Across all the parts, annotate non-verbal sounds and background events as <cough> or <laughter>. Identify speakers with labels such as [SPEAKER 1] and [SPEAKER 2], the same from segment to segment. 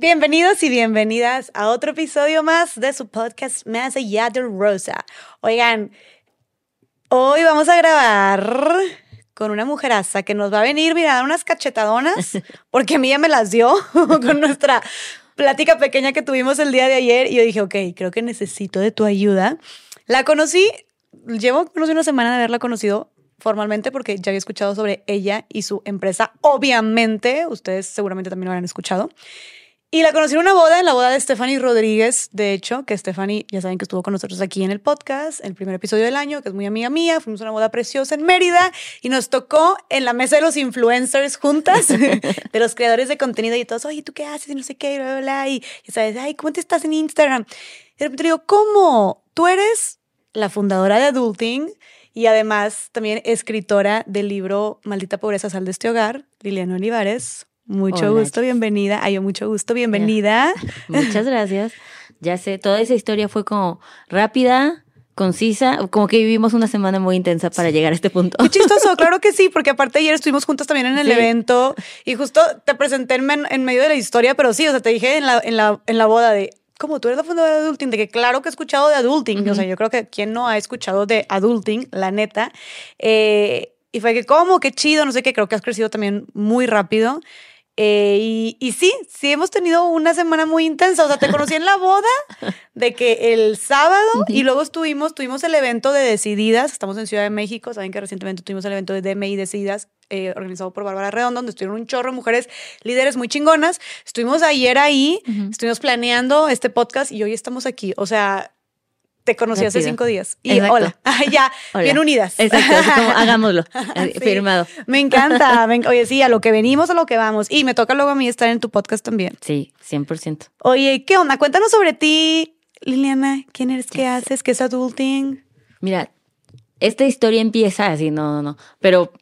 [SPEAKER 1] Bienvenidos y bienvenidas a otro episodio más de su podcast Más allá de Rosa. Oigan, hoy vamos a grabar con una mujeraza que nos va a venir, mira, a dar unas cachetadonas, <laughs> porque a mí ya me las dio <laughs> con nuestra plática pequeña que tuvimos el día de ayer y yo dije, ok, creo que necesito de tu ayuda. La conocí, llevo menos de una semana de haberla conocido formalmente porque ya había escuchado sobre ella y su empresa. Obviamente, ustedes seguramente también lo habrán escuchado. Y la conocí en una boda, en la boda de Stephanie Rodríguez, de hecho, que Stephanie, ya saben que estuvo con nosotros aquí en el podcast, el primer episodio del año, que es muy amiga mía. Fuimos a una boda preciosa en Mérida y nos tocó en la mesa de los influencers juntas, <laughs> de los creadores de contenido y todos, oye, ¿tú qué haces? Y no sé qué, y bla, bla, bla. Y, y sabes, ay, ¿cómo te estás en Instagram? Y de repente digo, ¿cómo? Tú eres la fundadora de Adulting y además también escritora del libro Maldita Pobreza, Sal de este hogar, Liliana Olivares. Mucho
[SPEAKER 2] Hola,
[SPEAKER 1] gusto, bienvenida. Ay, mucho gusto, bienvenida. <laughs>
[SPEAKER 2] Muchas gracias. Ya sé, toda esa historia fue como rápida, concisa, como que vivimos una semana muy intensa para llegar a este punto.
[SPEAKER 1] Qué chistoso, claro que sí, porque aparte ayer estuvimos juntas también en el
[SPEAKER 2] Sí.
[SPEAKER 1] evento y justo te presenté en medio de la historia, pero sí, o sea, te dije en la, en la, en la boda de, como tú eres la fundadora de Adulting, de que claro que he escuchado de Adulting, o sea, yo creo que quien no ha escuchado de Adulting, la neta, Eh, y fue que, ¿cómo? Qué chido, no sé qué, creo que has crecido también muy rápido. Eh, y, y sí, sí hemos tenido una semana muy intensa. O sea, te <laughs> conocí en la boda de que el sábado y luego estuvimos, tuvimos el evento de Decididas. Estamos en Ciudad de México. Saben que recientemente tuvimos el evento de DMI Decididas eh, organizado por Bárbara Redondo, donde estuvieron un chorro de mujeres líderes muy chingonas. Estuvimos ayer ahí, estuvimos planeando este podcast y hoy estamos aquí. O sea, te conocí hace cinco días. Y
[SPEAKER 2] Exacto.
[SPEAKER 1] hola, <laughs> ya, <laughs>
[SPEAKER 2] Hola.
[SPEAKER 1] bien unidas.
[SPEAKER 2] Exacto, así como <laughs> hagámoslo. eh,
[SPEAKER 1] Sí.
[SPEAKER 2] Firmado.
[SPEAKER 1] Me encanta. Oye, sí, a lo que venimos, a lo que vamos. Y me toca luego a mí estar en tu podcast también.
[SPEAKER 2] Sí, 100%.
[SPEAKER 1] Oye, ¿qué onda? Cuéntanos sobre ti, Liliana. ¿Quién eres? ¿Qué haces? ¿Qué es adulting?
[SPEAKER 2] Mira, esta historia empieza así, no, no, no. Pero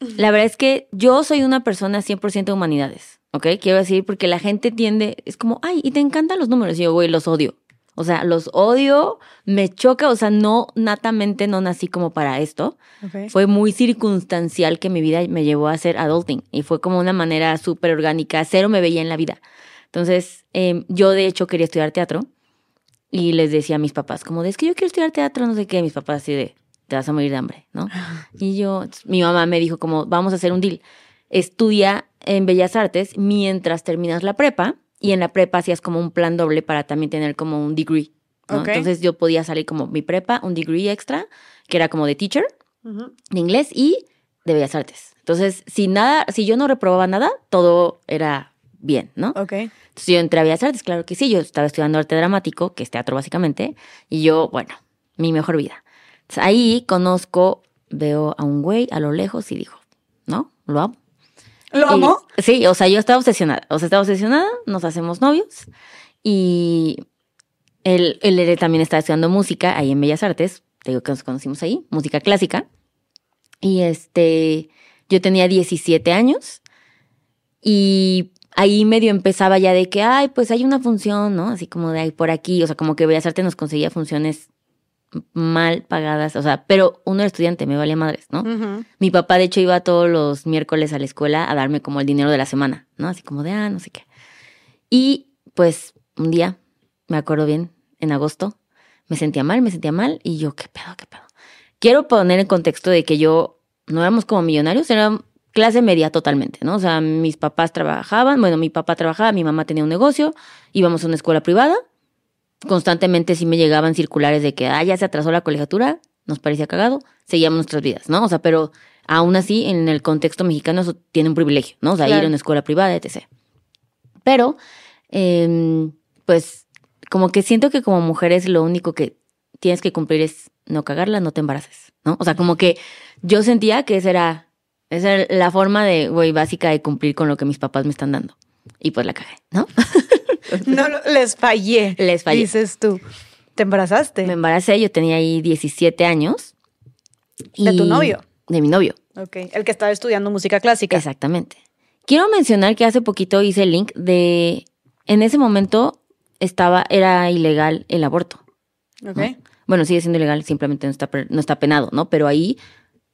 [SPEAKER 2] la verdad es que yo soy una persona 100% de humanidades, ¿ok? Quiero decir, porque la gente tiende, es como, ay, y te encantan los números. Y yo, güey, los odio. O sea, los odio, me choca, o sea, no, natamente no nací como para esto. Fue muy circunstancial que mi vida me llevó a hacer adulting y fue como una manera súper orgánica, cero me veía en la vida. Entonces, eh, yo de hecho quería estudiar teatro y les decía a mis papás, como de, es que yo quiero estudiar teatro, no sé qué, mis papás así de, te vas a morir de hambre, ¿no? <laughs> Y yo, mi mamá me dijo como, vamos a hacer un deal, estudia en Bellas Artes mientras terminas la prepa y en la prepa hacías como un plan doble para también tener como un degree. ¿no? Entonces yo podía salir como mi prepa, un degree extra, que era como de teacher de inglés y de bellas artes. Entonces, si nada, si yo no reprobaba nada, todo era bien, ¿no?
[SPEAKER 1] Ok.
[SPEAKER 2] Entonces yo entré a bellas artes, claro que sí, yo estaba estudiando arte dramático, que es teatro básicamente, y yo, bueno, mi mejor vida. Entonces, ahí conozco, veo a un güey a lo lejos y digo, ¿no? Lo amo.
[SPEAKER 1] ¿Lo amo?
[SPEAKER 2] sí, o sea, yo estaba obsesionada. O sea, estaba obsesionada, nos hacemos novios y él, él también estaba estudiando música ahí en Bellas Artes. Te digo que nos conocimos ahí, música clásica. Y este, yo tenía 17 años y ahí medio empezaba ya de que, ay, pues hay una función, ¿no? Así como de ahí por aquí. O sea, como que Bellas Artes nos conseguía funciones mal pagadas. O sea, pero uno era estudiante, me valía madres, ¿no?
[SPEAKER 1] Ujú.
[SPEAKER 2] Mi papá, de hecho, iba todos los miércoles a la escuela a darme como el dinero de la semana, ¿no? Así como de, ah, no sé qué. Y pues un día, me acuerdo bien, en agosto, me sentía mal, me sentía mal y yo, ¿qué pedo, qué pedo? Quiero poner en contexto de que yo no éramos como millonarios, era clase media totalmente, ¿no? O sea, mis papás trabajaban, bueno, mi papá trabajaba, mi mamá tenía un negocio, íbamos a una escuela privada, constantemente sí me llegaban circulares de que, ah, ya se atrasó la colegiatura, nos parecía cagado, seguíamos nuestras vidas, ¿no? O sea, pero aún así, en el contexto mexicano, eso tiene un privilegio, ¿no? O sea, ir a una escuela privada, etc. Pero, em, pues, como que siento que como mujeres lo único que tienes que cumplir es no cagarla, no te embaraces, ¿no? O sea, como que yo sentía que esa era, esa era la forma de, güey, básica de cumplir con lo que mis papás me están dando. Y pues la cagué, ¿no? <laughs>
[SPEAKER 1] No, les fallé.
[SPEAKER 2] Les fallé.
[SPEAKER 1] Dices tú. ¿Te embarazaste?
[SPEAKER 2] Me embaracé, yo tenía ahí 17 años.
[SPEAKER 1] ¿De tu novio?
[SPEAKER 2] De mi novio,
[SPEAKER 1] Ok. El que estaba estudiando música clásica.
[SPEAKER 2] exactamente. Quiero mencionar que hace poquito hice el link de, en ese momento estaba, era ilegal el aborto.
[SPEAKER 1] Ok.
[SPEAKER 2] ¿no? Bueno, sigue siendo ilegal, simplemente no está, no está penado, ¿no? Pero ahí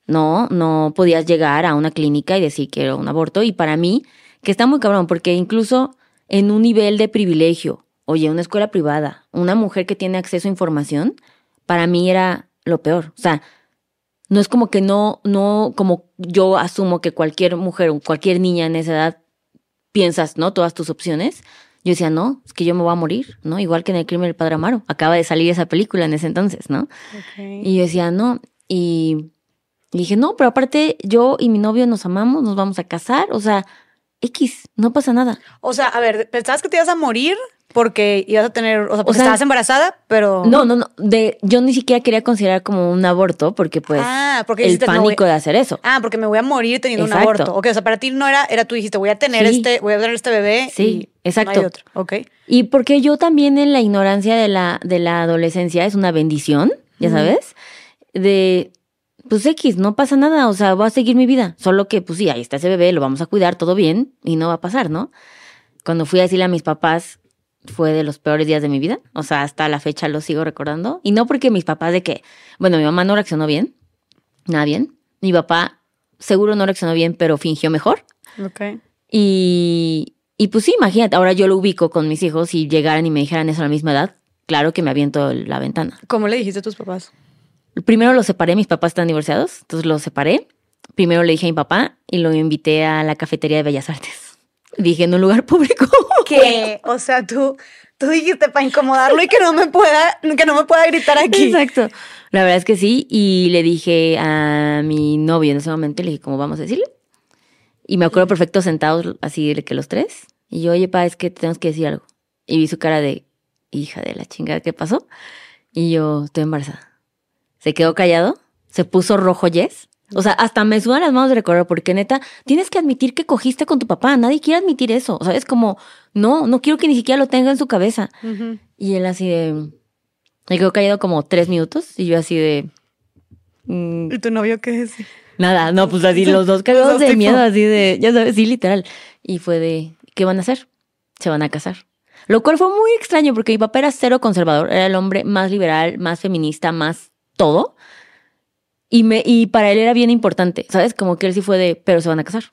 [SPEAKER 2] no, no podías llegar a una clínica y decir que era un aborto. Y para mí, que está muy cabrón, porque incluso en un nivel de privilegio. Oye, una escuela privada, una mujer que tiene acceso a información, para mí era lo peor. O sea, no es como que no, no, como yo asumo que cualquier mujer o cualquier niña en esa edad piensas, ¿no? Todas tus opciones. Yo decía, no, es que yo me voy a morir, ¿no? Igual que en el crimen del padre Amaro. Acaba de salir esa película en ese entonces, ¿no? Y yo decía, no. Y, y dije, no, pero aparte yo y mi novio nos amamos, nos vamos a casar. O sea, X, no pasa nada.
[SPEAKER 1] O sea, a ver, ¿pensabas que te ibas a morir? Porque ibas a tener, o sea, porque
[SPEAKER 2] sea,
[SPEAKER 1] estabas embarazada, pero...
[SPEAKER 2] No, no, no. De, yo ni siquiera quería considerar como un aborto porque pues
[SPEAKER 1] Ah, porque
[SPEAKER 2] el
[SPEAKER 1] dijiste, "Me
[SPEAKER 2] pánico
[SPEAKER 1] voy-
[SPEAKER 2] de hacer eso.
[SPEAKER 1] Ah, porque me voy a morir teniendo
[SPEAKER 2] Exacto.
[SPEAKER 1] un aborto. Ok, o sea, para ti no era, era tú dijiste, voy a tener
[SPEAKER 2] Sí.
[SPEAKER 1] este, voy a tener este bebé.
[SPEAKER 2] Sí,
[SPEAKER 1] y
[SPEAKER 2] exacto.
[SPEAKER 1] No hay otro. Ok.
[SPEAKER 2] Y porque yo también en la ignorancia de la, de la adolescencia es una bendición, ya sabes, de pues X, no pasa nada, o sea, voy a seguir mi vida. Solo que, pues sí, ahí está ese bebé, lo vamos a cuidar, todo bien, y no va a pasar, ¿no? Cuando fui a decirle a mis papás, fue de los peores días de mi vida. O sea, hasta la fecha lo sigo recordando. Y no porque mis papás de que, bueno, mi mamá no reaccionó bien, nada bien. Mi papá seguro no reaccionó bien, pero fingió mejor.
[SPEAKER 1] Ok.
[SPEAKER 2] Y, y pues sí, imagínate, ahora yo lo ubico con mis hijos y llegaran y me dijeran eso a la misma edad, claro que me aviento la ventana.
[SPEAKER 1] ¿Cómo le dijiste a tus papás?
[SPEAKER 2] Primero los separé, mis papás están divorciados, entonces los separé. Primero le dije a mi papá y lo invité a la cafetería de Bellas Artes. Dije, en un lugar público. <laughs>
[SPEAKER 1] Que, o sea, tú, tú dijiste para incomodarlo y que no me pueda, que no me pueda gritar aquí.
[SPEAKER 2] Exacto. La verdad es que sí. Y le dije a mi novio en ese momento, le dije, ¿cómo vamos a decirle? Y me acuerdo perfecto sentados así de que los tres. Y yo, oye, pa, es que te tenemos que decir algo. Y vi su cara de, hija de la chingada, ¿qué pasó? Y yo, estoy embarazada. Se quedó callado, se puso rojo yes. O sea, hasta me sudan las manos de recordar, porque neta, tienes que admitir que cogiste con tu papá. Nadie quiere admitir eso. O sea, es como, no, no quiero que ni siquiera lo tenga en su cabeza. Y él así de... Me quedó callado como tres minutos y yo así de... mm,
[SPEAKER 1] ¿Y tu novio qué decía?
[SPEAKER 2] nada, no, pues así los dos <laughs> cagados
[SPEAKER 1] dos
[SPEAKER 2] de
[SPEAKER 1] tipo-
[SPEAKER 2] miedo, así de... Ya sabes, sí, literal. Y fue de... ¿Qué van a hacer? Se van a casar. Lo cual fue muy extraño porque mi papá era cero conservador, era el hombre más liberal, más feminista, más todo. Y, me, y para él era bien importante, ¿sabes? Como que él sí fue de, pero se van a casar.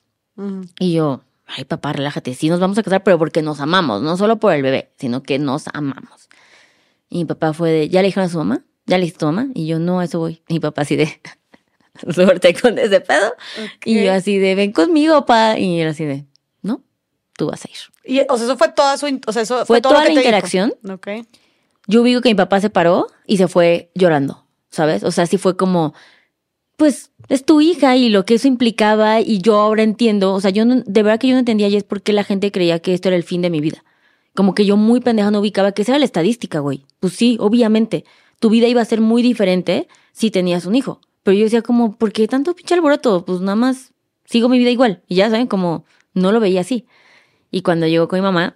[SPEAKER 2] Y yo, ay papá, relájate, sí nos vamos a casar, pero porque nos amamos, no solo por el bebé, sino que nos amamos. Y mi papá fue de, ¿ya le dijeron a su mamá? ¿Ya le dijiste a tu mamá? Y yo, no, a eso voy. Y mi papá así de, <laughs> suerte con ese pedo. Y yo así de, ven conmigo, pa. Y él así de, no, tú vas a ir.
[SPEAKER 1] Y, o sea, eso fue toda su, o sea, eso fue,
[SPEAKER 2] Fue
[SPEAKER 1] todo lo
[SPEAKER 2] toda
[SPEAKER 1] que
[SPEAKER 2] la
[SPEAKER 1] te dijo.
[SPEAKER 2] interacción.
[SPEAKER 1] Ok.
[SPEAKER 2] Yo digo que mi papá se paró y se fue llorando, ¿sabes? O sea, sí fue como, pues es tu hija y lo que eso implicaba y yo ahora entiendo, o sea, yo no- de verdad que yo no entendía y es porque la gente creía que esto era el fin de mi vida. Como que yo muy pendeja no ubicaba que esa era la estadística, güey. Pues sí, obviamente, tu vida iba a ser muy diferente si tenías un hijo. Pero yo decía como, ¿por qué tanto pinche alboroto? Pues nada más sigo mi vida igual. Y ya saben, como no lo veía así. Y cuando llegó con mi mamá,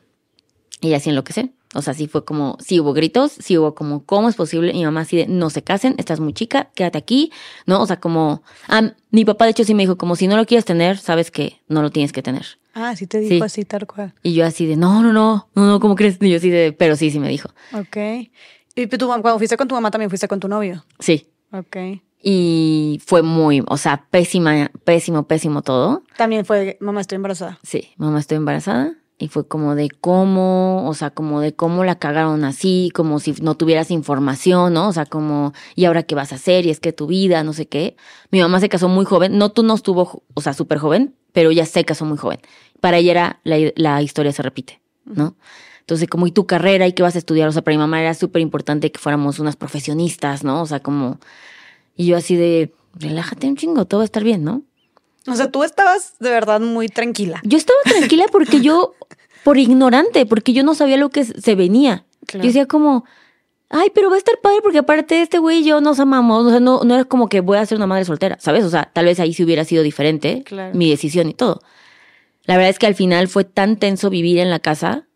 [SPEAKER 2] ella sí enloquece. O sea, sí fue como, sí hubo gritos, sí hubo como, ¿cómo es posible? Mi mamá así de, no se casen, estás muy chica, quédate aquí, ¿no? O sea, como, ah, mi papá de hecho sí me dijo, como si no lo quieres tener, sabes que no lo tienes que tener.
[SPEAKER 1] Ah, sí te dijo
[SPEAKER 2] Sí.
[SPEAKER 1] así, tal cual.
[SPEAKER 2] Y yo así de, no, no, no, no, no, ¿cómo crees? Y yo así de, pero sí, sí me dijo.
[SPEAKER 1] Ok. Y tú, cuando fuiste con tu mamá, también fuiste con tu novio.
[SPEAKER 2] Sí.
[SPEAKER 1] Ok.
[SPEAKER 2] Y fue muy, o sea, pésima, pésimo, pésimo todo.
[SPEAKER 1] También fue, mamá, estoy embarazada.
[SPEAKER 2] Sí, mamá, estoy embarazada. Y fue como de cómo, o sea, como de cómo la cagaron así, como si no tuvieras información, ¿no? O sea, como, ¿y ahora qué vas a hacer? Y es que tu vida, no sé qué. Mi mamá se casó muy joven, no tú no estuvo, o sea, súper joven, pero ella se casó muy joven. Para ella era, la, la historia se repite, ¿no? Entonces, como, ¿y tu carrera? ¿Y qué vas a estudiar? O sea, para mi mamá era súper importante que fuéramos unas profesionistas, ¿no? O sea, como, y yo así de, relájate un chingo, todo va a estar bien, ¿no?
[SPEAKER 1] O sea, tú estabas de verdad muy tranquila.
[SPEAKER 2] Yo estaba tranquila porque yo, <laughs> por ignorante, porque yo no sabía lo que se venía.
[SPEAKER 1] Claro.
[SPEAKER 2] Yo decía como, ay, pero va a estar padre porque aparte este güey y yo nos amamos. O sea, no, no era como que voy a ser una madre soltera, ¿sabes? O sea, tal vez ahí sí hubiera sido diferente
[SPEAKER 1] Claro.
[SPEAKER 2] mi decisión y todo. La verdad es que al final fue tan tenso vivir en la casa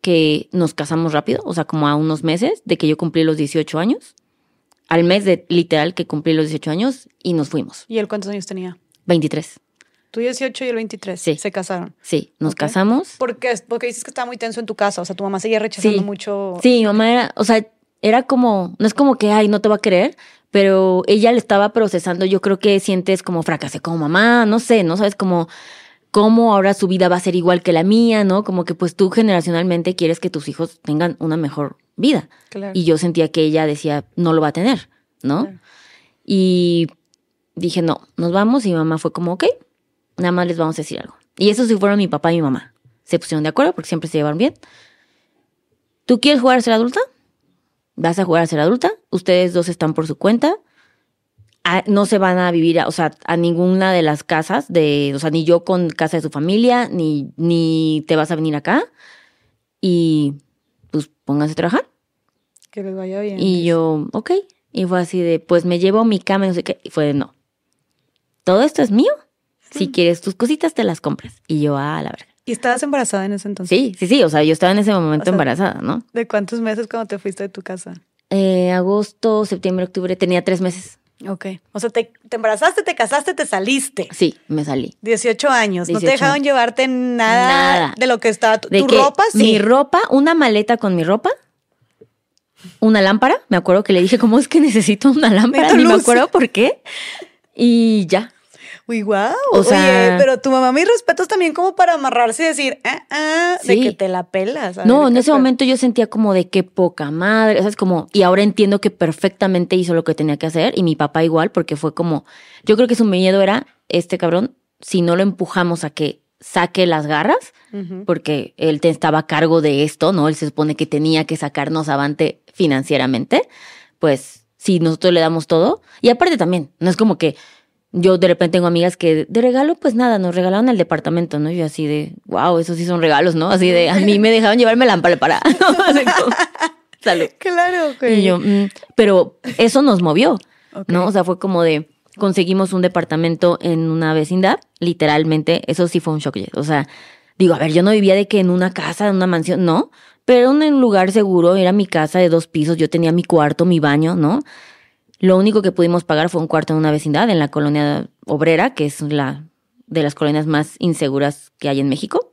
[SPEAKER 2] que nos casamos rápido, o sea, como a unos meses de que yo cumplí los 18 años. Al mes de literal que cumplí los 18 años y nos fuimos.
[SPEAKER 1] ¿Y él cuántos años tenía?
[SPEAKER 2] 23.
[SPEAKER 1] Tú 18 y el 23.
[SPEAKER 2] Sí.
[SPEAKER 1] Se casaron.
[SPEAKER 2] Sí, nos casamos.
[SPEAKER 1] ¿Por qué? Porque dices que estaba muy tenso en tu casa. O sea, tu mamá seguía rechazando
[SPEAKER 2] Sí.
[SPEAKER 1] mucho.
[SPEAKER 2] Sí, mi mamá era, o sea, era como, no es como que, ay, no te va a querer, pero ella le estaba procesando, yo creo que sientes como fracasé como mamá, no sé, no sabes como, cómo ahora su vida va a ser igual que la mía, ¿no? Como que pues tú generacionalmente quieres que tus hijos tengan una mejor vida.
[SPEAKER 1] Claro.
[SPEAKER 2] Y yo sentía que ella decía, no lo va a tener, ¿no?
[SPEAKER 1] Claro.
[SPEAKER 2] Y dije, no, nos vamos. Y mi mamá fue como, ok, nada más les vamos a decir algo. Y eso sí fueron mi papá y mi mamá. Se pusieron de acuerdo porque siempre se llevaron bien. ¿Tú quieres jugar a ser adulta? Vas a jugar a ser adulta. Ustedes dos están por su cuenta. Ah, no se van a vivir, a- o sea, a ninguna de las casas de, o sea, ni yo con casa de su familia, ni, ni te vas a venir acá. Y pues pónganse a trabajar.
[SPEAKER 1] Que les vaya bien.
[SPEAKER 2] Y yo, ok. Y fue así de, pues me llevo mi cama, y no sé qué. Y fue de, no. Todo esto es mío. Si quieres tus cositas, te las compras. Y yo, ah, la verga.
[SPEAKER 1] ¿Y estabas embarazada en ese entonces?
[SPEAKER 2] Sí, sí, sí. O sea, yo estaba en ese momento
[SPEAKER 1] O sea,
[SPEAKER 2] embarazada, ¿no?
[SPEAKER 1] ¿De cuántos meses cuando te fuiste de tu casa?
[SPEAKER 2] Eh, agosto, septiembre, octubre, tenía tres meses.
[SPEAKER 1] Ok. O sea, te, te embarazaste, te casaste, te saliste.
[SPEAKER 2] Sí, me salí.
[SPEAKER 1] 18 años. No te
[SPEAKER 2] 18
[SPEAKER 1] dejaron llevarte nada,
[SPEAKER 2] Nada.
[SPEAKER 1] de lo que estaba. Tu,
[SPEAKER 2] De
[SPEAKER 1] tu
[SPEAKER 2] que
[SPEAKER 1] ropa, sí.
[SPEAKER 2] Mi ropa, una maleta con mi ropa, una lámpara. Me acuerdo que le dije, ¿cómo es que necesito una lámpara? Ni me acuerdo por qué. Y ya.
[SPEAKER 1] Uy, wow.
[SPEAKER 2] O sea-
[SPEAKER 1] Oye, pero tu mamá, mis respetos también como para amarrarse y decir, ah, ah, de que te la pelas.
[SPEAKER 2] No, en ese momento yo sentía como de qué poca madre, ¿sabes? Como, y ahora entiendo que perfectamente hizo lo que tenía que hacer y mi papá igual, porque fue como, yo creo que su miedo era, este cabrón, si no lo empujamos a que saque las garras, porque él te- estaba a cargo de esto, ¿no? Él se supone que tenía que sacarnos avante financieramente, pues si nosotros le damos todo, y aparte también, no es como que yo de repente tengo amigas que de regalo, pues nada, nos regalaron el departamento, ¿no? Y yo así de, wow, esos sí son regalos, ¿no? Así de, a mí me dejaron llevarme la lámpara para. <laughs> Como, Salud.
[SPEAKER 1] Claro, güey.
[SPEAKER 2] Y yo, mm, pero eso nos movió. ¿no? O sea, fue como de, conseguimos un departamento en una vecindad, literalmente, eso sí fue un shock. O sea, digo, a ver, yo no vivía de que en una casa, en una mansión, no, pero en un lugar seguro, era mi casa de dos pisos, yo tenía mi cuarto, mi baño, ¿no? Lo único que pudimos pagar fue un cuarto en una vecindad, en la colonia obrera, que es la de las colonias más inseguras que hay en México.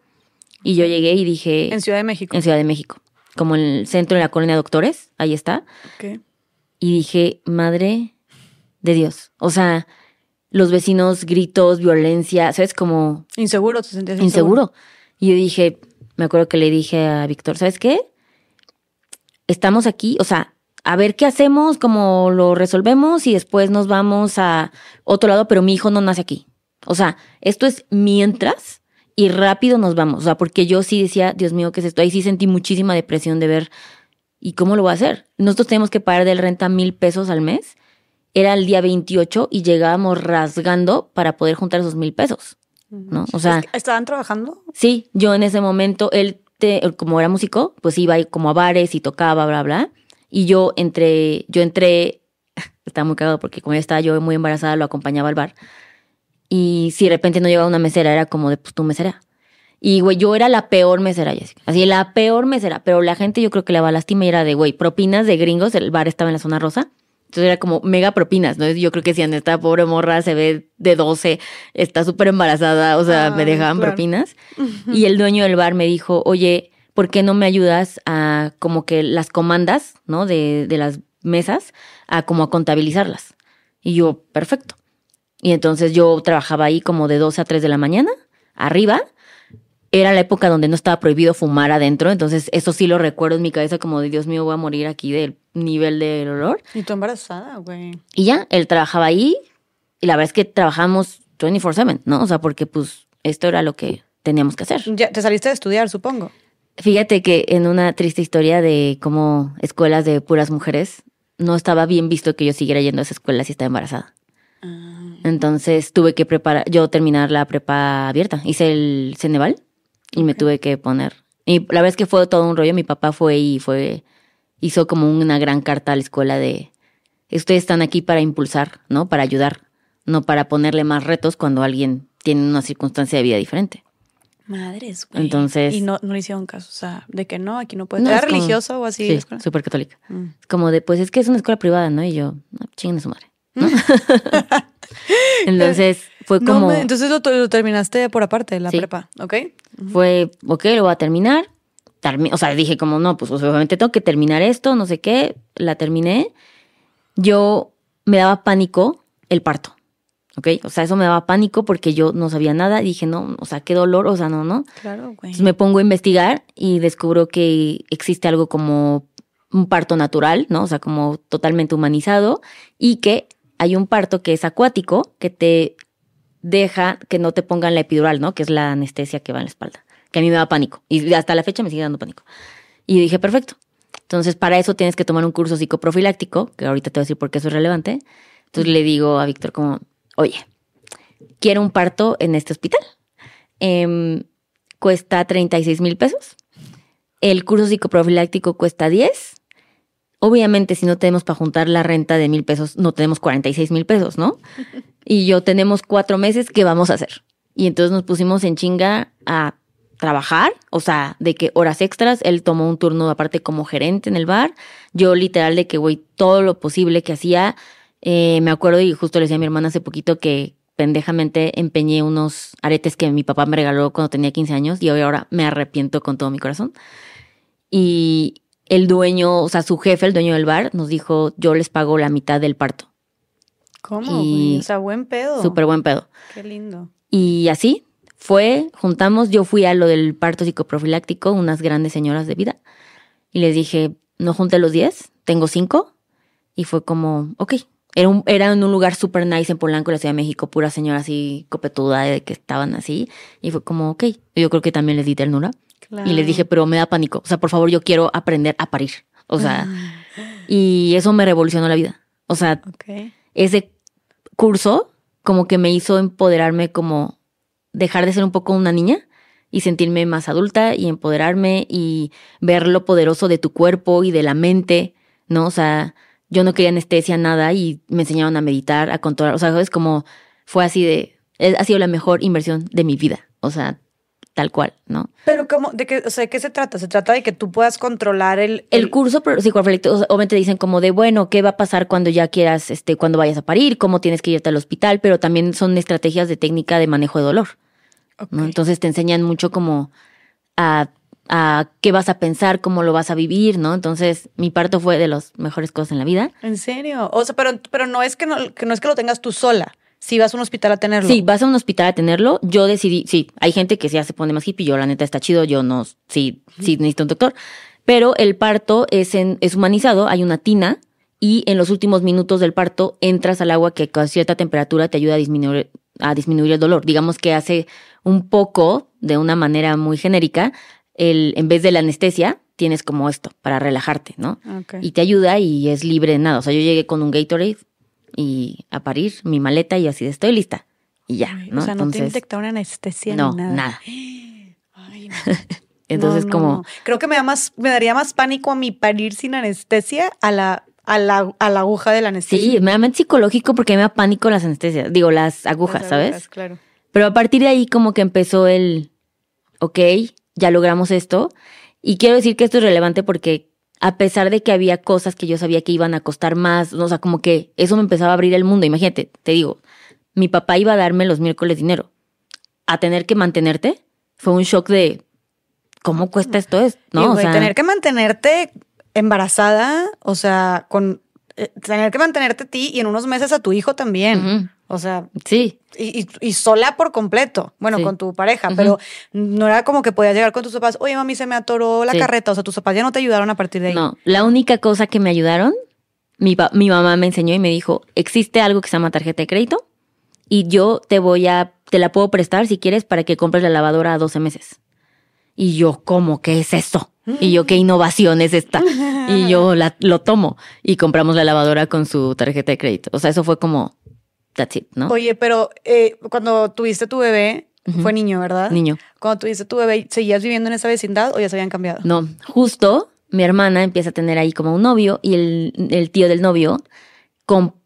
[SPEAKER 2] Y yo llegué y dije,
[SPEAKER 1] En Ciudad de México.
[SPEAKER 2] en Ciudad de México, como en el centro de la colonia Doctores, ahí está.
[SPEAKER 1] Ok.
[SPEAKER 2] Y dije, madre de Dios. O sea, los vecinos, gritos, violencia, ¿sabes? Como
[SPEAKER 1] Inseguro, te sentías
[SPEAKER 2] inseguro. Y yo dije, me acuerdo que le dije a Víctor, ¿sabes qué? Estamos aquí, o sea, a ver qué hacemos, cómo lo resolvemos y después nos vamos a otro lado, pero mi hijo no nace aquí. O sea, esto es mientras y rápido nos vamos. O sea, porque yo sí decía, Dios mío, ¿qué es esto? Ahí sí sentí muchísima depresión de ver, ¿y cómo lo voy a hacer? Nosotros tenemos que pagar del renta mil pesos al mes. Era el día 28 y llegábamos rasgando para poder juntar esos mil pesos. ¿No? O sea,
[SPEAKER 1] ¿Estaban trabajando?
[SPEAKER 2] Sí, yo en ese momento, él, te- como era músico, pues iba como a bares y tocaba, bla, bla. Y yo entré, yo entré, <laughs> estaba muy cagado porque como ya estaba yo muy embarazada, lo acompañaba al bar. Y si de repente no llegaba una mesera, era como de, pues tú mesera. Y güey, yo era la peor mesera, Jessica. Así, la peor mesera. Pero la gente yo creo que le va lástima y era de, güey, propinas de gringos. El bar estaba en la zona rosa. Entonces era como mega propinas, ¿no? Yo creo que si esta pobre morra se ve de 12, está súper embarazada, o sea, me dejaban
[SPEAKER 1] claro.
[SPEAKER 2] propinas. Y el dueño del bar me dijo, oye, ¿por qué no me ayudas a como que las comandas, ¿no? De, de las mesas, a como a contabilizarlas. Y yo, perfecto. Y entonces yo trabajaba ahí como de 12 a 3 de la mañana, arriba. Era la época donde no estaba prohibido fumar adentro, entonces eso sí lo recuerdo en mi cabeza como de Dios mío, voy a morir aquí del nivel del olor.
[SPEAKER 1] Y tú embarazada, güey.
[SPEAKER 2] Y ya, él trabajaba ahí y la verdad es que trabajamos 24/7, ¿no? O sea, porque pues esto era lo que teníamos que hacer.
[SPEAKER 1] Ya, te saliste de estudiar, supongo.
[SPEAKER 2] Fíjate que en una triste historia de cómo escuelas de puras mujeres, no estaba bien visto que yo siguiera yendo a esa escuela si estaba embarazada. Entonces tuve que preparar, yo terminar la prepa abierta. Hice el Ceneval y me tuve que poner. Y la verdad es que fue todo un rollo. Mi papá fue y fue, hizo como una gran carta a la escuela de, ustedes están aquí para impulsar, ¿no? Para ayudar, no para ponerle más retos cuando alguien tiene una circunstancia de vida diferente.
[SPEAKER 1] Madres, güey.
[SPEAKER 2] Entonces-
[SPEAKER 1] Y no, no le hicieron caso. O sea, de que no, aquí no puedes.
[SPEAKER 2] No,
[SPEAKER 1] ¿Era
[SPEAKER 2] es como-
[SPEAKER 1] religioso o así?
[SPEAKER 2] Sí, súper católica.
[SPEAKER 1] Mm.
[SPEAKER 2] Como de, pues es que es una escuela privada, ¿no? Y yo, no, chinguen a su madre. ¿no? <laughs> <laughs> <laughs> Entonces fue
[SPEAKER 1] No,
[SPEAKER 2] como,
[SPEAKER 1] me- entonces lo, lo terminaste por aparte, la
[SPEAKER 2] Sí.
[SPEAKER 1] prepa, ¿ok?
[SPEAKER 2] fue, ok, lo voy a terminar. Termi- o sea, dije como, no, pues obviamente tengo que terminar esto, no sé qué. La terminé. Yo me daba pánico el parto. ¿ok? O sea, eso me daba pánico porque yo no sabía nada. Dije, no, o sea, qué dolor, o sea, no, no.
[SPEAKER 1] Claro, güey.
[SPEAKER 2] Entonces me pongo a investigar y descubro que existe algo como un parto natural, ¿no? O sea, como totalmente humanizado y que hay un parto que es acuático, que te deja que no te pongan la epidural, ¿no? Que es la anestesia que va en la espalda, que a mí me da pánico y hasta la fecha me sigue dando pánico. Y dije, perfecto. Entonces, para eso tienes que tomar un curso psicoprofiláctico, que ahorita te voy a decir por qué eso es relevante. Entonces le digo a Víctor como, oye, quiero un parto en este hospital. Em, cuesta 36 mil pesos. El curso psicoprofiláctico cuesta 10. Obviamente, si no tenemos para juntar la renta de mil pesos, no tenemos 46 mil pesos, ¿no? <laughs> Y yo tenemos cuatro meses, ¿qué vamos a hacer? Y entonces nos pusimos en chinga a trabajar, o sea, de que horas extras, él tomó un turno aparte como gerente en el bar, yo literal de que, güey, todo lo posible que hacía, eh, me acuerdo y justo le decía a mi hermana hace poquito que pendejamente empeñé unos aretes que mi papá me regaló cuando tenía 15 años y hoy ahora me arrepiento con todo mi corazón. Y el dueño, o sea, su jefe, el dueño del bar, nos dijo, yo les pago la mitad del parto.
[SPEAKER 1] ¿Cómo?
[SPEAKER 2] Y-?
[SPEAKER 1] O sea, buen pedo.
[SPEAKER 2] Súper buen pedo.
[SPEAKER 1] Qué lindo.
[SPEAKER 2] Y así fue, juntamos, yo fui a lo del parto psicoprofiláctico, unas grandes señoras de vida, y les dije, no junté los 10, tengo 5, y fue como, ok. Era, un, era en un lugar súper nice en Polanco, la Ciudad de México, pura señora así copetuda de que estaban así, y fue como, ok. Yo creo que también les di ternura. Y les dije, pero me da pánico, o sea, por favor, yo quiero aprender a parir. O sea, y eso me revolucionó la vida. O sea, ese curso como que me hizo empoderarme como dejar de ser un poco una niña y sentirme más adulta y empoderarme y ver lo poderoso de tu cuerpo y de la mente, ¿no? O sea, yo no quería anestesia, nada y me enseñaron a meditar, a controlar, o sea, es como fue así de, ha sido la mejor inversión de mi vida, o sea, tal cual, ¿no?
[SPEAKER 1] Pero cómo, de qué, o sea, ¿de qué se trata? Se trata de que tú puedas controlar el,
[SPEAKER 2] El curso psicoafectivo, o sea, obviamente dicen como de, bueno, ¿qué va a pasar cuando ya quieras, este, cuando vayas a parir? ¿Cómo tienes que irte al hospital? Pero también son estrategias de técnica de manejo de dolor. ¿no? Entonces te enseñan mucho como a, a qué vas a pensar, cómo lo vas a vivir, ¿no? Entonces mi parto fue de las mejores cosas en la vida.
[SPEAKER 1] ¿En serio? O sea, pero, pero no es que no, que no es que lo tengas tú sola. Si vas a un hospital a tenerlo.
[SPEAKER 2] Sí, vas a un hospital a tenerlo. Yo decidí, sí, hay gente que ya se pone más hippie, yo la neta está chido, yo no, sí, sí necesito un doctor. Pero el parto es, en, es humanizado, hay una tina y en los últimos minutos del parto entras al agua que a cierta temperatura te ayuda a disminuir, a disminuir el dolor. Digamos que hace un poco, de una manera muy genérica, el, en vez de la anestesia, tienes como esto para relajarte, ¿no? Y te ayuda y es libre de nada. O sea, yo llegué con un Gatorade y a parir mi maleta y así de estoy lista. Y ya, ¿no?
[SPEAKER 1] O sea, no te
[SPEAKER 2] Entonces,
[SPEAKER 1] inyectaron anestesia
[SPEAKER 2] no,
[SPEAKER 1] ni nada.
[SPEAKER 2] nada.
[SPEAKER 1] Ay, no. <laughs>
[SPEAKER 2] Entonces,
[SPEAKER 1] No,
[SPEAKER 2] como.
[SPEAKER 1] Creo que me da más, me daría más pánico a mi parir sin anestesia a la, a la, a la aguja de la anestesia.
[SPEAKER 2] sí, meramente psicológico porque me da pánico las anestesias, digo, las agujas,
[SPEAKER 1] Las
[SPEAKER 2] ¿sabes?
[SPEAKER 1] agujas, Claro.
[SPEAKER 2] Pero a partir de ahí como que empezó el, ok, ya logramos esto. Y quiero decir que esto es relevante porque a pesar de que había cosas que yo sabía que iban a costar más, o sea, como que eso me empezaba a abrir el mundo. Imagínate, te digo, mi papá iba a darme los miércoles dinero. A tener que mantenerte fue un shock de, ¿cómo cuesta esto? Es? ¿No? o sea,
[SPEAKER 1] tener que mantenerte embarazada, o sea, con eh, tener que mantenerte a ti y en unos meses a tu hijo también. O sea,
[SPEAKER 2] sí,
[SPEAKER 1] y, y- y sola por completo. Bueno,
[SPEAKER 2] Sí.
[SPEAKER 1] con tu pareja, pero no era como que podías llegar con tus papás, oye, mami, se me atoró la
[SPEAKER 2] Sí.
[SPEAKER 1] carreta. O sea, tus papás ya no te ayudaron a partir de ahí.
[SPEAKER 2] No, la única cosa que me ayudaron, mi, mi mamá me enseñó y me dijo, existe algo que se llama tarjeta de crédito y yo te voy a, te la puedo prestar si quieres para que compres la lavadora a 12 meses. Y yo, ¿cómo? ¿Qué es eso? Y yo, ¿qué innovación es esta? Y yo la, lo tomo y compramos la lavadora con su tarjeta de crédito. O sea, eso fue como, that's it, ¿no?
[SPEAKER 1] Oye, pero eh, cuando tuviste tu bebé, fue niño, ¿verdad?
[SPEAKER 2] Niño.
[SPEAKER 1] Cuando tuviste tu bebé, ¿seguías viviendo en esa vecindad o ya se habían cambiado?
[SPEAKER 2] No, justo mi hermana empieza a tener ahí como un novio y el, el tío del novio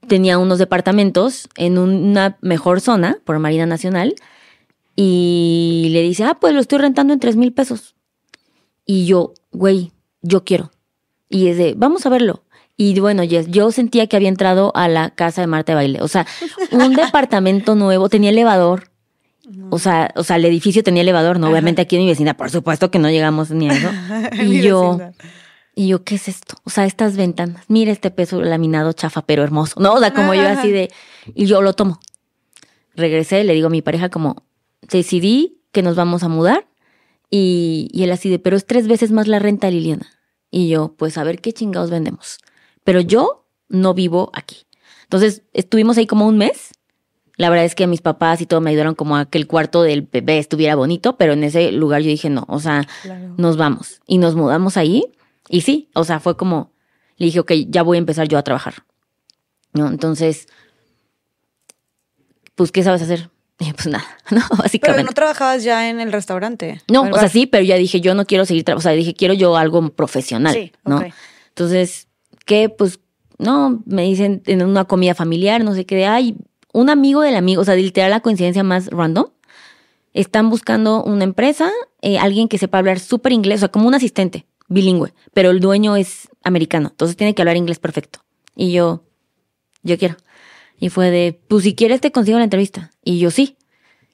[SPEAKER 2] tenía unos departamentos en una mejor zona por Marina Nacional y le dice, ah, pues lo estoy rentando en tres mil pesos. Y yo, güey, yo quiero. Y es de, vamos a verlo. Y bueno, yo sentía que había entrado a la casa de Marta de baile. O sea, un <laughs> departamento nuevo, tenía elevador. O sea, o sea, el edificio tenía elevador, ¿no? Obviamente aquí en mi vecina, por supuesto que no llegamos ni a eso. <laughs> Y yo,
[SPEAKER 1] vecindad.
[SPEAKER 2] y yo, ¿qué es esto? O sea, estas ventanas, mira este peso laminado chafa, pero hermoso. No, o sea, como yo así de, y yo lo tomo. regresé, le digo a mi pareja como, decidí que nos vamos a mudar. Y, y él así de, pero es tres veces más la renta, Liliana. Y yo, pues a ver qué chingados vendemos. Pero yo no vivo aquí. Entonces estuvimos ahí como un mes. La verdad es que mis papás y todo me ayudaron como a que el cuarto del bebé estuviera bonito, pero en ese lugar yo dije, no, o sea,
[SPEAKER 1] Claro.
[SPEAKER 2] nos vamos. Y nos mudamos ahí. Y sí, o sea, fue como, le dije, ok, ya voy a empezar yo a trabajar. ¿No? Entonces, pues, ¿qué sabes hacer? Y pues nada, <laughs> ¿no?
[SPEAKER 1] Pero
[SPEAKER 2] Básicamente.
[SPEAKER 1] no trabajabas ya en el restaurante.
[SPEAKER 2] No, o sea, sí, pero ya dije, yo no quiero seguir trabajando, o sea, dije, quiero yo algo profesional,
[SPEAKER 1] Sí,
[SPEAKER 2] ¿no? Entonces, ¿qué? Pues, no, me dicen en una comida familiar, no sé qué, de, ay, un amigo del amigo, o sea, literal la coincidencia más random, están buscando una empresa, eh, alguien que sepa hablar súper inglés, o sea, como un asistente, bilingüe, pero el dueño es americano, entonces tiene que hablar inglés perfecto. Y yo, yo quiero. Y fue de, pues si quieres te consigo la entrevista. Y yo sí.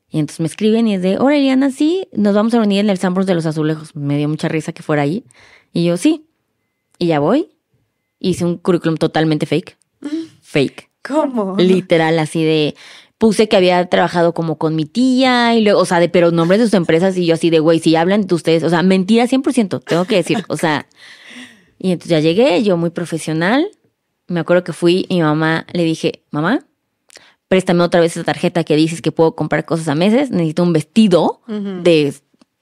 [SPEAKER 2] Y entonces me escriben y es de, hola Eliana, sí, nos vamos a reunir en el Sambros de los Azulejos. Me dio mucha risa que fuera ahí. Y yo sí. Y ya voy. Hice un currículum totalmente fake. Fake.
[SPEAKER 1] ¿Cómo?
[SPEAKER 2] Literal, así de, puse que había trabajado como con mi tía y luego, o sea, de, pero nombres de sus empresas y yo así de, güey, si hablan de ustedes, o sea, mentira 100%, tengo que decir, o sea, y entonces ya llegué, yo muy profesional, me acuerdo que fui y mi mamá le dije, mamá, préstame otra vez esa tarjeta que dices que puedo comprar cosas a meses, necesito un vestido de,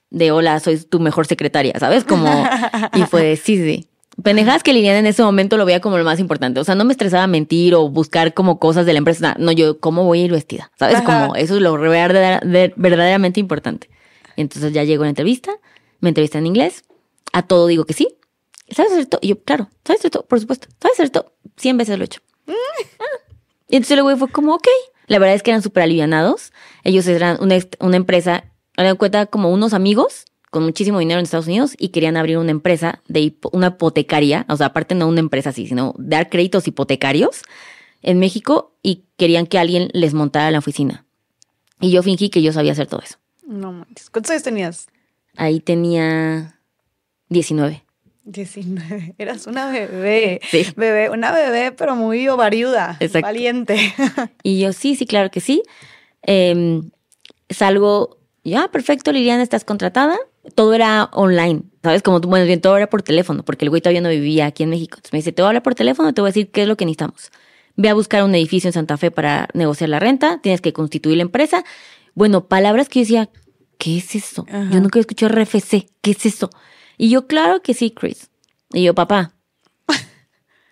[SPEAKER 2] de hola, soy tu mejor secretaria, ¿sabes? Como, y fue de, sí, sí. Pendejadas que Liliana en ese momento lo veía como lo más importante. O sea, no me estresaba mentir o buscar como cosas de la empresa. No, yo, ¿cómo voy a ir vestida? ¿Sabes?
[SPEAKER 1] Ajá.
[SPEAKER 2] Como eso es lo verdadera- ver- verdaderamente importante. Entonces ya llego a la entrevista, me entrevistan en inglés, a todo digo que sí. ¿Sabes hacer todo? Y yo, claro, ¿sabes hacer todo? Por supuesto. ¿Sabes hacer todo? Cien veces lo he hecho. Ah. <laughs> Y entonces el güey fue como, ok. La verdad es que eran súper alivianados. Ellos eran una, una empresa, me dan cuenta, como unos amigos con muchísimo dinero en Estados Unidos y querían abrir una empresa de hipo- una hipotecaria, o sea, aparte no una empresa así, sino dar créditos hipotecarios en México y querían que alguien les montara la oficina. Y yo fingí que yo sabía hacer todo eso.
[SPEAKER 1] No manches. ¿Cuántos años tenías?
[SPEAKER 2] Ahí tenía 19.
[SPEAKER 1] 19. <laughs> Eras una bebé.
[SPEAKER 2] Sí.
[SPEAKER 1] Bebé, una bebé, pero muy ovariuda.
[SPEAKER 2] Exacto.
[SPEAKER 1] Valiente. <laughs>
[SPEAKER 2] Y yo, sí, sí, claro que sí. Eh, salgo, ya, perfecto, Liliana, estás contratada. Todo era online, ¿sabes? Como bueno, bien, todo era por teléfono, porque el güey todavía no vivía aquí en México. Entonces me dice, te voy a hablar por teléfono, te voy a decir qué es lo que necesitamos. Ve a buscar un edificio en Santa Fe para negociar la renta, tienes que constituir la empresa. Bueno, palabras que yo decía, ¿qué es eso?
[SPEAKER 1] Ajá.
[SPEAKER 2] Yo nunca he escuchado RFC, ¿qué es eso? Y yo, claro que sí, Chris. Y yo, papá, <laughs>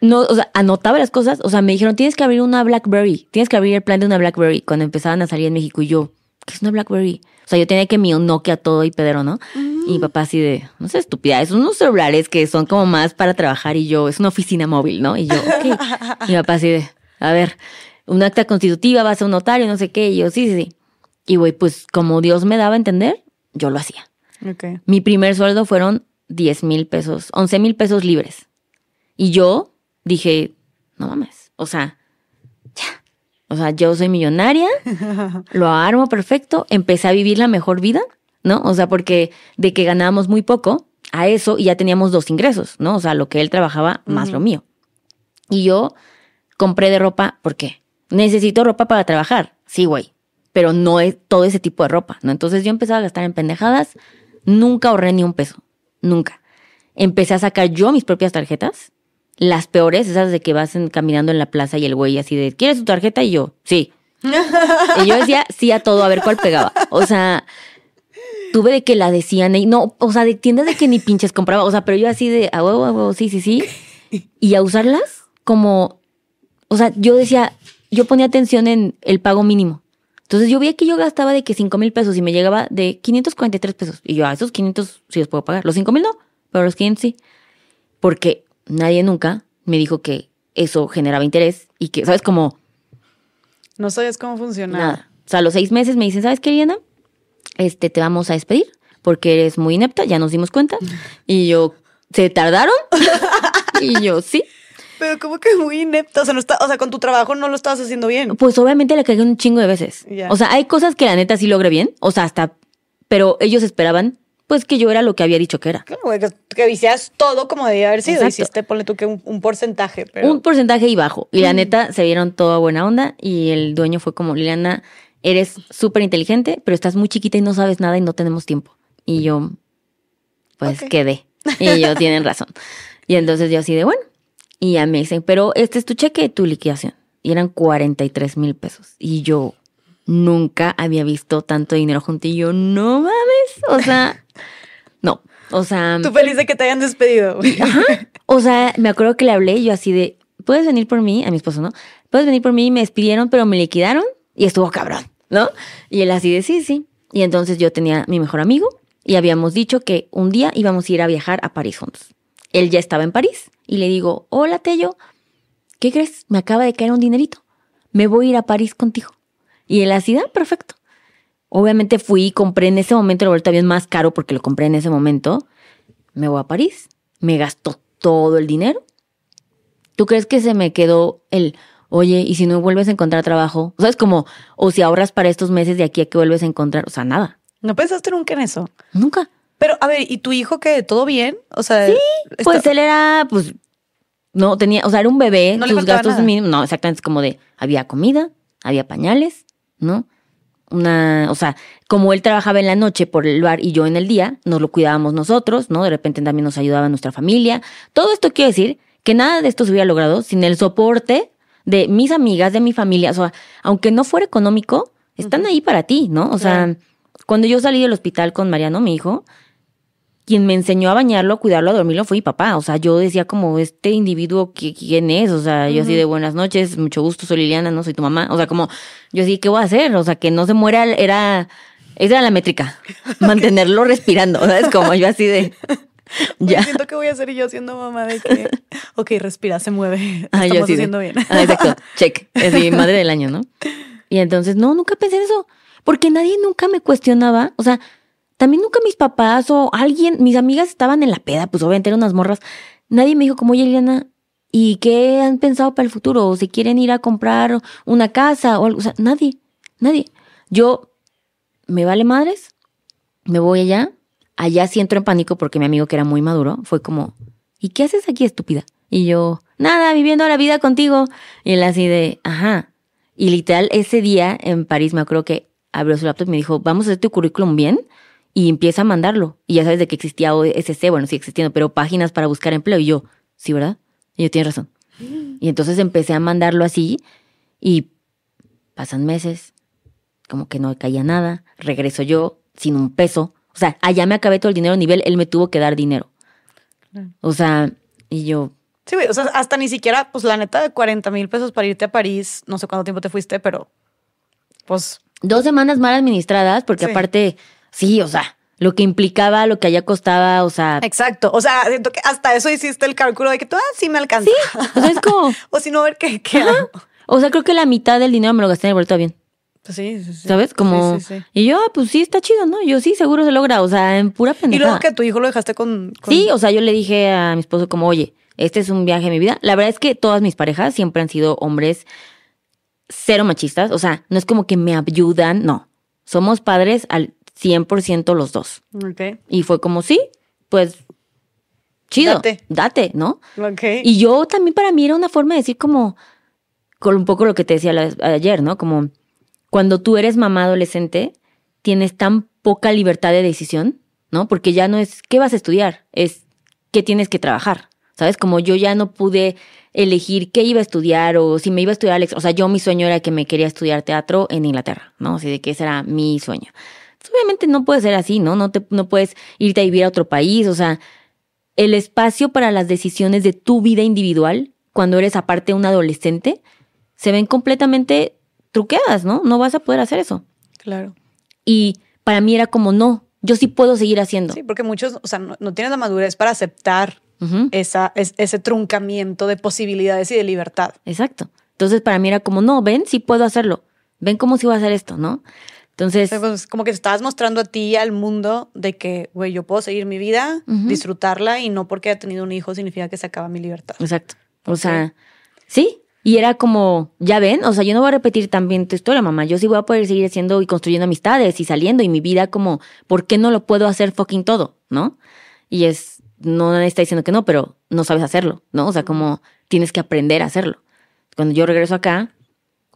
[SPEAKER 2] no, o sea, anotaba las cosas. O sea, me dijeron, tienes que abrir una Blackberry. Tienes que abrir el plan de una Blackberry cuando empezaban a salir en México. Y yo, ¿qué es una Blackberry? O sea, yo tenía que mi Nokia todo y pedero, ¿no? Y mi papá así de, no sé, estupidez, son unos celulares que son como más para trabajar. Y yo, es una oficina móvil, ¿no? Y yo, ok. Y <laughs> mi papá así de, a ver, un acta constitutiva, vas a un notario, no sé qué. Y yo, sí, sí, sí. Y güey, pues como Dios me daba a entender, yo lo hacía.
[SPEAKER 1] ok.
[SPEAKER 2] Mi primer sueldo fueron 10 mil pesos, 11 mil pesos libres. Y yo dije, no mames, o sea, ya. O sea, yo soy millonaria, <laughs> lo armo perfecto, empecé a vivir la mejor vida, ¿no? O sea, porque de que ganábamos muy poco a eso y ya teníamos dos ingresos, ¿no? O sea, lo que él trabajaba más lo mío. Y yo compré de ropa, ¿por qué? Necesito ropa para trabajar, sí, güey, pero no es todo ese tipo de ropa, ¿no? Entonces yo empezaba a gastar en pendejadas, nunca ahorré ni un peso, nunca. Empecé a sacar yo mis propias tarjetas, las peores, esas de que vas en- caminando en la plaza y el güey así de, ¿quieres tu tarjeta? Y yo, sí. <laughs> y yo decía sí a todo, a ver cuál pegaba. O sea, tuve de que la decían, y no, o sea, de tiendas de que ni pinches compraba, o sea, pero yo así de, a huevo, a huevo, sí, sí, sí. Y a usarlas como, o sea, yo decía, yo ponía atención en el pago mínimo. Entonces yo veía que yo gastaba de que 5 mil pesos y me llegaba de 543 pesos. Y yo, a esos 500 sí los puedo pagar. Los 5 mil no, pero los 500 sí. Porque nadie nunca me dijo que eso generaba interés y que, ¿sabes? Como
[SPEAKER 1] No sabías cómo funcionaba.
[SPEAKER 2] nada. O sea, a los seis meses me dicen, ¿sabes qué, Eliana? Este, te vamos a despedir porque eres muy inepta, ya nos dimos cuenta. <laughs> Y yo, ¿se tardaron? <laughs> y yo, sí.
[SPEAKER 1] Pero como que muy inepta. O sea, no está, o sea, con tu trabajo no lo estabas haciendo bien.
[SPEAKER 2] Pues obviamente le cagué un chingo de veces. O sea, hay cosas que la neta sí logré bien. O sea, hasta. Pero ellos esperaban, pues, que yo era lo que había dicho que era.
[SPEAKER 1] Claro, que, hicieras todo como debía haber sido.
[SPEAKER 2] Exacto.
[SPEAKER 1] Hiciste, ponle tú que un, un porcentaje. Pero...
[SPEAKER 2] Un porcentaje y bajo. Y la neta se vieron toda buena onda. Y el dueño fue como, Liliana, eres súper inteligente, pero estás muy chiquita y no sabes nada y no tenemos tiempo. Y yo, pues quedé. Y ellos <laughs> tienen razón. Y entonces yo así de, bueno. Y ya me dicen, pero este es tu cheque, tu liquidación. Y eran 43 mil pesos. Y yo nunca había visto tanto dinero junto. Y yo, no mames. O sea. O sea,
[SPEAKER 1] Tú feliz de que te hayan despedido. güey. <laughs>
[SPEAKER 2] o sea, me acuerdo que le hablé y yo así de, ¿puedes venir por mí? A mi esposo, ¿no? ¿Puedes venir por mí? Me despidieron, pero me liquidaron y estuvo cabrón, ¿no? Y él así de, sí, sí. Y entonces yo tenía mi mejor amigo y habíamos dicho que un día íbamos a ir a viajar a París juntos. Él ya estaba en París y le digo, hola Tello, ¿qué crees? Me acaba de caer un dinerito. Me voy a ir a París contigo. Y él así, ah, perfecto. Obviamente fui y compré en ese momento, lo vuelto bien más caro porque lo compré en ese momento. Me voy a París, me gastó todo el dinero. ¿Tú crees que se me quedó el, oye, y si no vuelves a encontrar trabajo? O sea, es como, o si ahorras para estos meses de aquí a que vuelves a encontrar, o sea, nada,
[SPEAKER 1] ¿No pensaste nunca en eso?
[SPEAKER 2] nunca.
[SPEAKER 1] Pero, a ver, ¿y tu hijo qué? ¿Todo bien? O sea,
[SPEAKER 2] Sí, Pues él era, pues, no tenía, o sea, era un bebé,
[SPEAKER 1] No
[SPEAKER 2] sus gastos mínimos, no, exactamente, es como de, había comida, había pañales, ¿no? Una, o sea, como él trabajaba en la noche por el bar y yo en el día, nos lo cuidábamos nosotros, ¿no? De repente también nos ayudaba nuestra familia. Todo esto quiere decir que nada de esto se hubiera logrado sin el soporte de mis amigas, de mi familia. O sea, aunque no fuera económico, están ahí para ti, ¿no? O sea, cuando yo salí del hospital con Mariano, mi hijo, quien me enseñó a bañarlo, a cuidarlo, a dormirlo fue mi papá. O sea, yo decía como, este individuo, ¿qui- ¿quién es? O sea, yo así de buenas noches, mucho gusto, soy Liliana, no soy tu mamá. O sea, como, yo así, ¿qué voy a hacer? O sea, que no se muera, era, esa era la métrica, <laughs> mantenerlo respirando. O sea, es como yo así de, <laughs> ya.
[SPEAKER 1] Siento que voy a ser yo siendo mamá de que, <laughs> ok, respira, se mueve.
[SPEAKER 2] Ah, yo
[SPEAKER 1] Estamos
[SPEAKER 2] de-
[SPEAKER 1] haciendo bien.
[SPEAKER 2] Ah, exacto, check. Así, madre del año, ¿no? Y entonces, no, nunca pensé en eso. Porque nadie nunca me cuestionaba. O sea, también nunca mis papás o alguien, mis amigas estaban en la peda, pues obviamente eran unas morras. Nadie me dijo, como, oye, Liliana, ¿y qué han pensado para el futuro? ¿O si quieren ir a comprar una casa o algo? O sea, nadie, nadie. Yo, me vale madres, me voy allá. Allá sí entro en pánico porque mi amigo, que era muy maduro, fue como, ¿y qué haces aquí, estúpida? Y yo, nada, viviendo la vida contigo. Y él así de, ajá. Y literal, ese día en París me acuerdo que abrió su laptop y me dijo, vamos a hacer tu currículum bien y empieza a mandarlo. Y ya sabes de que existía OSC, bueno, sigue existiendo, pero páginas para buscar empleo. Y yo, sí, ¿verdad? Y yo, tienes razón. Y entonces empecé a mandarlo así y pasan meses, como que no caía nada. Regreso yo sin un peso. O sea, allá me acabé todo el dinero a nivel, él me tuvo que dar dinero. O sea, y yo,
[SPEAKER 1] Sí, o sea, hasta ni siquiera, pues la neta, de 40 mil pesos para irte a París, no sé cuánto tiempo te fuiste, pero pues
[SPEAKER 2] dos semanas mal administradas, porque
[SPEAKER 1] Sí.
[SPEAKER 2] aparte, sí, o sea, lo que implicaba, lo que allá costaba, o sea,
[SPEAKER 1] exacto. O sea, siento que hasta eso hiciste el cálculo de que tú, ah, sí me alcanza.
[SPEAKER 2] o sea, es como, <laughs>
[SPEAKER 1] o si no, a ver qué, qué hago.
[SPEAKER 2] o sea, creo que la mitad del dinero me lo gasté en el vuelto a bien,
[SPEAKER 1] Pues sí, sí, sí.
[SPEAKER 2] ¿sabes? Como,
[SPEAKER 1] Sí, sí, sí.
[SPEAKER 2] y yo, ah, pues sí, está chido, ¿no? Yo sí, seguro se logra, o sea, en pura
[SPEAKER 1] Y
[SPEAKER 2] pendejada.
[SPEAKER 1] luego que tu hijo lo dejaste con. con-
[SPEAKER 2] Sí, o sea, yo le dije a mi esposo como, oye, este es un viaje de mi vida. La verdad es que todas mis parejas siempre han sido hombres cero machistas. O sea, no es como que me ayudan, no. Somos padres al 100% los dos.
[SPEAKER 1] Ok.
[SPEAKER 2] Y fue como, sí, pues, chido,
[SPEAKER 1] Date.
[SPEAKER 2] date, ¿no?
[SPEAKER 1] Ok.
[SPEAKER 2] Y yo también para mí era una forma de decir como, con un poco lo que te decía la- ayer, ¿no? Como cuando tú eres mamá adolescente, tienes tan poca libertad de decisión, ¿no? Porque ya no es, ¿qué vas a estudiar? Es, ¿qué tienes que trabajar? ¿Sabes? Como yo ya no pude elegir qué iba a estudiar o si me iba a estudiar, al ex- o sea, yo mi sueño era que me quería estudiar teatro en Inglaterra, ¿no? Así de que ese era mi sueño. Obviamente no puede ser así, ¿no? No, te, no puedes irte a vivir a otro país, o sea, el espacio para las decisiones de tu vida individual, cuando eres aparte un adolescente, se ven completamente truqueadas, ¿no? No vas a poder hacer eso.
[SPEAKER 1] Claro.
[SPEAKER 2] Y para mí era como, no, yo sí puedo seguir haciendo.
[SPEAKER 1] Sí, porque muchos, o sea, no, no tienen la madurez para aceptar esa, es- ese truncamiento de posibilidades y de libertad.
[SPEAKER 2] Exacto. Entonces para mí era como, no, ven, sí puedo hacerlo. Ven cómo sí voy a hacer esto, ¿no? Entonces,
[SPEAKER 1] pues, como que te estabas mostrando a ti y al mundo de que, güey, yo puedo seguir mi vida,
[SPEAKER 2] Ujú.
[SPEAKER 1] disfrutarla y no porque haya tenido un hijo significa que se acaba mi libertad.
[SPEAKER 2] exacto. O sea, sí. Y era como, ya ven, o sea, yo no voy a repetir también tu historia, mamá. Yo sí voy a poder seguir haciendo y construyendo amistades y saliendo y mi vida como, ¿por qué no lo puedo hacer fucking todo? ¿No? Y es, no está diciendo que no, pero no sabes hacerlo, ¿no? O sea, como tienes que aprender a hacerlo. Cuando yo regreso acá,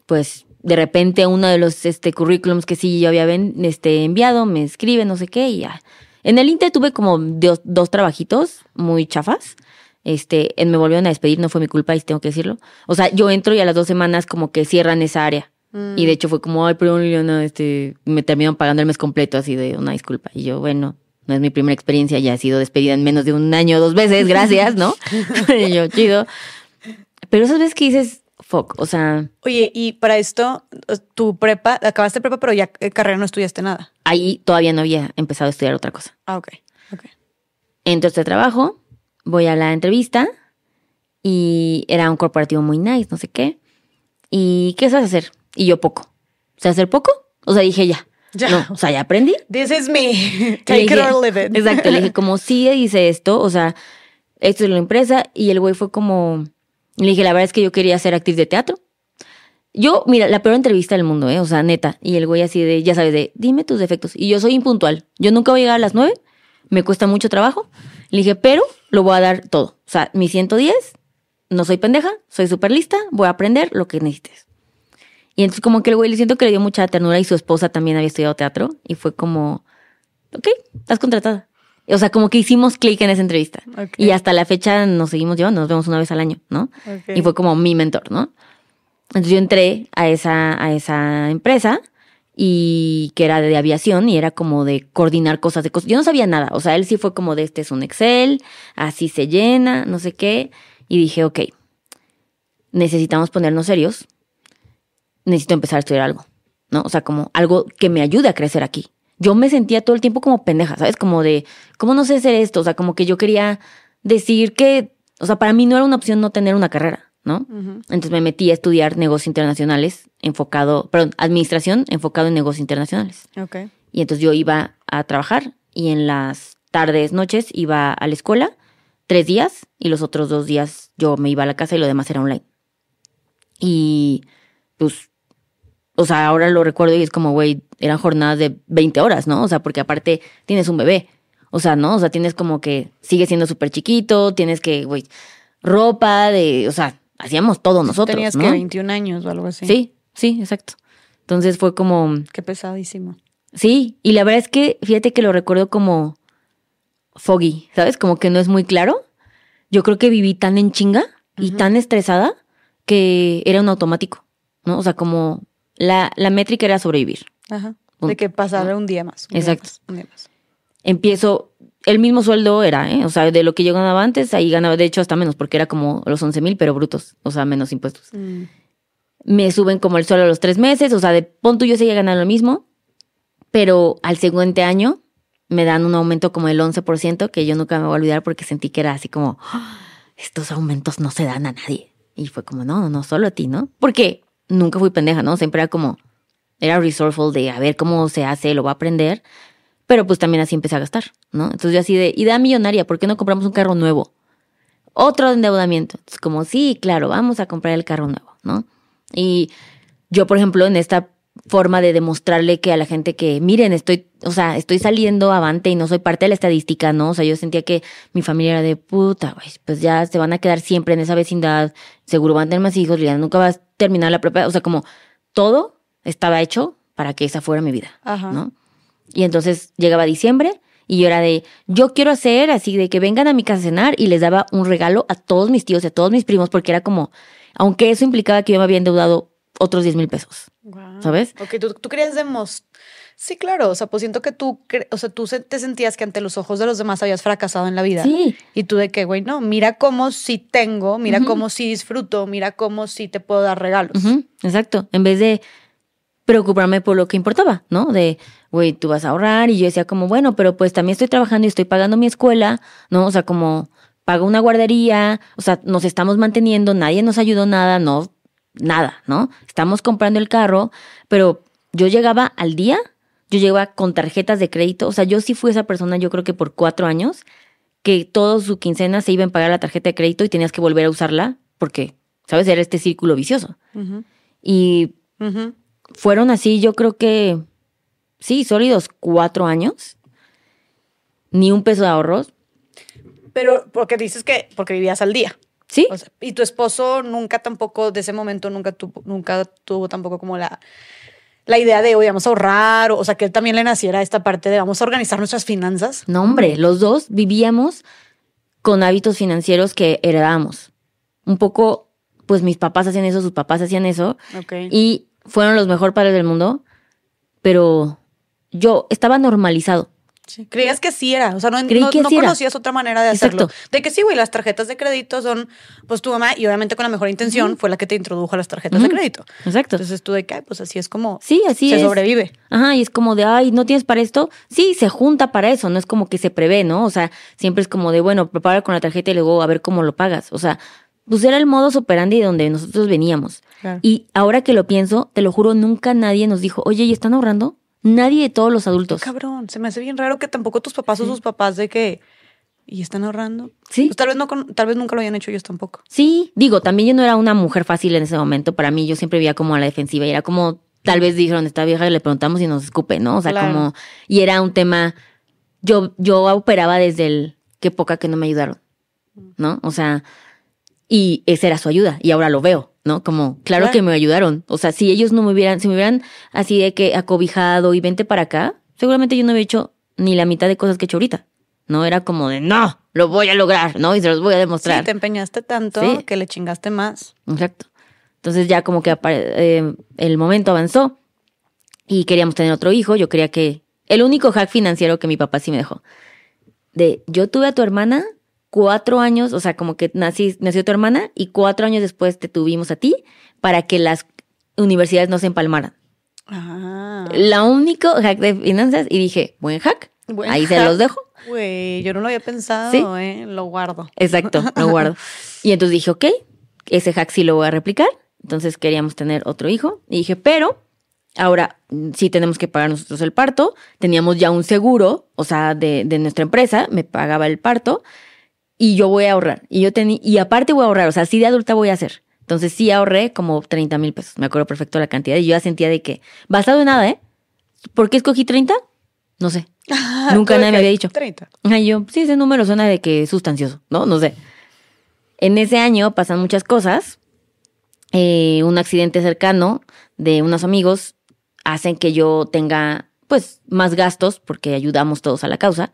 [SPEAKER 2] pues de repente uno de los este, currículums que sí yo había ven- este, enviado me escribe, no sé qué, y ya. En el Inter tuve como dos, dos trabajitos muy chafas. Este, me volvieron a despedir, no fue mi culpa, y tengo que decirlo. O sea, yo entro y a las dos semanas como que cierran esa área. Y de hecho fue como, ay, perdón, Liliana, este, me terminaron pagando el mes completo, así de una disculpa. Y yo, bueno, no es mi primera experiencia, ya he sido despedida en menos de un año, dos veces, gracias, ¿no? <laughs> y yo, chido. Pero esas veces que dices, fuck, o sea,
[SPEAKER 1] Oye, y para esto, tu prepa, acabaste prepa, pero ya eh, carrera no estudiaste nada.
[SPEAKER 2] ahí todavía no había empezado a estudiar otra cosa.
[SPEAKER 1] Ah, ok. ok.
[SPEAKER 2] Entro a este trabajo, voy a la entrevista y era un corporativo muy nice, no sé qué. ¿Y qué sabes hacer? Y yo poco. ¿Sé hacer poco? O sea, dije ya.
[SPEAKER 1] Ya.
[SPEAKER 2] No, o sea, ya aprendí.
[SPEAKER 1] This is me. Take it or live it.
[SPEAKER 2] Exacto, le dije <laughs> como sí hice esto, o sea, esto es la empresa y el güey fue como, le dije la verdad es que yo quería ser actriz de teatro. Yo, mira, la peor entrevista del mundo, ¿eh? O sea, neta. Y el güey así de, ya sabes, de, dime tus defectos. Y yo soy impuntual. Yo nunca voy a llegar a las nueve. Me cuesta mucho trabajo. Le dije, pero lo voy a dar todo. O sea, mi 110, no soy pendeja, soy súper lista, voy a aprender lo que necesites. Y entonces como que el güey le siento que le dio mucha ternura y su esposa también había estudiado teatro. Y fue como, ok, estás contratada. O sea, como que hicimos clic en esa entrevista. Y hasta la fecha nos seguimos llevando, nos vemos una vez al año, ¿no? Y fue como mi mentor, ¿no? Entonces yo entré a esa, a esa empresa y que era de aviación y era como de coordinar cosas de cosas. Yo no sabía nada, o sea, él sí fue como de este es un Excel, así se llena, no sé qué. Y dije, ok, necesitamos ponernos serios, necesito empezar a estudiar algo, ¿no? O sea, como algo que me ayude a crecer aquí. Yo me sentía todo el tiempo como pendeja, ¿sabes? Como de, ¿cómo no sé hacer esto? O sea, como que yo quería decir que, o sea, para mí no era una opción no tener una carrera, ¿no? Entonces me metí a estudiar negocios internacionales, enfocado, perdón, administración enfocado en negocios internacionales.
[SPEAKER 1] Ok.
[SPEAKER 2] Y entonces yo iba a trabajar y en las tardes, noches iba a la escuela tres días y los otros dos días yo me iba a la casa y lo demás era online. Y pues, o sea, ahora lo recuerdo y es como, güey, eran jornadas de 20 horas, ¿no? O sea, porque aparte tienes un bebé. O sea, ¿no? O sea, tienes como que sigue siendo súper chiquito, tienes que, güey, ropa de, o sea, hacíamos todo nosotros,
[SPEAKER 1] Tenías
[SPEAKER 2] ¿no?
[SPEAKER 1] que 21 años o algo así.
[SPEAKER 2] Sí, sí, exacto. Entonces fue como,
[SPEAKER 1] Qué pesadísimo.
[SPEAKER 2] Sí, y la verdad es que fíjate que lo recuerdo como foggy, ¿sabes? Como que no es muy claro. Yo creo que viví tan en chinga y tan estresada que era un automático, ¿no? O sea, como la, la métrica era sobrevivir.
[SPEAKER 1] Ajá.
[SPEAKER 2] Punto.
[SPEAKER 1] De que pasara un día más. un día
[SPEAKER 2] Exacto.
[SPEAKER 1] más, un día más.
[SPEAKER 2] Empiezo, el mismo sueldo era, ¿eh? O sea, de lo que yo ganaba antes, ahí ganaba, de hecho, hasta menos, porque era como los 11 mil, pero brutos, o sea, menos impuestos.
[SPEAKER 1] Mm.
[SPEAKER 2] me suben como el suelo a los tres meses, o sea, de punto yo seguía ganando lo mismo, pero al siguiente año me dan un aumento como del 11%, que yo nunca me voy a olvidar porque sentí que era así como, "Ah, estos aumentos no se dan a nadie. Y fue como, no, no, no, solo a ti, ¿no? Porque nunca fui pendeja, ¿no? Siempre era como, era resourceful de a ver cómo se hace, lo voy a aprender, pero pues también así empecé a gastar, ¿no? Entonces yo así de, idea millonaria, ¿por qué no compramos un carro nuevo? Otro endeudamiento. Entonces, como, sí, claro, vamos a comprar el carro nuevo, ¿no? Y yo, por ejemplo, en esta forma de demostrarle que a la gente que, miren, estoy, o sea, estoy saliendo avante y no soy parte de la estadística, ¿no? O sea, yo sentía que mi familia era de puta, güey, pues ya se van a quedar siempre en esa vecindad, seguro van a tener más hijos, ya nunca vas a terminar la propia, o sea, como todo estaba hecho para que esa fuera mi vida,
[SPEAKER 1] Ajá.
[SPEAKER 2] ¿no? Y entonces llegaba diciembre y yo era de, yo quiero hacer así de que vengan a mi casa a cenar y les daba un regalo a todos mis tíos y a todos mis primos porque era como, aunque eso implicaba que yo me había endeudado otros 10 mil pesos. ¿Sabes?
[SPEAKER 1] Ok, tú, tú querías demostrar. Sí, claro. O sea, pues siento que tú, o sea, tú se- te sentías que ante los ojos de los demás habías fracasado en la vida.
[SPEAKER 2] Sí.
[SPEAKER 1] Y tú de que, güey, no, mira cómo sí tengo, mira cómo sí disfruto, mira cómo sí te puedo dar regalos.
[SPEAKER 2] Exacto. En vez de preocuparme por lo que importaba, ¿no? De, güey, tú vas a ahorrar. Y yo decía como, bueno, pero pues también estoy trabajando y estoy pagando mi escuela, ¿no? O sea, como pago una guardería, o sea, nos estamos manteniendo, nadie nos ayudó nada, no, nada, ¿no? Estamos comprando el carro, pero yo llegaba al día, yo llegaba con tarjetas de crédito, o sea, yo sí fui esa persona, yo creo que por cuatro años, que todo su quincena se iba a pagar la tarjeta de crédito y tenías que volver a usarla porque, ¿sabes? Era este círculo vicioso. Y fueron así, yo creo que, sí, sólidos cuatro años. Ni un peso de ahorros.
[SPEAKER 1] Pero porque dices que, porque vivías al día.
[SPEAKER 2] Sí.
[SPEAKER 1] O sea, y tu esposo nunca tampoco, de ese momento, nunca tuvo, nunca tuvo tampoco como la, la idea de, oye, vamos a ahorrar, o, o sea, que él también le naciera esta parte de vamos a organizar nuestras finanzas.
[SPEAKER 2] No, hombre, los dos vivíamos con hábitos financieros que heredamos. Un poco, pues mis papás hacían eso, sus papás hacían eso,
[SPEAKER 1] Ok.
[SPEAKER 2] y fueron los mejores padres del mundo, pero yo estaba normalizado.
[SPEAKER 1] Sí, Creías que sí era, o sea, no, no,
[SPEAKER 2] que
[SPEAKER 1] no
[SPEAKER 2] sí era.
[SPEAKER 1] conocías otra manera de hacerlo.
[SPEAKER 2] Exacto.
[SPEAKER 1] De que sí, güey, las tarjetas de crédito son, pues tu mamá, y obviamente con la mejor intención, fue la que te introdujo a las tarjetas de crédito.
[SPEAKER 2] Exacto.
[SPEAKER 1] Entonces tú de que, pues así es como
[SPEAKER 2] Sí, así
[SPEAKER 1] se
[SPEAKER 2] es.
[SPEAKER 1] sobrevive.
[SPEAKER 2] Ajá, y es como de, ay, ¿no tienes para esto? Sí, se junta para eso, no es como que se prevé, ¿no? O sea, siempre es como de, bueno, prepara con la tarjeta y luego a ver cómo lo pagas. O sea, pues era el modo operandi de donde nosotros veníamos.
[SPEAKER 1] Claro.
[SPEAKER 2] Y ahora que lo pienso, te lo juro, nunca nadie nos dijo, oye, ¿y están ahorrando? Nadie de todos los adultos.
[SPEAKER 1] Cabrón, se me hace bien raro que tampoco tus papás o sus papás de que, y están ahorrando.
[SPEAKER 2] Sí.
[SPEAKER 1] Pues tal vez, no tal vez nunca lo hayan hecho ellos tampoco.
[SPEAKER 2] Sí, digo, también yo no era una mujer fácil en ese momento. Para mí, yo siempre vivía como a la defensiva y era como, tal vez dijeron, esta vieja y le preguntamos y nos escupe, ¿no? O sea,
[SPEAKER 1] Claro.
[SPEAKER 2] como, y era un tema, yo, yo operaba desde el, qué poca que no me ayudaron, ¿no? O sea, y esa era su ayuda y ahora lo veo, ¿no? Como, claro,
[SPEAKER 1] Claro.
[SPEAKER 2] que me ayudaron. O sea, si ellos no me hubieran, si me hubieran así de que acobijado y vente para acá, seguramente yo no hubiera hecho ni la mitad de cosas que he hecho ahorita. No era como de, no, lo voy a lograr, ¿no? Y se los voy a demostrar.
[SPEAKER 1] Sí, te empeñaste tanto
[SPEAKER 2] Sí.
[SPEAKER 1] que le chingaste más.
[SPEAKER 2] Exacto. Entonces ya como que eh, el momento avanzó y queríamos tener otro hijo. Yo quería que... El único hack financiero que mi papá sí me dejó. De, yo tuve a tu hermana cuatro años, o sea, como que nací, nació tu hermana y cuatro años después te tuvimos a ti para que las universidades no se empalmaran.
[SPEAKER 1] Ah.
[SPEAKER 2] La único hack de finanzas y dije, buen hack.
[SPEAKER 1] Buen
[SPEAKER 2] Ahí se los dejo.
[SPEAKER 1] Güey, yo no lo había pensado,
[SPEAKER 2] Sí.
[SPEAKER 1] eh. Lo guardo.
[SPEAKER 2] Exacto, lo <laughs> guardo. Y entonces dije, ok, ese hack sí lo voy a replicar. Entonces queríamos tener otro hijo. Y dije, pero ahora sí tenemos que pagar nosotros el parto. Teníamos ya un seguro, o sea, de, de nuestra empresa, me pagaba el parto. Y yo voy a ahorrar. Y yo tenía, y aparte voy a ahorrar, o sea, sí de adulta voy a hacer. Entonces sí ahorré como 30 mil pesos. Me acuerdo perfecto la cantidad. Y yo ya sentía de que, basado en nada, ¿eh? ¿Por qué escogí 30? No sé. <laughs> Nunca
[SPEAKER 1] Tú de
[SPEAKER 2] nadie me había dicho.
[SPEAKER 1] 30.
[SPEAKER 2] Ay, yo, sí, ese número suena de que es sustancioso, ¿no? No sé. En ese año pasan muchas cosas. Eh, un accidente cercano de unos amigos hacen que yo tenga, pues, más gastos porque ayudamos todos a la causa.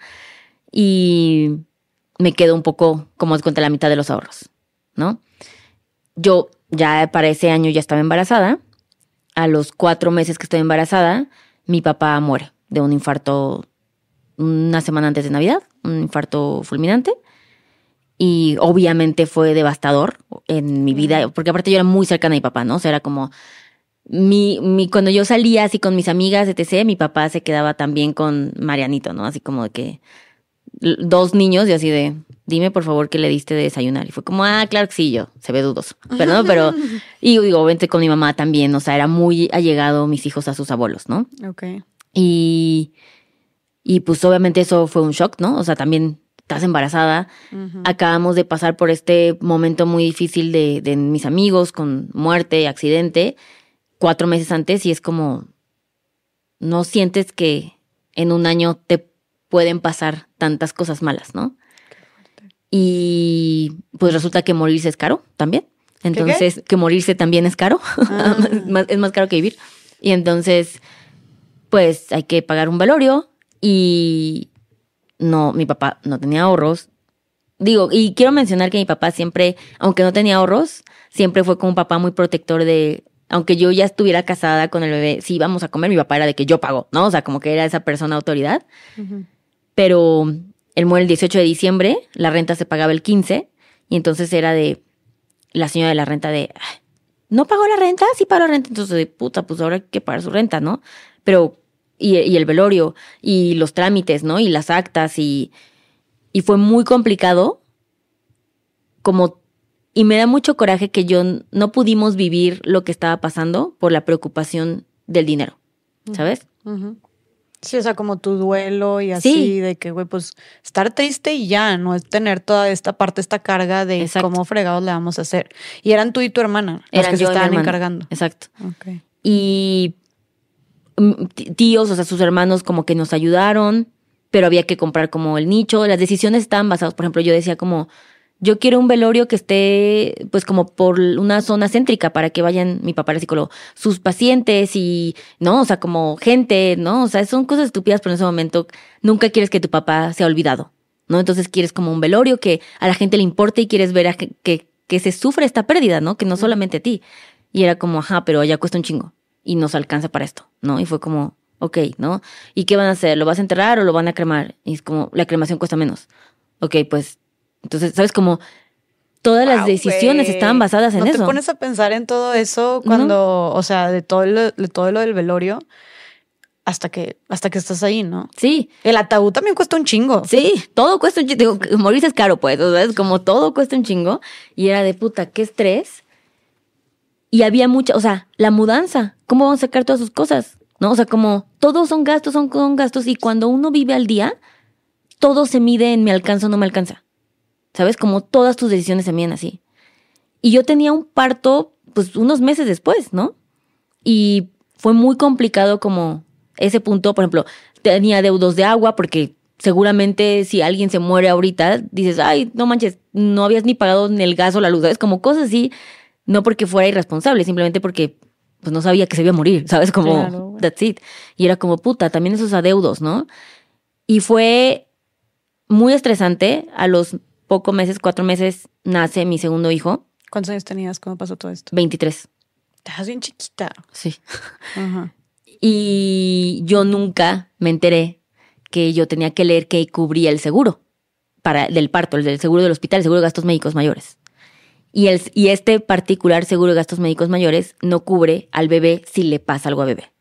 [SPEAKER 2] Y me quedo un poco, como cuenta, la mitad de los ahorros, ¿no? Yo ya para ese año ya estaba embarazada. A los cuatro meses que estoy embarazada, mi papá muere de un infarto una semana antes de Navidad, un infarto fulminante. Y obviamente fue devastador en mi vida, porque aparte yo era muy cercana a mi papá, ¿no? O sea, era como mi, mi, cuando yo salía así con mis amigas, etc., mi papá se quedaba también con Marianito, ¿no? Así como de que dos niños y así de, dime por favor qué le diste de desayunar. Y fue como, ah, claro que sí, yo, se ve dudoso. Pero no, pero, <laughs> y digo, obviamente con mi mamá también, o sea, era muy allegado mis hijos a sus abuelos, ¿no?
[SPEAKER 1] Ok.
[SPEAKER 2] Y, y pues obviamente eso fue un shock, ¿no? O sea, también estás embarazada. Acabamos de pasar por este momento muy difícil de, de mis amigos con muerte, accidente, cuatro meses antes y es como, no sientes que en un año te pueden pasar tantas cosas malas, ¿no? Y pues resulta que morirse es caro también.
[SPEAKER 1] qué?
[SPEAKER 2] Entonces, que morirse también es caro.
[SPEAKER 1] Ah. <laughs>
[SPEAKER 2] es, más, es más caro que vivir. Y entonces, pues hay que pagar un velorio y no, mi papá no tenía ahorros. Digo, y quiero mencionar que mi papá siempre, aunque no tenía ahorros, siempre fue como un papá muy protector de, aunque yo ya estuviera casada con el bebé, si íbamos a comer, mi papá era de que yo pago, ¿no? O sea, como que era esa persona autoridad. Pero él muere el 18 de diciembre, la renta se pagaba el 15, y entonces era de la señora de la renta de, "Ay, ¿no pagó la renta? Sí pagó la renta. Entonces, de puta, pues ahora hay que pagar su renta, ¿no? Pero, y, y el velorio, y los trámites, ¿no? Y las actas, y, y fue muy complicado, como, y me da mucho coraje que yo no pudimos vivir lo que estaba pasando por la preocupación del dinero, ¿sabes?
[SPEAKER 1] Sí, o sea, como tu duelo y así,
[SPEAKER 2] Sí.
[SPEAKER 1] de que, güey, pues estar triste y ya, no es tener toda esta parte, esta carga de
[SPEAKER 2] Exacto.
[SPEAKER 1] cómo fregados le vamos a hacer. Y eran tú y tu hermana las
[SPEAKER 2] Eran
[SPEAKER 1] que se estaban encargando.
[SPEAKER 2] Exacto.
[SPEAKER 1] Ok.
[SPEAKER 2] y mm, tíos, o sea, sus hermanos como que nos ayudaron, pero había que comprar como el nicho. Las decisiones estaban basadas, por ejemplo, yo decía como yo quiero un velorio que esté, pues, como por una zona céntrica para que vayan, mi papá era psicólogo, sus pacientes y, ¿no? O sea, como gente, ¿no? O sea, son cosas estúpidas, pero en ese momento nunca quieres que tu papá sea olvidado, ¿no? Entonces quieres como un velorio que a la gente le importe y quieres ver a que, que, que se sufre esta pérdida, ¿no? Que no solamente a ti. Y era como, ajá, pero ya cuesta un chingo y nos alcanza para esto, ¿no? Y fue como, ok, ¿no? ¿Y qué van a hacer? ¿Lo vas a enterrar o lo van a cremar? Y es como, la cremación cuesta menos. Ok, pues entonces, ¿sabes? Como todas las decisiones
[SPEAKER 1] güey.
[SPEAKER 2] estaban basadas en
[SPEAKER 1] ¿No
[SPEAKER 2] eso.
[SPEAKER 1] te pones a pensar en todo eso cuando, o sea, de todo, lo, de todo lo del velorio hasta que, hasta que estás ahí, ¿no?
[SPEAKER 2] Sí,
[SPEAKER 1] El ataúd también cuesta un chingo.
[SPEAKER 2] sí, todo cuesta un chingo. Digo, morirse es caro, pues, o sea, es como todo cuesta un chingo. Y era de puta, qué estrés. Y había mucha, o sea, la mudanza, ¿cómo vamos a sacar todas sus cosas? ¿No? O sea, como todos son gastos, son, son gastos. Y cuando uno vive al día, todo se mide en me alcanza o no me alcanza. ¿Sabes? Como todas tus decisiones se miden así. Y yo tenía un parto, pues, unos meses después, ¿no? Y fue muy complicado como ese punto, por ejemplo, tenía deudos de agua porque seguramente si alguien se muere ahorita, dices, ay, no manches, no habías ni pagado ni el gas o la luz, ¿sabes? Como cosas así, no porque fuera irresponsable, simplemente porque pues no sabía que se iba a morir, ¿sabes? Como,
[SPEAKER 1] Claro,
[SPEAKER 2] that's it. Y era como, puta, también esos adeudos, ¿no? Y fue muy estresante. A los pocos meses, cuatro meses, nace mi segundo hijo,
[SPEAKER 1] ¿Cuántos años tenías cuando pasó todo esto?
[SPEAKER 2] 23.
[SPEAKER 1] Estás bien chiquita.
[SPEAKER 2] Sí.
[SPEAKER 1] Ajá. <laughs>
[SPEAKER 2] Y yo nunca me enteré que yo tenía que leer que cubría el seguro para del parto, el del seguro del hospital, el seguro de gastos médicos mayores. Y, el, y este particular seguro de gastos médicos mayores no cubre al bebé si le pasa algo a bebé.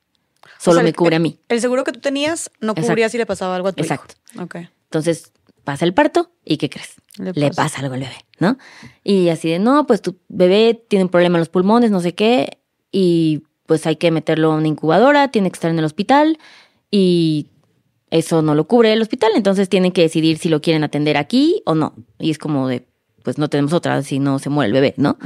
[SPEAKER 2] Solo
[SPEAKER 1] O sea,
[SPEAKER 2] me
[SPEAKER 1] el-
[SPEAKER 2] cubre a mí.
[SPEAKER 1] El seguro que tú tenías no
[SPEAKER 2] Exacto.
[SPEAKER 1] cubría si le pasaba algo a tu
[SPEAKER 2] Exacto.
[SPEAKER 1] hijo. Ok.
[SPEAKER 2] Entonces pasa el parto y ¿qué crees?
[SPEAKER 1] Le
[SPEAKER 2] Le,
[SPEAKER 1] pasa.
[SPEAKER 2] algo al bebé, ¿no? Y así de, no, pues tu bebé tiene un problema en los pulmones, no sé qué, y pues hay que meterlo a una incubadora, tiene que estar en el hospital y eso no lo cubre el hospital, entonces tienen que decidir si lo quieren atender aquí o no. Y es como de, pues no tenemos otra si no se muere el bebé, ¿no?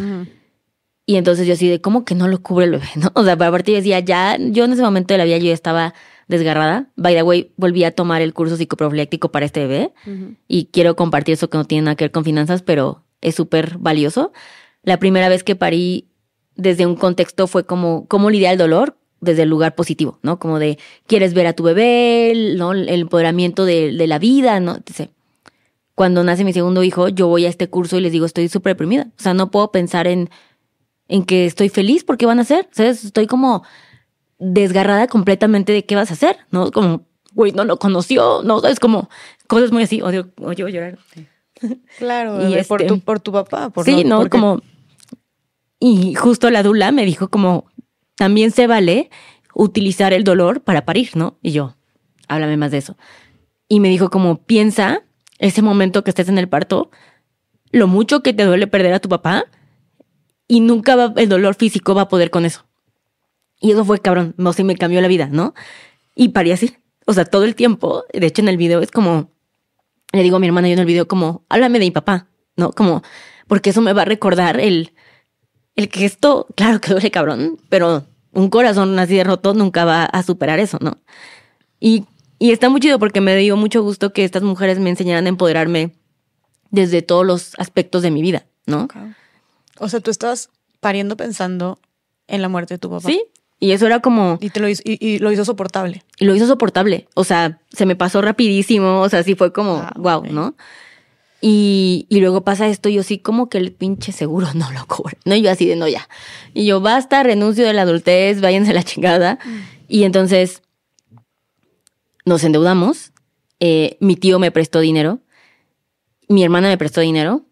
[SPEAKER 2] Y entonces yo así de, ¿cómo que no lo cubre el bebé? ¿No? <laughs> O sea, aparte yo decía, ya, yo en ese momento de la vida yo ya estaba desgarrada. By the way, volví a tomar el curso psicoprofiláctico para este bebé
[SPEAKER 1] Ujú.
[SPEAKER 2] y quiero compartir eso que no tiene nada que ver con finanzas, pero es súper valioso. La primera vez que parí desde un contexto fue como cómo lidiar el dolor desde el lugar positivo, ¿no? Como de quieres ver a tu bebé, ¿no? El empoderamiento de, de la vida, ¿no? Cuando nace mi segundo hijo, yo voy a este curso y les digo, estoy súper deprimida. O sea, no puedo pensar en, en que estoy feliz porque van a hacer. ¿Sabes? Estoy como desgarrada completamente de qué vas a hacer, ¿no? Como, güey, no lo conoció, ¿no? Es como cosas muy así. Odio, odio llorar.
[SPEAKER 1] Claro, <laughs>
[SPEAKER 2] Y
[SPEAKER 1] bebé, por,
[SPEAKER 2] este-
[SPEAKER 1] tu, por tu papá. Por
[SPEAKER 2] sí, no,
[SPEAKER 1] porque-
[SPEAKER 2] como. Y justo la dula me dijo como, también se vale utilizar el dolor para parir, ¿no? Y yo, háblame más de eso. Y me dijo como, piensa ese momento que estés en el parto, lo mucho que te duele perder a tu papá y nunca va, el dolor físico va a poder con eso. Y eso fue cabrón, no sé, me cambió la vida, ¿no? Y parí así. O sea, todo el tiempo, de hecho en el video es como, le digo a mi hermana yo en el video como, háblame de mi papá, ¿no? Como, porque eso me va a recordar el, el que esto, claro que duele cabrón, pero un corazón así de roto nunca va a superar eso, ¿no? Y, y está muy chido porque me dio mucho gusto que estas mujeres me enseñaran a empoderarme desde todos los aspectos de mi vida, ¿no?
[SPEAKER 1] O sea, tú estabas pariendo pensando en la muerte de tu papá.
[SPEAKER 2] Sí. Y eso era como,
[SPEAKER 1] Y, te lo hizo, y, y lo hizo soportable.
[SPEAKER 2] y lo hizo soportable. O sea, se me pasó rapidísimo. O sea, sí fue como,
[SPEAKER 1] Ah,
[SPEAKER 2] wow. ¿no? Y, y luego pasa esto, y yo sí, como que el pinche seguro <laughs> no lo cubre. No, y yo así de no, ya. Y yo, basta, renuncio de la adultez, váyanse a la chingada. Y entonces nos endeudamos. eh, mi tío me prestó dinero. Mi hermana me prestó dinero.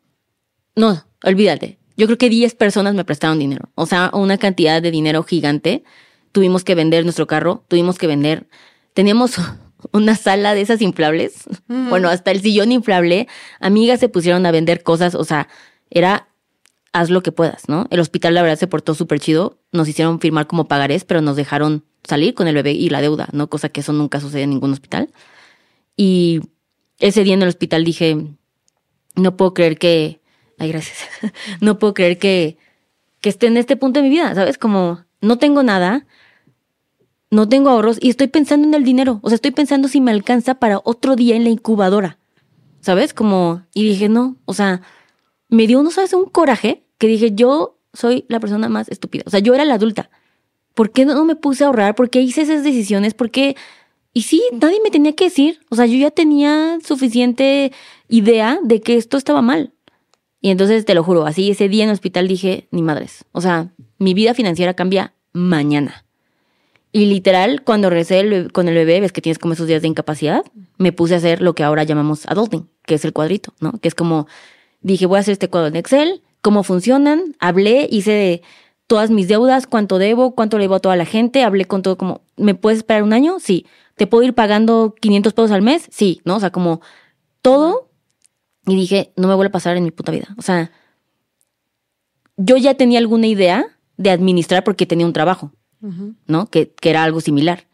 [SPEAKER 2] No, olvídate. Yo creo que 10 personas me prestaron dinero. O sea, una cantidad de dinero gigante. Tuvimos que vender nuestro carro, tuvimos que vender. Teníamos <laughs> una sala de esas inflables. Bueno, hasta el sillón inflable. Amigas se pusieron a vender cosas. O sea, era haz lo que puedas, ¿no? El hospital, la verdad, se portó súper chido. Nos hicieron firmar como pagarés, pero nos dejaron salir con el bebé y la deuda, ¿no? Cosa que eso nunca sucede en ningún hospital. Y ese día en el hospital dije, no puedo creer que, ay, gracias, <laughs> no puedo creer que, que esté en este punto de mi vida, ¿sabes? Como no tengo nada, no tengo ahorros y estoy pensando en el dinero, o sea, estoy pensando si me alcanza para otro día en la incubadora, ¿sabes? Como, y dije, no, o sea, me dio, no sabes, un coraje que dije, yo soy la persona más estúpida. O sea, yo era la adulta. ¿Por qué no me puse a ahorrar? ¿Por qué hice esas decisiones? ¿Por qué? Y sí, nadie me tenía que decir. O sea, yo ya tenía suficiente idea de que esto estaba mal. Y entonces, te lo juro, así ese día en el hospital dije, ni madres. O sea, mi vida financiera cambia mañana. Y literal, cuando regresé con el bebé, ves que tienes como esos días de incapacidad, me puse a hacer lo que ahora llamamos adulting, que es el cuadrito, ¿no? Que es como, dije, voy a hacer este cuadro en Excel, cómo funcionan, hablé, hice todas mis deudas, cuánto debo, cuánto le debo a toda la gente, hablé con todo como, ¿me puedes esperar un año? Sí. ¿Te puedo ir pagando 500 pesos al mes? Sí, ¿no? O sea, como todo. Y dije, no me vuelve a pasar en mi puta vida. O sea, yo ya tenía alguna idea de administrar porque tenía un trabajo, ¿no? Que, que era algo similar.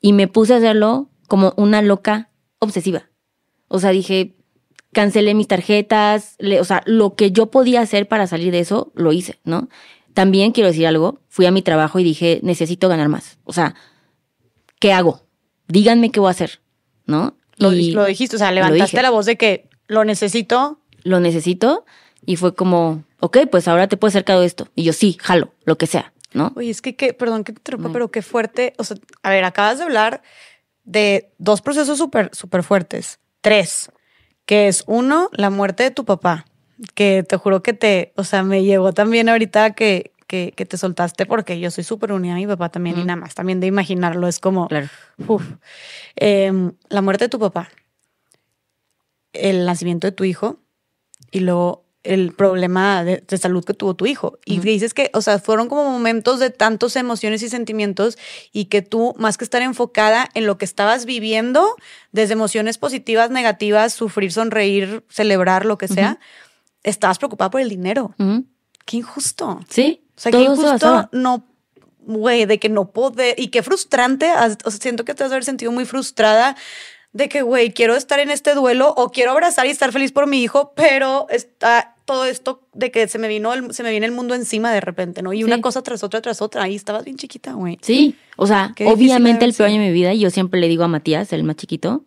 [SPEAKER 2] Y me puse a hacerlo como una loca obsesiva. O sea, dije, cancelé mis tarjetas, o sea, lo que yo podía hacer para salir de eso, lo hice, ¿no? También quiero decir algo, fui a mi trabajo y dije, necesito ganar más. O sea, ¿qué hago? díganme qué voy a hacer, ¿no?
[SPEAKER 1] Lo, lo dijiste, o sea, levantaste la voz de que lo necesito.
[SPEAKER 2] Lo necesito y fue como, ok, pues ahora te puedes hacer cargo de esto. Y yo sí, jalo, lo que sea, ¿no?
[SPEAKER 1] Oye, es que, perdón que te interrumpa, pero qué fuerte. O sea, a ver, acabas de hablar de dos procesos súper, súper fuertes. Tres, que es uno, la muerte de tu papá, que te juro que te, o sea, me llegó también ahorita que, que, te soltaste porque yo soy súper unida a mi papá también y nada más, también de imaginarlo es como,
[SPEAKER 2] claro.
[SPEAKER 1] Em, la muerte de tu papá, el nacimiento de tu hijo y luego el problema de, salud que tuvo tu hijo. Y dices que, o sea, fueron como momentos de tantas emociones y sentimientos y que tú, más que estar enfocada en lo que estabas viviendo, desde emociones positivas, negativas, sufrir, sonreír, celebrar, lo que sea, estabas preocupada por el dinero. Qué injusto.
[SPEAKER 2] Sí.
[SPEAKER 1] O sea, que injusto no, güey, de que no poder, y qué frustrante, o sea, siento que te has haber sentido muy frustrada de que, güey, quiero estar en este duelo o quiero abrazar y estar feliz por mi hijo, pero está todo esto de que se me vino, el, se me viene el mundo encima de repente, ¿no? Y una cosa tras otra, tras otra, ahí estabas bien chiquita, güey.
[SPEAKER 2] Sí, o sea, obviamente el peor año de mi vida, y yo siempre le digo a Matías, el más chiquito,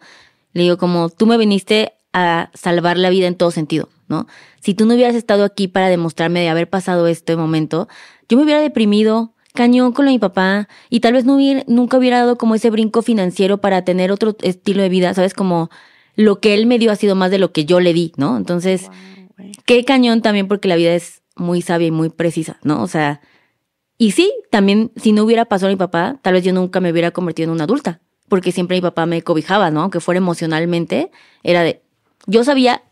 [SPEAKER 2] le digo como, tú me viniste a salvar la vida en todo sentido. ¿no? Si tú no hubieras estado aquí para demostrarme de haber pasado este momento, yo me hubiera deprimido, cañón con lo de mi papá, y tal vez no hubiera, nunca hubiera dado como ese brinco financiero para tener otro estilo de vida, ¿sabes? Como lo que él me dio ha sido más de lo que yo le di, ¿no? Entonces, qué cañón también porque la vida es muy sabia y muy precisa, ¿no? O sea, y sí, también si no hubiera pasado a mi papá, tal vez yo nunca me hubiera convertido en una adulta, porque siempre mi papá me cobijaba, ¿no? Aunque fuera emocionalmente, era de, yo sabía,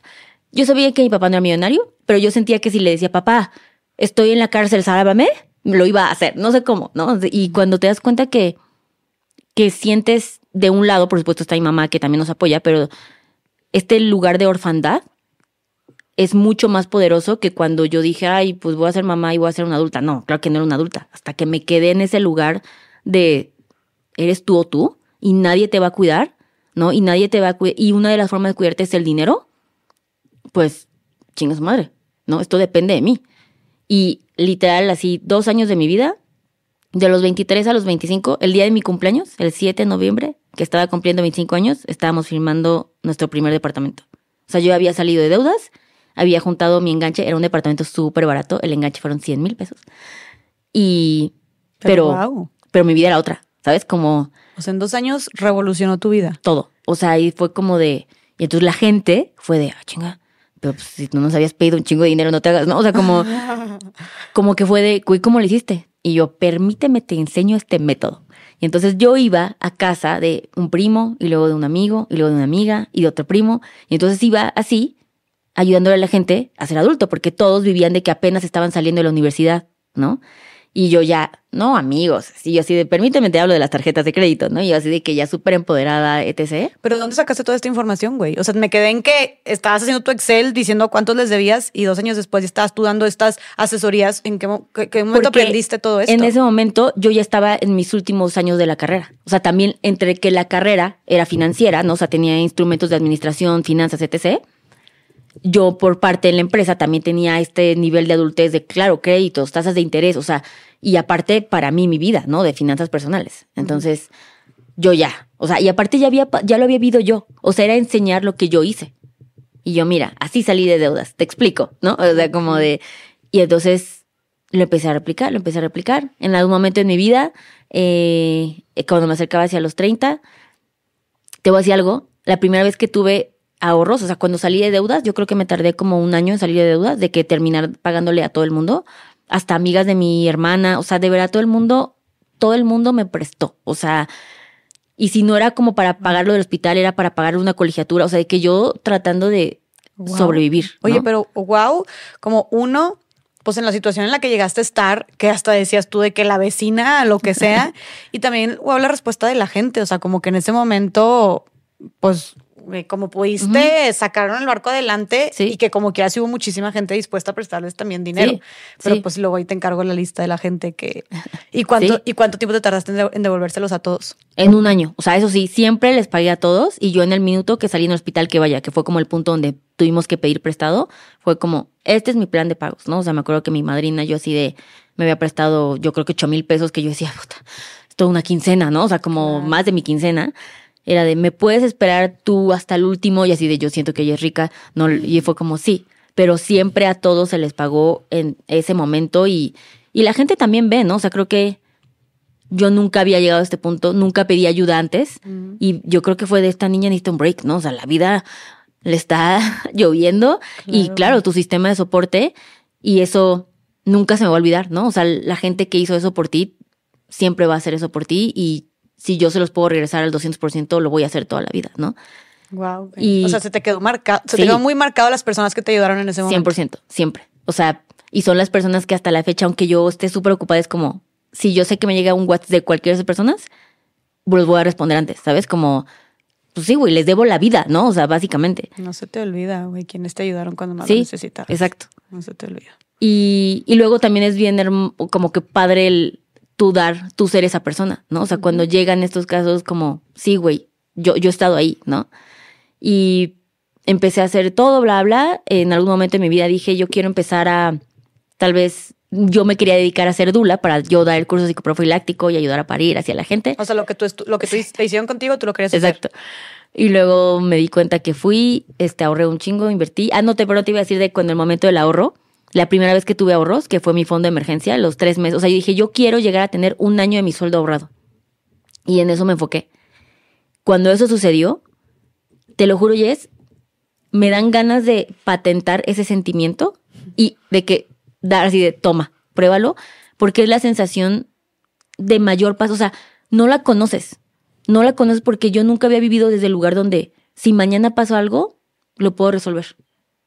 [SPEAKER 2] yo sabía que mi papá no era millonario, pero yo sentía que si le decía, papá, estoy en la cárcel, sálvame, lo iba a hacer. No sé cómo, ¿no? Y cuando te das cuenta que, que sientes de un lado, por supuesto está mi mamá que también nos apoya, pero este lugar de orfandad es mucho más poderoso que cuando yo dije, ay, pues voy a ser mamá y voy a ser una adulta. No, claro que no era una adulta. Hasta que me quedé en ese lugar de eres tú o tú y nadie te va a cuidar, ¿no? Y nadie te va a cuidar. Y una de las formas de cuidarte es el dinero pues chinga su madre, ¿no? Esto depende de mí. Y literal, así, dos años de mi vida, de los 23 a los 25, el día de mi cumpleaños, el 7 de noviembre, que estaba cumpliendo 25 años, estábamos firmando nuestro primer departamento. O sea, yo había salido de deudas, había juntado mi enganche, era un departamento súper barato, el enganche fueron 100 mil pesos. Y, pero, pero, mi vida era otra, ¿sabes? Como...
[SPEAKER 1] O sea, en dos años revolucionó tu vida.
[SPEAKER 2] Todo. O sea, ahí fue como de... Y entonces la gente fue de, ah, chinga, pero pues, si tú nos habías pedido un chingo de dinero, no te hagas, ¿no? O sea, como, <laughs> como que fue de, ¿cómo lo hiciste? Y yo, permíteme, te enseño este método. Y entonces yo iba a casa de un primo, y luego de un amigo, y luego de una amiga, y de otro primo. Y entonces iba así, ayudándole a la gente a ser adulto, porque todos vivían de que apenas estaban saliendo de la universidad, ¿no? Y yo ya, no, amigos, sí, yo así de, permíteme, te hablo de las tarjetas de crédito, ¿no? Y yo así de que ya súper empoderada, etc.
[SPEAKER 1] Pero ¿dónde sacaste toda esta información, güey? O sea, me quedé en que estabas haciendo tu Excel diciendo cuántos les debías y dos años después estabas tú dando estas asesorías. ¿En qué, momento aprendiste todo esto?
[SPEAKER 2] En ese momento yo ya estaba en mis últimos años de la carrera. O sea, también entre que la carrera era financiera, ¿no? O sea, tenía instrumentos de administración, finanzas, etc yo por parte de la empresa también tenía este nivel de adultez de, claro, créditos, tasas de interés, o sea, y aparte para mí mi vida, ¿no? De finanzas personales. Entonces, yo ya, o sea, y aparte ya, había, ya lo había vivido yo, o sea, era enseñar lo que yo hice. Y yo, mira, así salí de deudas, te explico, ¿no? O sea, como de... Y entonces lo empecé a replicar, lo empecé a replicar. En algún momento en mi vida, eh, cuando me acercaba hacia los 30, te voy a decir algo, la primera vez que tuve ahorros, o sea, cuando salí de deudas, yo creo que me tardé como un año en salir de deudas, de que terminar pagándole a todo el mundo, hasta amigas de mi hermana, o sea, de verdad todo el mundo, todo el mundo me prestó, o sea, y si no era como para pagar lo del hospital, era para pagar una colegiatura, o sea, de que yo tratando de
[SPEAKER 1] Wow.
[SPEAKER 2] sobrevivir. ¿no?
[SPEAKER 1] Oye, pero wow, como uno, pues en la situación en la que llegaste a estar, que hasta decías tú de que la vecina, lo que sea, <laughs> y también wow, la respuesta de la gente, o sea, como que en ese momento, pues como pudiste, sacaron el barco adelante
[SPEAKER 2] Sí.
[SPEAKER 1] y que como quiera sí hubo muchísima gente dispuesta a prestarles también dinero.
[SPEAKER 2] Sí,
[SPEAKER 1] Pero
[SPEAKER 2] sí.
[SPEAKER 1] pues luego ahí te encargo la lista de la gente que... <laughs> ¿Y cuánto. ¿y cuánto tiempo te tardaste en de- en devolvérselos a todos?
[SPEAKER 2] En un año. O sea, eso sí, siempre les pagué a todos y yo en el minuto que salí en el hospital que vaya, que fue como el punto donde tuvimos que pedir prestado, fue como, este es mi plan de pagos, ¿no? O sea, me acuerdo que mi madrina, yo así de, me había prestado, yo creo que ocho mil pesos, que yo decía, puta, es toda una quincena, ¿no? O sea, como más de mi quincena. Era de, ¿me puedes esperar tú hasta el último? Y así de, yo siento que ella es rica. No, y fue como, sí. Pero siempre a todos se les pagó en ese momento y, y la gente también ve, ¿no? O sea, creo que yo nunca había llegado a este punto, nunca pedí ayuda antes y yo creo que fue de esta niña necesita un break, ¿no? O sea, la vida le está <laughs> lloviendo y
[SPEAKER 1] Claro.
[SPEAKER 2] claro, tu sistema de soporte y eso nunca se me va a olvidar, ¿no? O sea, la gente que hizo eso por ti siempre va a hacer eso por ti y si yo se los puedo regresar al 200%, lo voy a hacer toda la vida, ¿no?
[SPEAKER 1] Wow.
[SPEAKER 2] Y-
[SPEAKER 1] o sea, se te quedó marcado, se
[SPEAKER 2] Sí.
[SPEAKER 1] te quedó muy marcado las personas que te ayudaron en ese momento.
[SPEAKER 2] 100%, siempre. O sea, y son las personas que hasta la fecha, aunque yo esté súper ocupada, es como, si yo sé que me llega un WhatsApp de cualquiera de esas personas, los voy a responder antes, ¿sabes? Como, pues sí, güey, les debo la vida, ¿no? O sea, básicamente.
[SPEAKER 1] No se te olvida, güey, quienes te ayudaron cuando más lo
[SPEAKER 2] Sí,
[SPEAKER 1] necesitabas.
[SPEAKER 2] exacto.
[SPEAKER 1] No se te olvida.
[SPEAKER 2] Y, y luego también es bien como que padre el tú dar, tú ser esa persona, ¿no? O sea, cuando llegan estos casos como, sí, güey, yo, yo he estado ahí, ¿no? Y empecé a hacer todo, bla, bla. En algún momento de mi vida dije, yo quiero empezar a, tal vez, yo me quería dedicar a ser dula para yo dar el curso psicoprofiláctico y ayudar a parir hacia la gente.
[SPEAKER 1] O sea, lo que tú lo que te hicieron contigo, tú lo querías hacer.
[SPEAKER 2] Exacto. Y luego me di cuenta que fui, este, ahorré un chingo, invertí. Ah, no te, pero no te iba a decir de cuando el momento del ahorro, la primera vez que tuve ahorros, que fue mi fondo de emergencia, los tres meses. O sea, yo dije, yo quiero llegar a tener un año de mi sueldo ahorrado. Y en eso me enfoqué. Cuando eso sucedió, te lo juro, Jess, me dan ganas de patentar ese sentimiento y de que dar así de toma, pruébalo, porque es la sensación de mayor paz. O sea, no la conoces. No la conoces porque yo nunca había vivido desde el lugar donde si mañana pasa algo, lo puedo resolver.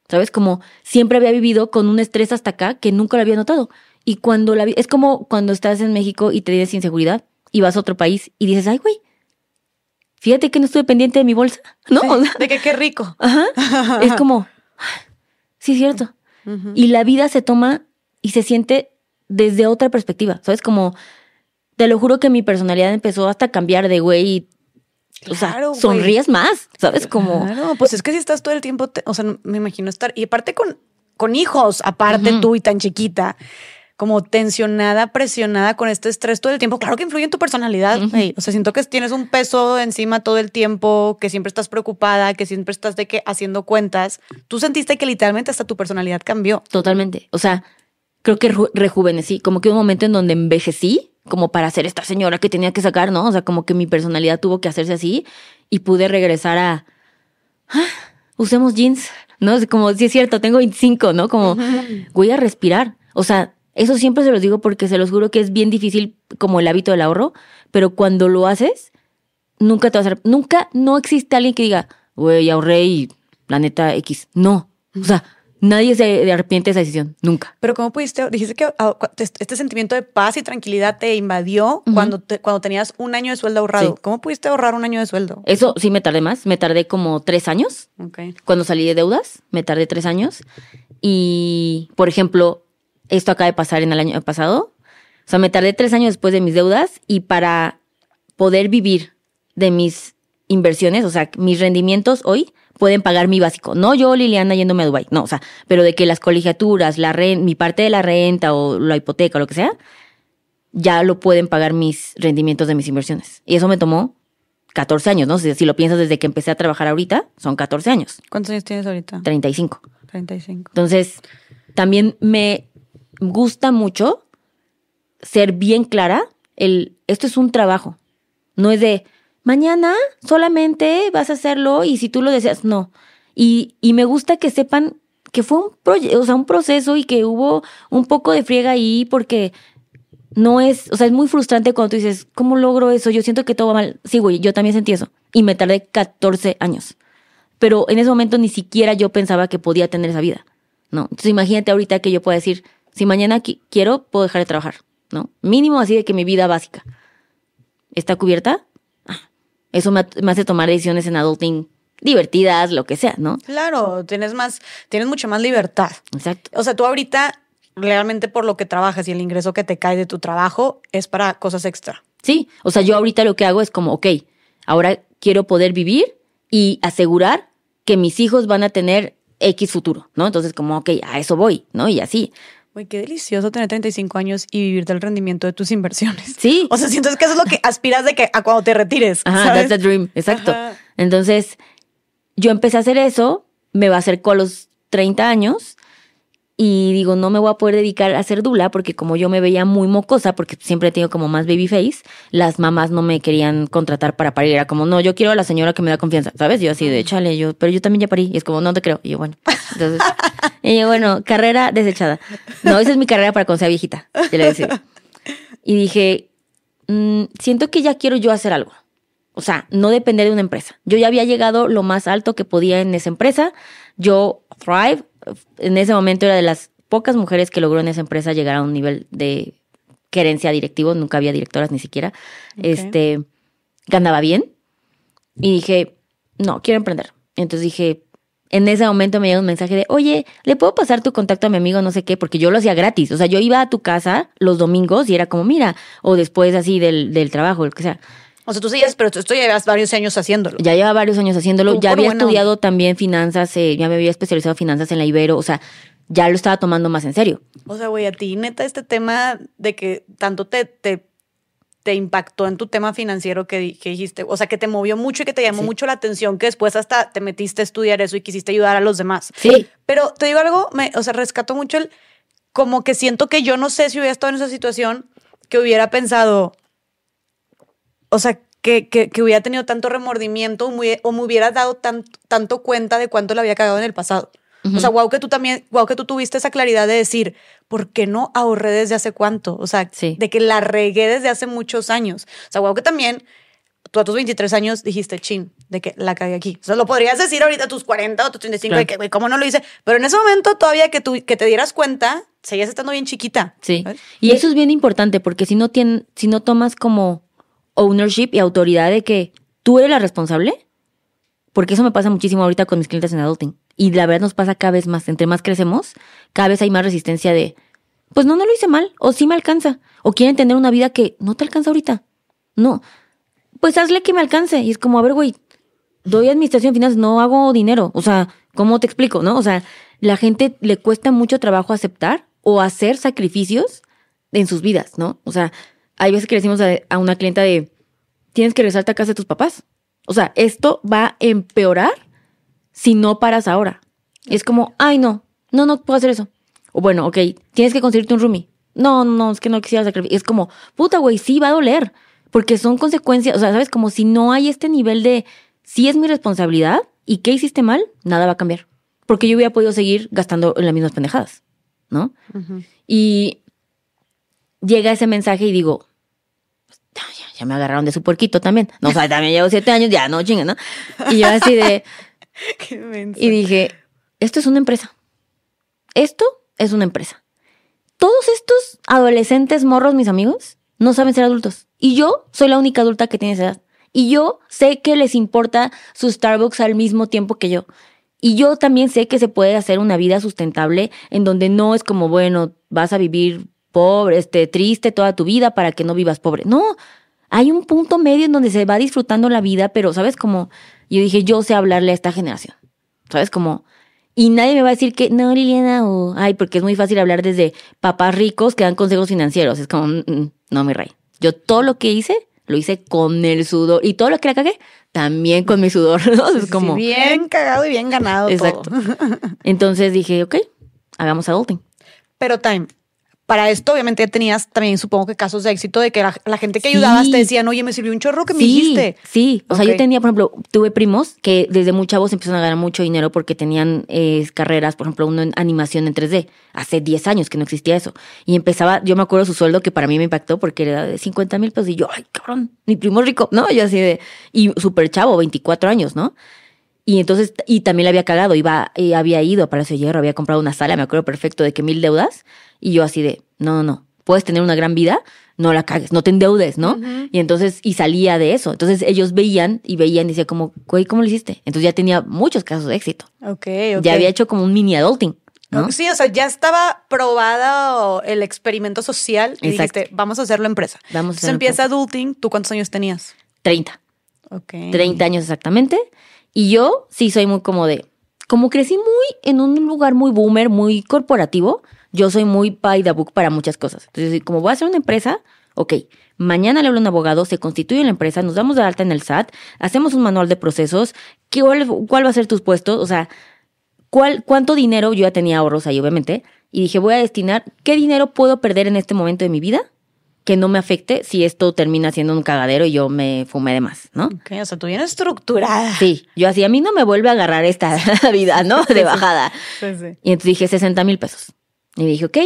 [SPEAKER 2] ¿Sabes? Como siempre había vivido con un estrés hasta acá que nunca lo había notado. Y cuando la vi- es como cuando estás en México y te tienes inseguridad y vas a otro país y dices, ay, güey, fíjate que no estuve pendiente de mi bolsa, <laughs> ¿no?
[SPEAKER 1] Sí,
[SPEAKER 2] O sea,
[SPEAKER 1] de que qué rico. <laughs>
[SPEAKER 2] Ajá. Es como, sí, es cierto. Y la vida se toma y se siente desde otra perspectiva, ¿sabes? Como, te lo juro que mi personalidad empezó hasta a cambiar de güey. O sea,
[SPEAKER 1] güey.
[SPEAKER 2] sonríes más, ¿sabes? Como,
[SPEAKER 1] Claro, pues es que si estás todo el tiempo, te- o sea, me imagino estar, y aparte con, con hijos, aparte tú y tan chiquita, como tensionada, presionada con este estrés todo el tiempo, claro que influye en tu personalidad. O sea, siento que tienes un peso encima todo el tiempo, que siempre estás preocupada, que siempre estás de que haciendo cuentas. Tú sentiste que literalmente hasta tu personalidad cambió.
[SPEAKER 2] totalmente. O sea, creo que reju- rejuvenecí. Como que un momento en donde envejecí, como para ser esta señora que tenía que sacar, ¿no? O sea, como que mi personalidad tuvo que hacerse así y pude regresar a. "Ah, usemos jeans, ¿no? Es como, sí es cierto, tengo 25, ¿no? Como, voy a respirar. O sea, eso siempre se los digo porque se los juro que es bien difícil como el hábito del ahorro, pero cuando lo haces, nunca te vas a... Nunca, no existe alguien que diga, güey, ahorré y la neta X. No. O sea, nadie se arrepiente de esa decisión. Nunca.
[SPEAKER 1] Pero ¿cómo pudiste? Dijiste que ah, este este sentimiento de paz y tranquilidad te invadió cuando, te- cuando tenías un año de sueldo ahorrado.
[SPEAKER 2] Sí.
[SPEAKER 1] ¿Cómo pudiste ahorrar un año de sueldo?
[SPEAKER 2] Eso sí me tardé más. Me tardé como tres años.
[SPEAKER 1] Ok.
[SPEAKER 2] Cuando salí de deudas, me tardé tres años. Y, por ejemplo, esto acaba de pasar en el año pasado. O sea, me tardé tres años después de mis deudas y para poder vivir de mis inversiones, o sea, mis rendimientos hoy pueden pagar mi básico. No yo, Liliana, yéndome a Dubái, no, o sea, pero de que las colegiaturas, la ren- mi parte de la renta o la hipoteca o lo que sea, ya lo pueden pagar mis rendimientos de mis inversiones. Y eso me tomó 14 años, ¿no? Si, si lo piensas desde que empecé a trabajar ahorita, son 14 años,
[SPEAKER 1] ¿Cuántos años tienes ahorita?
[SPEAKER 2] 35.
[SPEAKER 1] 35.
[SPEAKER 2] Entonces, también me gusta mucho ser bien clara, el, esto es un trabajo, no es de, mañana solamente vas a hacerlo y si tú lo deseas, no. Y, y me gusta que sepan que fue un, proye- o sea, un proceso y que hubo un poco de friega ahí porque no es, o sea, es muy frustrante cuando tú dices, ¿cómo logro eso? Yo siento que todo va mal. Sí, güey, yo también sentí eso. Y me tardé 14 años. Pero en ese momento ni siquiera yo pensaba que podía tener esa vida, ¿no? Entonces imagínate ahorita que yo pueda decir, si mañana qui- quiero, puedo dejar de trabajar, ¿no? Mínimo así de que mi vida básica está cubierta. Eso me, me hace tomar decisiones en adulting divertidas, lo que sea, ¿no?
[SPEAKER 1] Claro, tienes más, tienes mucha más libertad.
[SPEAKER 2] Exacto.
[SPEAKER 1] O sea, tú ahorita, realmente por lo que trabajas y el ingreso que te cae de tu trabajo es para cosas extra.
[SPEAKER 2] Sí, o sea, yo ahorita lo que hago es como, ok, ahora quiero poder vivir y asegurar que mis hijos van a tener X futuro, ¿no? Entonces, como, ok, a eso voy, ¿no? Y así.
[SPEAKER 1] Uy, qué delicioso tener 35 años y vivir del rendimiento de tus inversiones.
[SPEAKER 2] Sí. <laughs>
[SPEAKER 1] O sea, siento que eso es lo que aspiras de que a cuando te retires.
[SPEAKER 2] Ajá,
[SPEAKER 1] ¿sabes?
[SPEAKER 2] that's the dream, exacto.
[SPEAKER 1] Ajá.
[SPEAKER 2] Entonces, yo empecé a hacer eso, me va a acercó a los 30 años y digo, no me voy a poder dedicar a ser dula porque como yo me veía muy mocosa, porque siempre he tenido como más baby face, las mamás no me querían contratar para parir. Era como, no, yo quiero a la señora que me da confianza, ¿sabes? Yo así de, chale, yo, pero yo también ya parí. Y es como, no te creo. Y yo, bueno. Entonces, y yo, bueno, carrera desechada. No, esa es mi carrera para cuando sea viejita. Ya le decía. Y dije, mm, siento que ya quiero yo hacer algo. O sea, no depender de una empresa. Yo ya había llegado lo más alto que podía en esa empresa. Yo, Thrive, en ese momento era de las pocas mujeres que logró en esa empresa llegar a un nivel de gerencia directivo. Nunca había directoras ni siquiera. Este, ganaba bien. Y dije, no, quiero emprender. Entonces dije, en ese momento me llega un mensaje de, oye, ¿le puedo pasar tu contacto a mi amigo? No sé qué, porque yo lo hacía gratis. O sea, yo iba a tu casa los domingos y era como, mira, o después así del, del trabajo, lo que sea.
[SPEAKER 1] O sea, tú seguías, pero tú esto llevas varios años haciéndolo.
[SPEAKER 2] Ya lleva varios años haciéndolo. Ya había estudiado también finanzas, eh, ya me había especializado en finanzas en la Ibero. O sea, ya lo estaba tomando más en serio.
[SPEAKER 1] O sea, güey, a ti neta este tema de que tanto te, te, te impactó en tu tema financiero que, di- que dijiste, o sea, que te movió mucho y que te llamó
[SPEAKER 2] Sí.
[SPEAKER 1] mucho la atención, que después hasta te metiste a estudiar eso y quisiste ayudar a los demás.
[SPEAKER 2] Sí.
[SPEAKER 1] Pero te digo algo, me, o sea, rescato mucho el, como que siento que yo no sé si hubiera estado en esa situación, que hubiera pensado, o sea, que, que, que hubiera tenido tanto remordimiento o me, o me hubiera dado tan- tanto cuenta de cuánto le había cagado en el pasado. O sea, wow que tú también, wow que tú tuviste esa claridad de decir, ¿por qué no ahorré desde hace cuánto? O sea,
[SPEAKER 2] Sí.
[SPEAKER 1] de que la regué desde hace muchos años. O sea, wow que también tú a tus 23 años dijiste, chin, de que la cagué aquí. O sea, lo podrías decir ahorita a tus 40 o tus 35, de
[SPEAKER 2] Claro.
[SPEAKER 1] que, güey, ¿cómo no lo hice? Pero en ese momento todavía que, tú, que te dieras cuenta, seguías estando bien chiquita.
[SPEAKER 2] Sí.
[SPEAKER 1] ¿sabes?
[SPEAKER 2] Y eso es bien importante porque si no, tien- si no tomas como ownership y autoridad de que tú eres la responsable, porque eso me pasa muchísimo ahorita con mis clientes en adulting. Y la verdad nos pasa cada vez más. Entre más crecemos, cada vez hay más resistencia de, pues no, no lo hice mal, o sí me alcanza, o quieren tener una vida que no te alcanza ahorita. No, pues hazle que me alcance. Y es como, a ver, güey, doy administración de finanzas, no hago dinero. O sea, ¿cómo te explico, no? O sea, la gente le cuesta mucho trabajo aceptar o hacer sacrificios en sus vidas, ¿no? O sea, hay veces que le decimos a, a una clienta de, tienes que regresarte a casa de tus papás. O sea, esto va a empeorar si no paras ahora. Y es como, ay, no, no, no puedo hacer eso. O bueno, ok, tienes que conseguirte un roomie. No, no, es que no quisiera sacrificar. Es como, puta, güey, sí va a doler. Porque son consecuencias, o sea, ¿sabes? Como si no hay este nivel de, sí es mi responsabilidad y qué hiciste mal, nada va a cambiar. Porque yo hubiera podido seguir gastando en las mismas pendejadas, ¿no? Y llega ese mensaje y digo, "Ah, ya, ya me agarraron de su puerquito también. No, o sea, también llevo siete años, ya no chinga, ¿no? Y yo así de, <laughs>
[SPEAKER 1] Qué
[SPEAKER 2] y dije, esto es una empresa. Esto es una empresa. Todos estos adolescentes morros, mis amigos, no saben ser adultos. Y yo soy la única adulta que tiene esa edad. Y yo sé que les importa su Starbucks al mismo tiempo que yo. Y yo también sé que se puede hacer una vida sustentable en donde no es como, bueno, vas a vivir pobre, este, triste toda tu vida para que no vivas pobre. No, hay un punto medio en donde se va disfrutando la vida, pero, ¿sabes? Como yo dije, yo sé hablarle a esta generación. ¿Sabes? Como, y nadie me va a decir que, no, Liliana, o, ay, porque es muy fácil hablar desde papás ricos que dan consejos financieros. Es como, "Mm, mm, no, mi rey. Yo todo lo que hice lo hice con el sudor. Y todo lo que la cagué, también con mi sudor, <laughs> ¿no? Es
[SPEAKER 1] Sí,
[SPEAKER 2] como...
[SPEAKER 1] bien cagado y bien ganado
[SPEAKER 2] Exacto.
[SPEAKER 1] todo.
[SPEAKER 2] Entonces dije, ok, hagamos adulting.
[SPEAKER 1] Pero Time, para esto obviamente ya tenías también supongo que casos de éxito de que la, la gente que
[SPEAKER 2] Sí.
[SPEAKER 1] ayudabas te decían, oye, me sirvió un chorro que me dijiste.
[SPEAKER 2] Sí, o sea, yo tenía, por ejemplo, tuve primos que desde muy chavos empezaron a ganar mucho dinero porque tenían eh, carreras, por ejemplo, uno en animación en 3D. Hace 10 años que no existía eso. Y empezaba, yo me acuerdo su sueldo que para mí me impactó porque era de 50 mil pesos. Y yo, ay, cabrón, mi primo rico, ¿no? Yo así de, y súper chavo, 24 años, ¿no? Y entonces, y también le había cagado, iba, y había ido a Palacio de Hierro, había comprado una sala, me acuerdo perfecto, de que mil deudas. Y yo así de, no, no, no, puedes tener una gran vida, no la cagues, no te endeudes, ¿no? Y entonces, y salía de eso. Entonces ellos veían y veían y decía como, güey, ¿cómo lo hiciste? Entonces ya tenía muchos casos de éxito.
[SPEAKER 1] Ok, ok.
[SPEAKER 2] Ya había hecho como un mini adulting, ¿no?
[SPEAKER 1] Sí, o sea, ya estaba probado el experimento social y
[SPEAKER 2] Exacto.
[SPEAKER 1] dijiste, vamos a hacerlo empresa.
[SPEAKER 2] Vamos a
[SPEAKER 1] Entonces
[SPEAKER 2] hacerlo
[SPEAKER 1] empieza adulting, ¿tú cuántos años tenías?
[SPEAKER 2] 30.
[SPEAKER 1] Ok.
[SPEAKER 2] 30 años exactamente. Y yo sí soy muy como de, como crecí muy en un lugar muy boomer, muy corporativo, yo soy muy by the book para muchas cosas. Entonces, como voy a hacer una empresa, ok, mañana le hablo a un abogado, se constituye la empresa, nos damos de alta en el SAT, hacemos un manual de procesos, ¿qué, cuál, va a ser tus puestos? O sea, ¿cuál, ¿cuánto dinero? Yo ya tenía ahorros ahí, obviamente, y dije, voy a destinar, ¿qué dinero puedo perder en este momento de mi vida? Que no me afecte si esto termina siendo un cagadero y yo me fumé de más, ¿no?
[SPEAKER 1] Ok, o sea, tú vienes estructurada.
[SPEAKER 2] Sí, yo así, a mí no me vuelve a agarrar esta <laughs> vida, ¿no? De bajada.
[SPEAKER 1] Sí, sí.
[SPEAKER 2] Y entonces dije 60 mil pesos. Y dije, ok,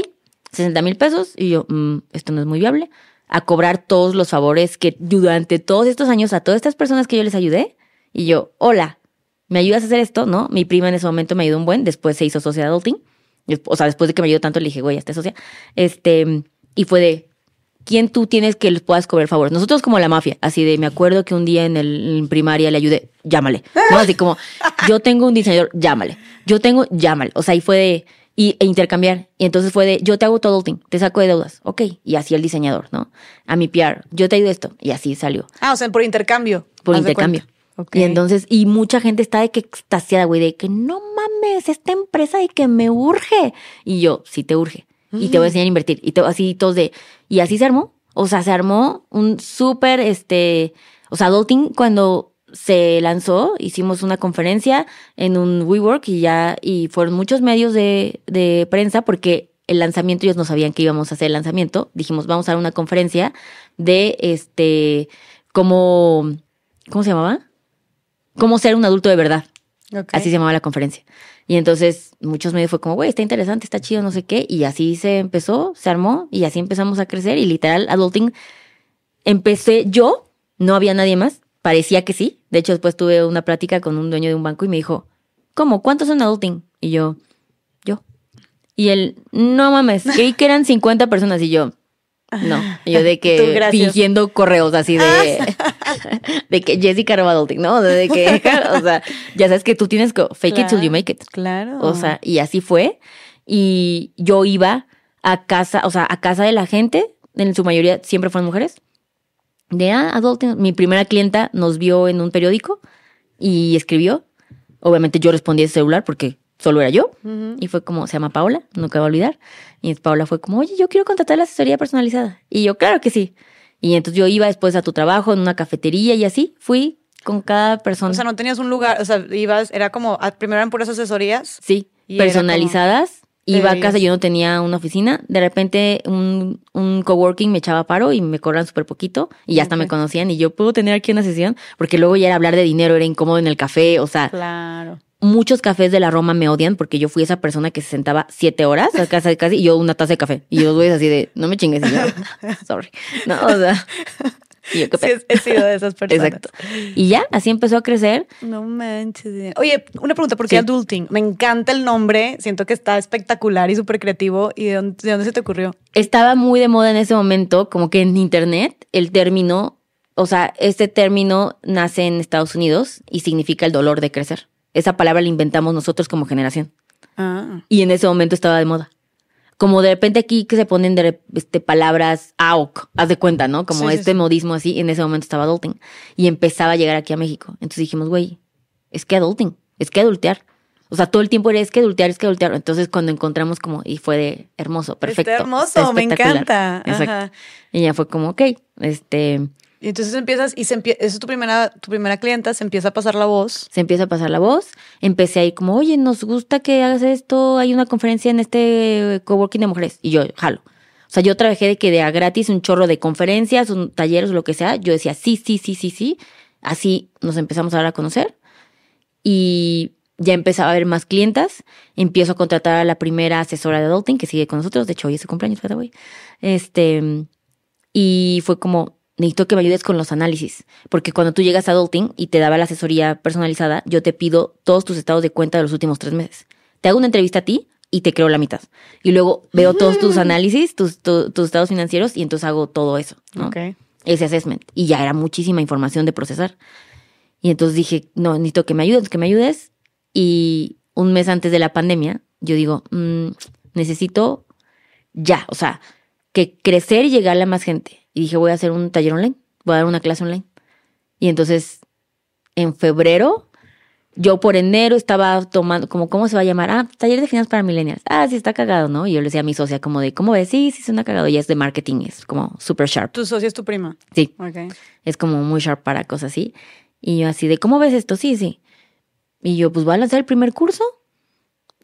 [SPEAKER 2] 60 mil pesos. Y yo, "Mm, esto no es muy viable. A cobrar todos los favores que durante todos estos años a todas estas personas que yo les ayudé. Y yo, hola, ¿me ayudas a hacer esto? ¿No? Mi prima en ese momento me ayudó un buen, después se hizo socia de adulting. O sea, después de que me ayudó tanto, le dije, güey, ya está socia. Este, y fue de, ¿quién tú tienes que les puedas cobrar favores? Nosotros como la mafia, así de, me acuerdo que un día en, el, en primaria le ayudé, llámale. ¿no? Así como, yo tengo un diseñador, llámale. Yo tengo, llámale. O sea, y fue de, y, e intercambiar. Y entonces fue de, yo te hago todo el thing, te saco de deudas. Ok. Y así el diseñador, ¿no? A mi PR, yo te ayudo esto. Y así salió.
[SPEAKER 1] Ah, o sea, por intercambio.
[SPEAKER 2] Por
[SPEAKER 1] de
[SPEAKER 2] intercambio. Y entonces, y mucha gente está de que extasiada, güey, de que no mames, esta empresa y que me urge. Y yo, sí te urge. Y te voy a enseñar a invertir. Y te, así todos de, y así se armó. O sea, se armó un súper, este, o sea, Adulting cuando se lanzó, hicimos una conferencia en un WeWork y ya, y fueron muchos medios de, de prensa porque el lanzamiento, ellos no sabían que íbamos a hacer el lanzamiento. Dijimos, vamos a dar una conferencia de, este, cómo, ¿cómo se llamaba? Cómo ser un adulto de verdad. Así se llamaba la conferencia. Y entonces muchos medios fue como, güey, está interesante, está chido, no sé qué. Y así se empezó, se armó y así empezamos a crecer. Y literal, adulting, empecé yo, no había nadie más. Parecía que sí. De hecho, después tuve una plática con un dueño de un banco y me dijo, ¿cómo? ¿Cuántos son adulting? Y yo, yo. Y él, no mames, creí que eran 50 personas. Y yo, no. Yo de <laughs> que fingiendo correos así de, <laughs> de que Jessica roba adulting, ¿no? De que, <laughs> o sea, ya sabes que tú tienes que fake it till you make it.
[SPEAKER 1] Claro.
[SPEAKER 2] O sea, y así fue. Y yo iba a casa, o sea, a casa de la gente, en su mayoría siempre fueron mujeres. De ah, adulting. Mi primera clienta nos vio en un periódico y escribió. Obviamente yo respondí ese celular porque solo era yo. Y fue como, se llama Paula, nunca voy a olvidar. Y Paula fue como, oye, yo quiero contratar la asesoría personalizada. Y yo, claro que sí. Y entonces yo iba después a tu trabajo en una cafetería y así fui con cada persona.
[SPEAKER 1] O sea, no tenías un lugar, o sea, ibas, era como, ah, primero eran puras asesorías.
[SPEAKER 2] Sí, personalizadas. Iba a casa, yo no tenía una oficina. De repente un, un coworking me echaba paro y me cobran súper poquito. Y ya hasta me conocían. Y yo puedo tener aquí una sesión. Porque luego ya era hablar de dinero, era incómodo en el café. O sea,
[SPEAKER 1] Claro.
[SPEAKER 2] Muchos cafés de la Roma me odian porque yo fui esa persona que se sentaba siete horas a casa casi y yo una taza de café. Y yo güeyes así de, no me chingues. Y yo, <laughs> sorry. No, o sea. Y yo, qué
[SPEAKER 1] Sí, he sido de esas <laughs> personas.
[SPEAKER 2] Exacto. Y ya, así empezó a crecer.
[SPEAKER 1] No manches. Oye, una pregunta, ¿por qué
[SPEAKER 2] Sí.
[SPEAKER 1] adulting? Me encanta el nombre, siento que está espectacular y súper creativo. ¿Y de dónde, de dónde se te ocurrió?
[SPEAKER 2] estaba muy de moda en ese momento, como que en internet, el término, o sea, este término nace en Estados Unidos y significa el dolor de crecer. Esa palabra la inventamos nosotros como generación.
[SPEAKER 1] Ah,
[SPEAKER 2] Y en ese momento estaba de moda. Como de repente aquí que se ponen de, este, palabras AOC, haz de cuenta, ¿no? Como
[SPEAKER 1] Sí,
[SPEAKER 2] este
[SPEAKER 1] sí.
[SPEAKER 2] modismo así, en ese momento estaba adulting. Y empezaba a llegar aquí a México. Entonces dijimos, güey, es que adulting, es que adultear. O sea, todo el tiempo era es que adultear, es que adultear. Entonces cuando encontramos como, y fue de hermoso, perfecto.
[SPEAKER 1] Está hermoso, me encanta.
[SPEAKER 2] Exacto.
[SPEAKER 1] Ajá.
[SPEAKER 2] Y ya fue como, ok, este,
[SPEAKER 1] Y entonces empiezas, y se empie- es tu primera, tu primera clienta, se empieza a pasar la voz.
[SPEAKER 2] Se empieza a pasar la voz. Empecé ahí como, oye, nos gusta que hagas esto. Hay una conferencia en este coworking de mujeres. Y yo, jalo. O sea, yo trabajé de que de a gratis un chorro de conferencias, un talleres lo que sea. Yo decía, sí, sí, sí, sí, sí. Así nos empezamos a dar a conocer. Y ya empezaba a haber más clientas. Empiezo a contratar a la primera asesora de adulting que sigue con nosotros. De hecho, hoy es su cumpleaños, way. Este, y fue como, necesito que me ayudes con los análisis. Porque cuando tú llegas a adulting y te daba la asesoría personalizada, yo te pido todos tus estados de cuenta de los últimos tres meses. Te hago una entrevista a ti y te creo la mitad. Y luego veo todos tus análisis, tus, tu- tus estados financieros y entonces hago todo eso. ¿no?
[SPEAKER 1] Ok.
[SPEAKER 2] ese assessment. Y ya era muchísima información de procesar. Y entonces dije, no, necesito que me ayudes, que me ayudes. Y un mes antes de la pandemia, yo digo, mm, necesito ya, o sea, que crecer y llegarle a más gente. Y dije, voy a hacer un taller online, voy a dar una clase online. Y entonces, en febrero, yo por enero estaba tomando, como, ¿cómo se va a llamar? Ah, taller de finanzas para millennials. Ah, sí, está cagado, ¿no? Y yo le decía a mi socia como de, ¿cómo ves? Sí, sí, suena cagado. Y es de marketing, es como super sharp.
[SPEAKER 1] Tu socia es tu prima.
[SPEAKER 2] Sí,
[SPEAKER 1] Ok.
[SPEAKER 2] es como muy sharp para cosas así. Y yo así de, ¿cómo ves esto? Sí, sí. Y yo, pues voy a lanzar el primer curso.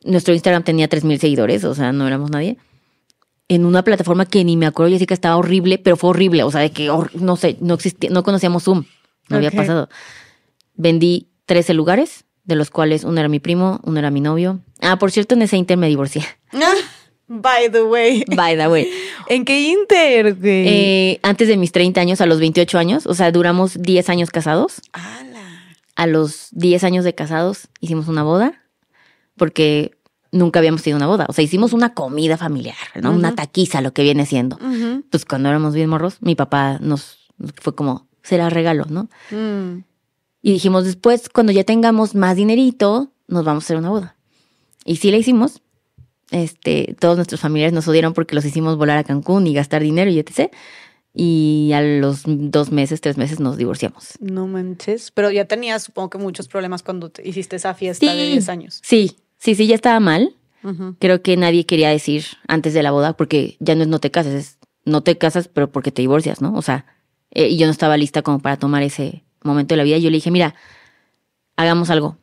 [SPEAKER 2] Nuestro Instagram tenía 3.000 seguidores, o sea, no éramos nadie. En una plataforma que ni me acuerdo, Jessica, estaba horrible, pero fue horrible. O sea, de que, no sé, no existía, no conocíamos Zoom. No había pasado. Vendí 13 lugares, de los cuales uno era mi primo, uno era mi novio. Ah, por cierto, en ese inter me divorcié. <laughs>
[SPEAKER 1] By the way.
[SPEAKER 2] By the way. <laughs>
[SPEAKER 1] ¿En qué inter, güey?
[SPEAKER 2] Eh, antes de mis 30 años, a los 28 años, o sea, duramos 10 años casados.
[SPEAKER 1] ¡Hala!
[SPEAKER 2] a los 10 años de casados hicimos una boda, porque nunca habíamos tenido una boda. O sea, hicimos una comida familiar, ¿no? Una taquiza, lo que viene siendo. Pues cuando éramos bien morros, mi papá nos fue como, se la regalo, ¿no?
[SPEAKER 1] Mm.
[SPEAKER 2] Y dijimos, después, cuando ya tengamos más dinerito, nos vamos a hacer una boda. Y sí la hicimos. Este, todos nuestros familiares nos odiaron porque los hicimos volar a Cancún y gastar dinero y etc. Y a los dos meses, tres meses nos divorciamos.
[SPEAKER 1] No manches. Pero ya tenías, supongo que muchos problemas cuando te hiciste esa fiesta de
[SPEAKER 2] Sí.
[SPEAKER 1] 10 años.
[SPEAKER 2] Sí, sí, sí, ya estaba mal. Creo que nadie quería decir antes de la boda, porque ya no es no te cases, es no te casas, pero porque te divorcias, ¿no? O sea, eh, y yo no estaba lista como para tomar ese momento de la vida. Yo le dije, mira, hagamos algo.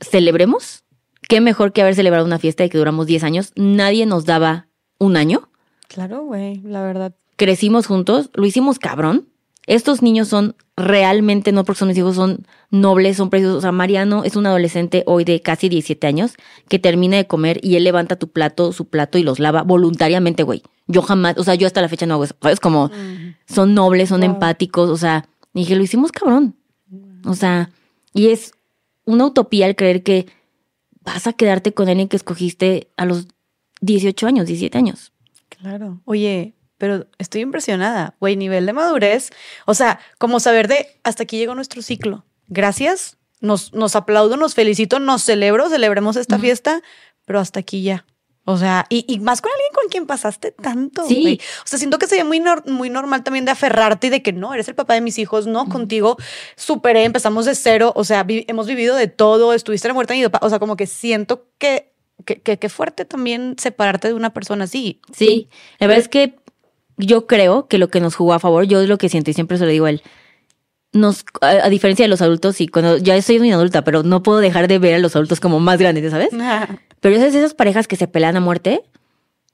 [SPEAKER 2] Celebremos. Qué mejor que haber celebrado una fiesta de que duramos 10 años. Nadie nos daba un año.
[SPEAKER 1] Claro, güey, la verdad.
[SPEAKER 2] Crecimos juntos, lo hicimos cabrón. Estos niños son realmente, no porque son mis hijos, son nobles, son preciosos. O sea, Mariano es un adolescente hoy de casi 17 años que termina de comer y él levanta tu plato, su plato y los lava voluntariamente, güey. Yo jamás, o sea, yo hasta la fecha no hago eso. Es como, son nobles, son
[SPEAKER 1] Wow.
[SPEAKER 2] empáticos, o sea, dije, lo hicimos cabrón. O sea, y es una utopía el creer que vas a quedarte con alguien que escogiste a los 18 años, 17 años.
[SPEAKER 1] Claro. Oye, pero estoy impresionada, güey, nivel de madurez. O sea, como saber de hasta aquí llegó nuestro ciclo. Gracias, nos, nos aplaudo, nos felicito, nos celebro, celebremos esta fiesta, pero hasta aquí ya. O sea, y, y más con alguien con quien pasaste tanto.
[SPEAKER 2] Sí.
[SPEAKER 1] O sea, siento que sería muy, nor- muy normal también de aferrarte y de que no, eres el papá de mis hijos, no, contigo superé, empezamos de cero. O sea, vi- hemos vivido de todo, estuviste en la muerte. O sea, como que siento que, que, que, que fuerte también separarte de una persona así.
[SPEAKER 2] Sí, la verdad es que yo creo que lo que nos jugó a favor, yo es lo que siento y siempre se lo digo a él, nos, a, a diferencia de los adultos, y cuando ya soy muy adulta, pero no puedo dejar de ver a los adultos como más grandes, ¿sabes? Pero esas, esas parejas que se pelean a muerte,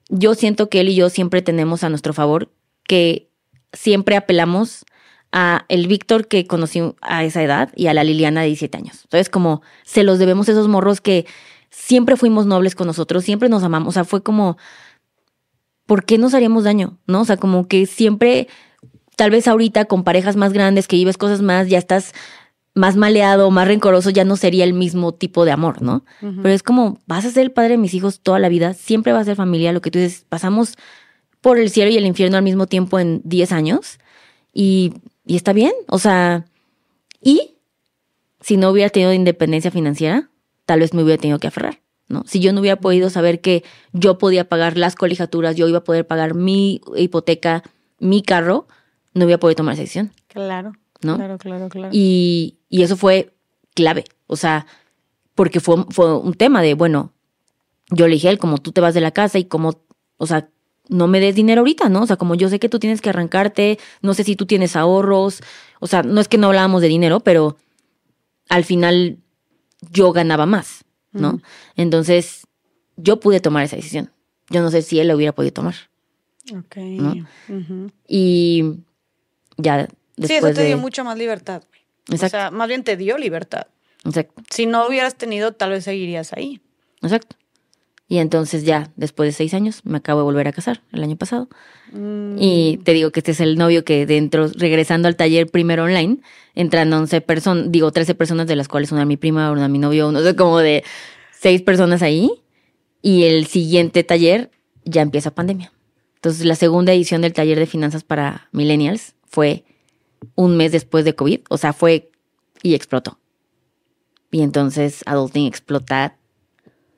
[SPEAKER 2] yo siento que él y yo siempre tenemos a nuestro favor que siempre apelamos a el Víctor que conocí a esa edad y a la Liliana de 17 años. Entonces, como se los debemos a esos morros que siempre fuimos nobles con nosotros, siempre nos amamos. O sea, fue como, ¿por qué nos haríamos daño? ¿No? O sea, como que siempre, tal vez ahorita con parejas más grandes que vives cosas más, ya estás más maleado, más rencoroso, ya no sería el mismo tipo de amor, ¿no? Pero es como, vas a ser el padre de mis hijos toda la vida, siempre va a ser familia, lo que tú dices, pasamos por el cielo y el infierno al mismo tiempo en 10 años y, y está bien, o sea, y si no hubiera tenido independencia financiera, tal vez me hubiera tenido que aferrar, ¿no? Si yo no hubiera podido saber que yo podía pagar las colegiaturas, yo iba a poder pagar mi hipoteca, mi carro, no hubiera podido tomar esa decisión.
[SPEAKER 1] Claro.
[SPEAKER 2] ¿No?
[SPEAKER 1] Claro, claro, claro.
[SPEAKER 2] Y, y eso fue clave, o sea, porque fue, fue un tema de, bueno, yo le dije a él, como tú te vas de la casa y como, o sea, no me des dinero ahorita, ¿no? O sea, como yo sé que tú tienes que arrancarte, no sé si tú tienes ahorros, o sea, no es que no hablábamos de dinero, pero al final yo ganaba más, ¿no? Entonces, yo pude tomar esa decisión. Yo no sé si él la hubiera podido tomar.
[SPEAKER 1] Ok.
[SPEAKER 2] Y ya después
[SPEAKER 1] Sí, eso te
[SPEAKER 2] de...
[SPEAKER 1] dio mucha más libertad.
[SPEAKER 2] Exacto,
[SPEAKER 1] O sea, más bien te dio libertad.
[SPEAKER 2] exacto,
[SPEAKER 1] Si no hubieras tenido, tal vez seguirías ahí.
[SPEAKER 2] exacto. Y entonces ya, después de seis años, me acabo de volver a casar el año pasado.
[SPEAKER 1] Mm,
[SPEAKER 2] Y te digo que este es el novio que dentro, regresando al taller primero online, entran 11 personas, digo 13 personas, de las cuales una mi prima, una mi novio, uno, como de seis personas ahí. Y el siguiente taller ya empieza pandemia. Entonces, la segunda edición del taller de finanzas para millennials fue un mes después de COVID, o sea, fue y explotó. Y entonces Adulting explota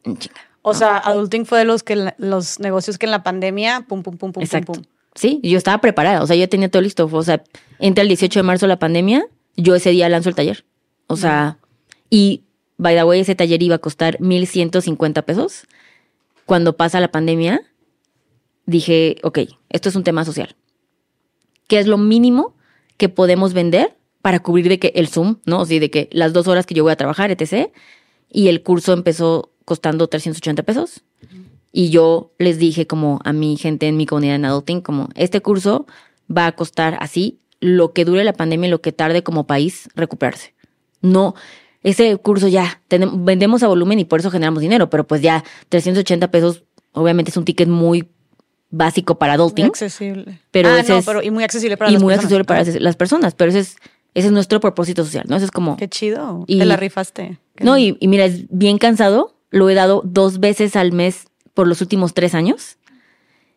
[SPEAKER 2] en chinga.
[SPEAKER 1] O sea, Adulting fue de los que los negocios que en la pandemia, pum, pum, pum, pum,
[SPEAKER 2] Exacto.
[SPEAKER 1] pum, pum.
[SPEAKER 2] Sí, yo estaba preparada, o sea, yo tenía todo listo. O sea, entra el 18 de marzo la pandemia, yo ese día lanzo el taller. O sea, y by the way, ese taller iba a costar 1150 pesos. Cuando pasa la pandemia, dije, ok, esto es un tema social. ¿Qué es lo mínimo que podemos vender para cubrir de que el Zoom, ¿no? O sea, de que las dos horas que yo voy a trabajar, etc. Y el curso empezó costando 380 pesos. Y yo les dije como a mi gente en mi comunidad en Adulting, como este curso va a costar así lo que dure la pandemia y lo que tarde como país recuperarse. No, ese curso ya, vendemos a volumen y por eso generamos dinero, pero pues ya 380 pesos obviamente es un ticket muy básico para
[SPEAKER 1] Muy
[SPEAKER 2] Adulting
[SPEAKER 1] accesible.
[SPEAKER 2] Pero
[SPEAKER 1] ah, no,
[SPEAKER 2] es-
[SPEAKER 1] pero y muy accesible para
[SPEAKER 2] y
[SPEAKER 1] las
[SPEAKER 2] muy
[SPEAKER 1] personas.
[SPEAKER 2] accesible para
[SPEAKER 1] Ah,
[SPEAKER 2] las personas, pero ese es, ese es nuestro propósito social, ¿no? Eso es como...
[SPEAKER 1] Qué chido.
[SPEAKER 2] Y-
[SPEAKER 1] Te la rifaste. Qué
[SPEAKER 2] No, y, y mira, es bien cansado. Lo he dado dos veces al mes por los últimos tres años.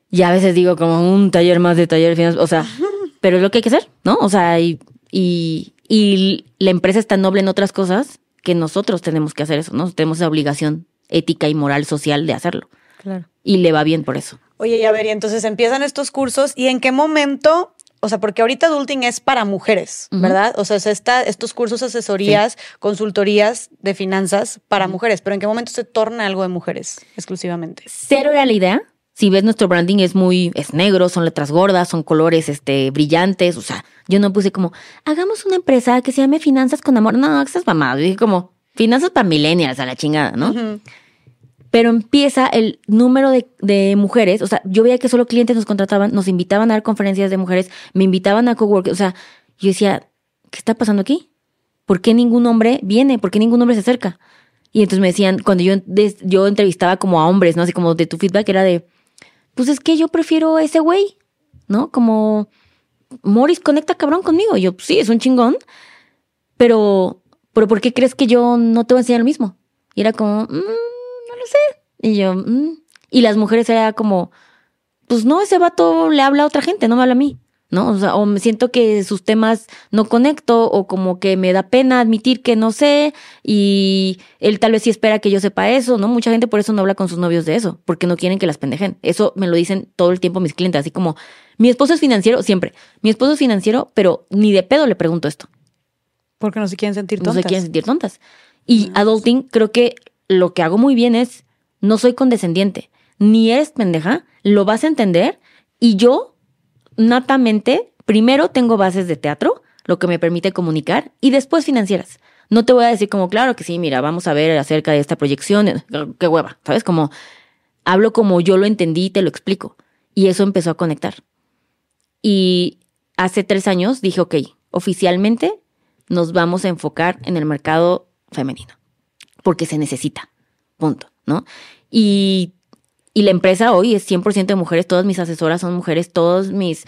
[SPEAKER 2] Y a veces digo como un taller más de taller. O sea, <laughs> pero es lo que hay que hacer, ¿no? O sea, y, y, y la empresa es tan noble en otras cosas que nosotros tenemos que hacer eso, ¿no? Tenemos esa obligación ética y moral social de hacerlo.
[SPEAKER 1] Claro.
[SPEAKER 2] Y le va bien por eso.
[SPEAKER 1] Oye, y a ver, y entonces empiezan estos cursos y en qué momento, o sea, porque ahorita adulting es para mujeres. ¿verdad? O sea, es esta, estos cursos, asesorías, consultorías de finanzas para mujeres, pero en qué momento se torna algo de mujeres exclusivamente.
[SPEAKER 2] Cero era la idea. Si ves nuestro branding es muy, es negro, son letras gordas, son colores este, brillantes. O sea, yo no puse como, hagamos una empresa que se llame Finanzas con Amor. No, esas mamadas. Dije como, finanzas para millennials a la chingada, ¿no? Pero empieza el número de, mujeres. O sea, yo veía que solo clientes nos contrataban, nos invitaban a dar conferencias de mujeres, me invitaban a cowork. O sea, yo decía, ¿qué está pasando aquí? ¿Por qué ningún hombre viene? ¿Por qué ningún hombre se acerca? Y entonces me decían, cuando yo, entrevistaba como a hombres, ¿no? Así como de tu feedback era de, pues es que yo prefiero ese güey, ¿no? Como, Morris conecta cabrón conmigo. Y yo, "Pues sí, es un chingón, pero, pero ¿por qué crees que yo no te voy a enseñar lo mismo? Y era como, "Mm, no sé. Y yo, "Mm". y las mujeres era como, pues no, ese vato le habla a otra gente, no me habla a mí. ¿No? O sea, o me siento que sus temas no conecto, o como que me da pena admitir que no sé, y él tal vez sí espera que yo sepa eso, ¿no? Mucha gente por eso no habla con sus novios de eso, porque no quieren que las pendejen. Eso me lo dicen todo el tiempo mis clientes, así como, mi esposo es financiero, siempre. Mi esposo es financiero, pero ni de pedo le pregunto esto.
[SPEAKER 1] Porque no se quieren sentir
[SPEAKER 2] No
[SPEAKER 1] tontas.
[SPEAKER 2] se quieren sentir tontas. Y adulting, creo que lo que hago muy bien es, no soy condescendiente, ni eres pendeja, lo vas a entender, y yo, natamente, primero tengo bases de teatro, lo que me permite comunicar, y después financieras. No te voy a decir como, claro que sí, mira, vamos a ver acerca de esta proyección, eh, qué hueva, ¿sabes? Como, hablo como yo lo entendí y te lo explico. Y eso empezó a conectar. Y hace tres años dije, ok, oficialmente nos vamos a enfocar en el mercado femenino, porque se necesita, punto, ¿no? Y, y la empresa hoy es 100% de mujeres, todas mis asesoras son mujeres, todos mis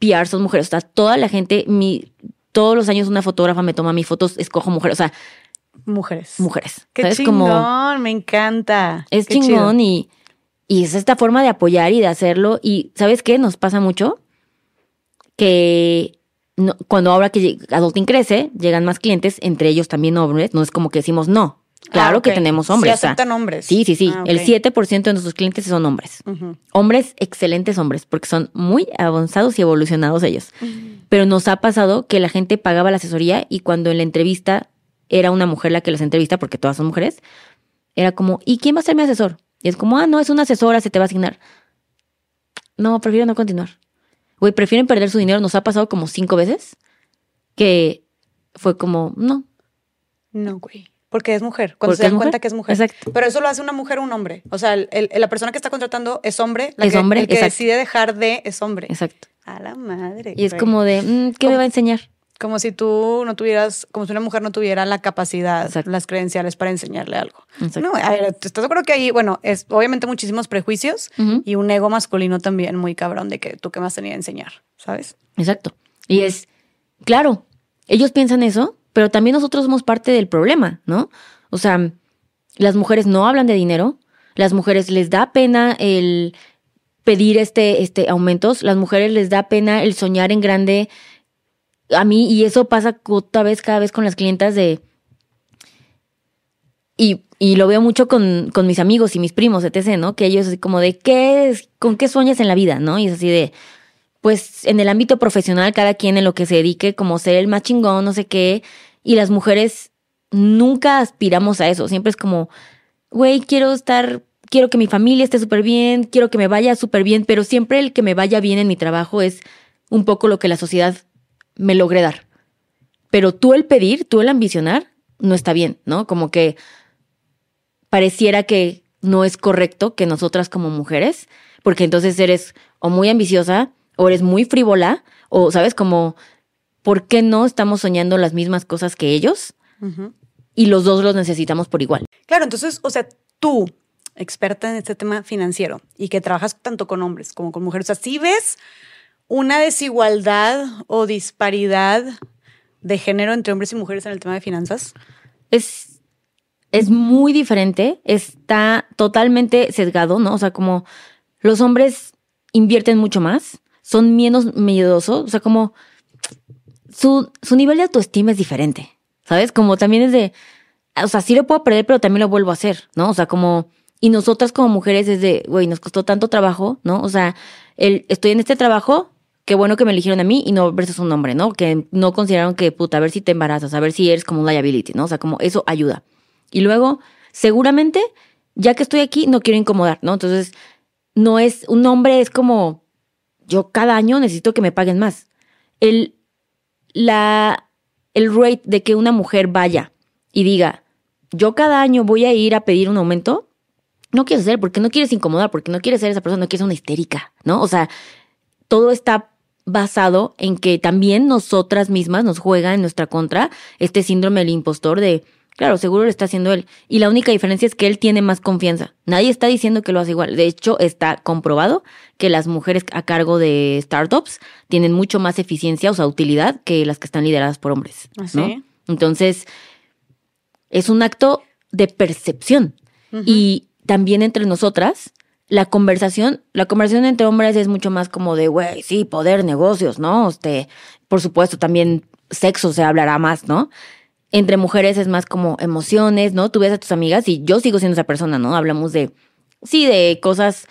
[SPEAKER 2] PR son mujeres, o sea, toda la gente, mi, todos los años una fotógrafa me toma mis fotos, escojo mujeres, o sea,
[SPEAKER 1] Mujeres.
[SPEAKER 2] mujeres.
[SPEAKER 1] Qué
[SPEAKER 2] ¿sabes?
[SPEAKER 1] chingón,
[SPEAKER 2] Como,
[SPEAKER 1] me encanta.
[SPEAKER 2] es
[SPEAKER 1] Qué
[SPEAKER 2] chingón y, y es esta forma de apoyar y de hacerlo. Y ¿sabes qué? Nos pasa mucho que no- cuando ahora que Adulting crece, llegan más clientes, entre ellos también hombres, no es como que decimos no. Claro
[SPEAKER 1] Ah,
[SPEAKER 2] que tenemos hombres.
[SPEAKER 1] Sí
[SPEAKER 2] o sea,
[SPEAKER 1] aceptan hombres.
[SPEAKER 2] Sí, sí, sí.
[SPEAKER 1] Ah,
[SPEAKER 2] El
[SPEAKER 1] ok.
[SPEAKER 2] 7% de nuestros clientes son hombres. Hombres, excelentes hombres, porque son muy avanzados y evolucionados ellos. Pero nos ha pasado que la gente pagaba la asesoría y cuando en la entrevista era una mujer la que las entrevista, porque todas son mujeres, era como, ¿y quién va a ser mi asesor? Y es como, ah, no, es una asesora, se te va a asignar. no, prefiero no continuar. Güey, prefieren perder su dinero. Nos ha pasado como cinco veces que fue como, no.
[SPEAKER 1] No, güey. Porque es mujer, cuando se dan
[SPEAKER 2] mujer.
[SPEAKER 1] cuenta que es mujer.
[SPEAKER 2] Exacto.
[SPEAKER 1] Pero eso lo hace una mujer o un hombre. O sea, el- el- la persona que está contratando es hombre. la
[SPEAKER 2] Es
[SPEAKER 1] que-
[SPEAKER 2] hombre,
[SPEAKER 1] El que
[SPEAKER 2] exacto.
[SPEAKER 1] decide dejar de es hombre.
[SPEAKER 2] Exacto.
[SPEAKER 1] A la madre.
[SPEAKER 2] Y es
[SPEAKER 1] güey.
[SPEAKER 2] como de, mm, ¿qué me va a enseñar?
[SPEAKER 1] Como si tú no tuvieras, como si una mujer no tuviera la capacidad,
[SPEAKER 2] Exacto.
[SPEAKER 1] las credenciales para enseñarle algo.
[SPEAKER 2] Exacto.
[SPEAKER 1] No, a ver, ¿estás de acuerdo que ahí, bueno, es obviamente muchísimos prejuicios y un ego masculino también muy cabrón de que tú qué más tenías a enseñar, ¿sabes?
[SPEAKER 2] Exacto. Y es, claro, ellos piensan eso, pero también nosotros somos parte del problema, ¿no? O sea, las mujeres no hablan de dinero, las mujeres les da pena el pedir este, este aumentos, las mujeres les da pena el soñar en grande. A mí, y eso pasa otra vez, cada vez con las clientas de. Y, y lo veo mucho con, con mis amigos y mis primos, etc., ¿no? Que ellos así como de, ¿qué es, ¿con qué sueñas en la vida, no? Y es así de, pues en el ámbito profesional, cada quien en lo que se dedique, como ser el más chingón, no sé qué. Y las mujeres nunca aspiramos a eso. Siempre es como, güey, quiero estar, quiero que mi familia esté súper bien, quiero que me vaya súper bien, pero siempre el que me vaya bien en mi trabajo es un poco lo que la sociedad me logre dar. Pero tú el pedir, tú el ambicionar, no está bien, ¿no? Como que pareciera que no es correcto que nosotras como mujeres, porque entonces eres o muy ambiciosa o eres muy frívola o, ¿sabes? Como, ¿por qué no estamos soñando las mismas cosas que ellos? Y los dos los necesitamos por igual.
[SPEAKER 1] Claro, entonces, o sea, tú, experta en este tema financiero y que trabajas tanto con hombres como con mujeres, o sea, ¿sí ves una desigualdad o disparidad de género entre hombres y mujeres en el tema de finanzas?
[SPEAKER 2] Es, es muy diferente, está totalmente sesgado, ¿no? O sea, como los hombres invierten mucho más, son menos miedosos, o sea, como su, su nivel de autoestima es diferente, ¿sabes? Como también es de, o sea, sí lo puedo perder, pero también lo vuelvo a hacer, ¿no? O sea, como, y nosotras como mujeres es de, güey, nos costó tanto trabajo, ¿no? O sea, el, estoy en este trabajo, qué bueno que me eligieron a mí y no versus un hombre, ¿no? Que no consideraron que, puta, a ver si te embarazas, a ver si eres como un liability, ¿no? O sea, como eso ayuda. Y luego, seguramente, ya que estoy aquí, no quiero incomodar, ¿no? Entonces, no es, un hombre es como, yo cada año necesito que me paguen más. El, la, el rate de que una mujer vaya y diga, yo cada año voy a ir a pedir un aumento, no quieres hacer, porque no quieres incomodar, porque no quieres ser esa persona, no quieres ser una histérica, ¿no? O sea, todo está basado en que también nosotras mismas nos juega en nuestra contra este síndrome del impostor de, claro, seguro lo está haciendo él. Y la única diferencia es que él tiene más confianza. Nadie está diciendo que lo hace igual. De hecho, está comprobado que las mujeres a cargo de startups tienen mucho más eficiencia, o sea, utilidad que las que están lideradas por hombres.
[SPEAKER 1] ¿Ah,
[SPEAKER 2] ¿no?
[SPEAKER 1] sí?
[SPEAKER 2] Entonces, es un acto de percepción. Y también entre nosotras, la conversación, la conversación entre hombres es mucho más como de, güey, sí, poder, negocios, ¿no? Este, por supuesto, también sexo se hablará más, ¿no? Entre mujeres es más como emociones, ¿no? Tú ves a tus amigas y yo sigo siendo esa persona, ¿no? Hablamos de, sí, de cosas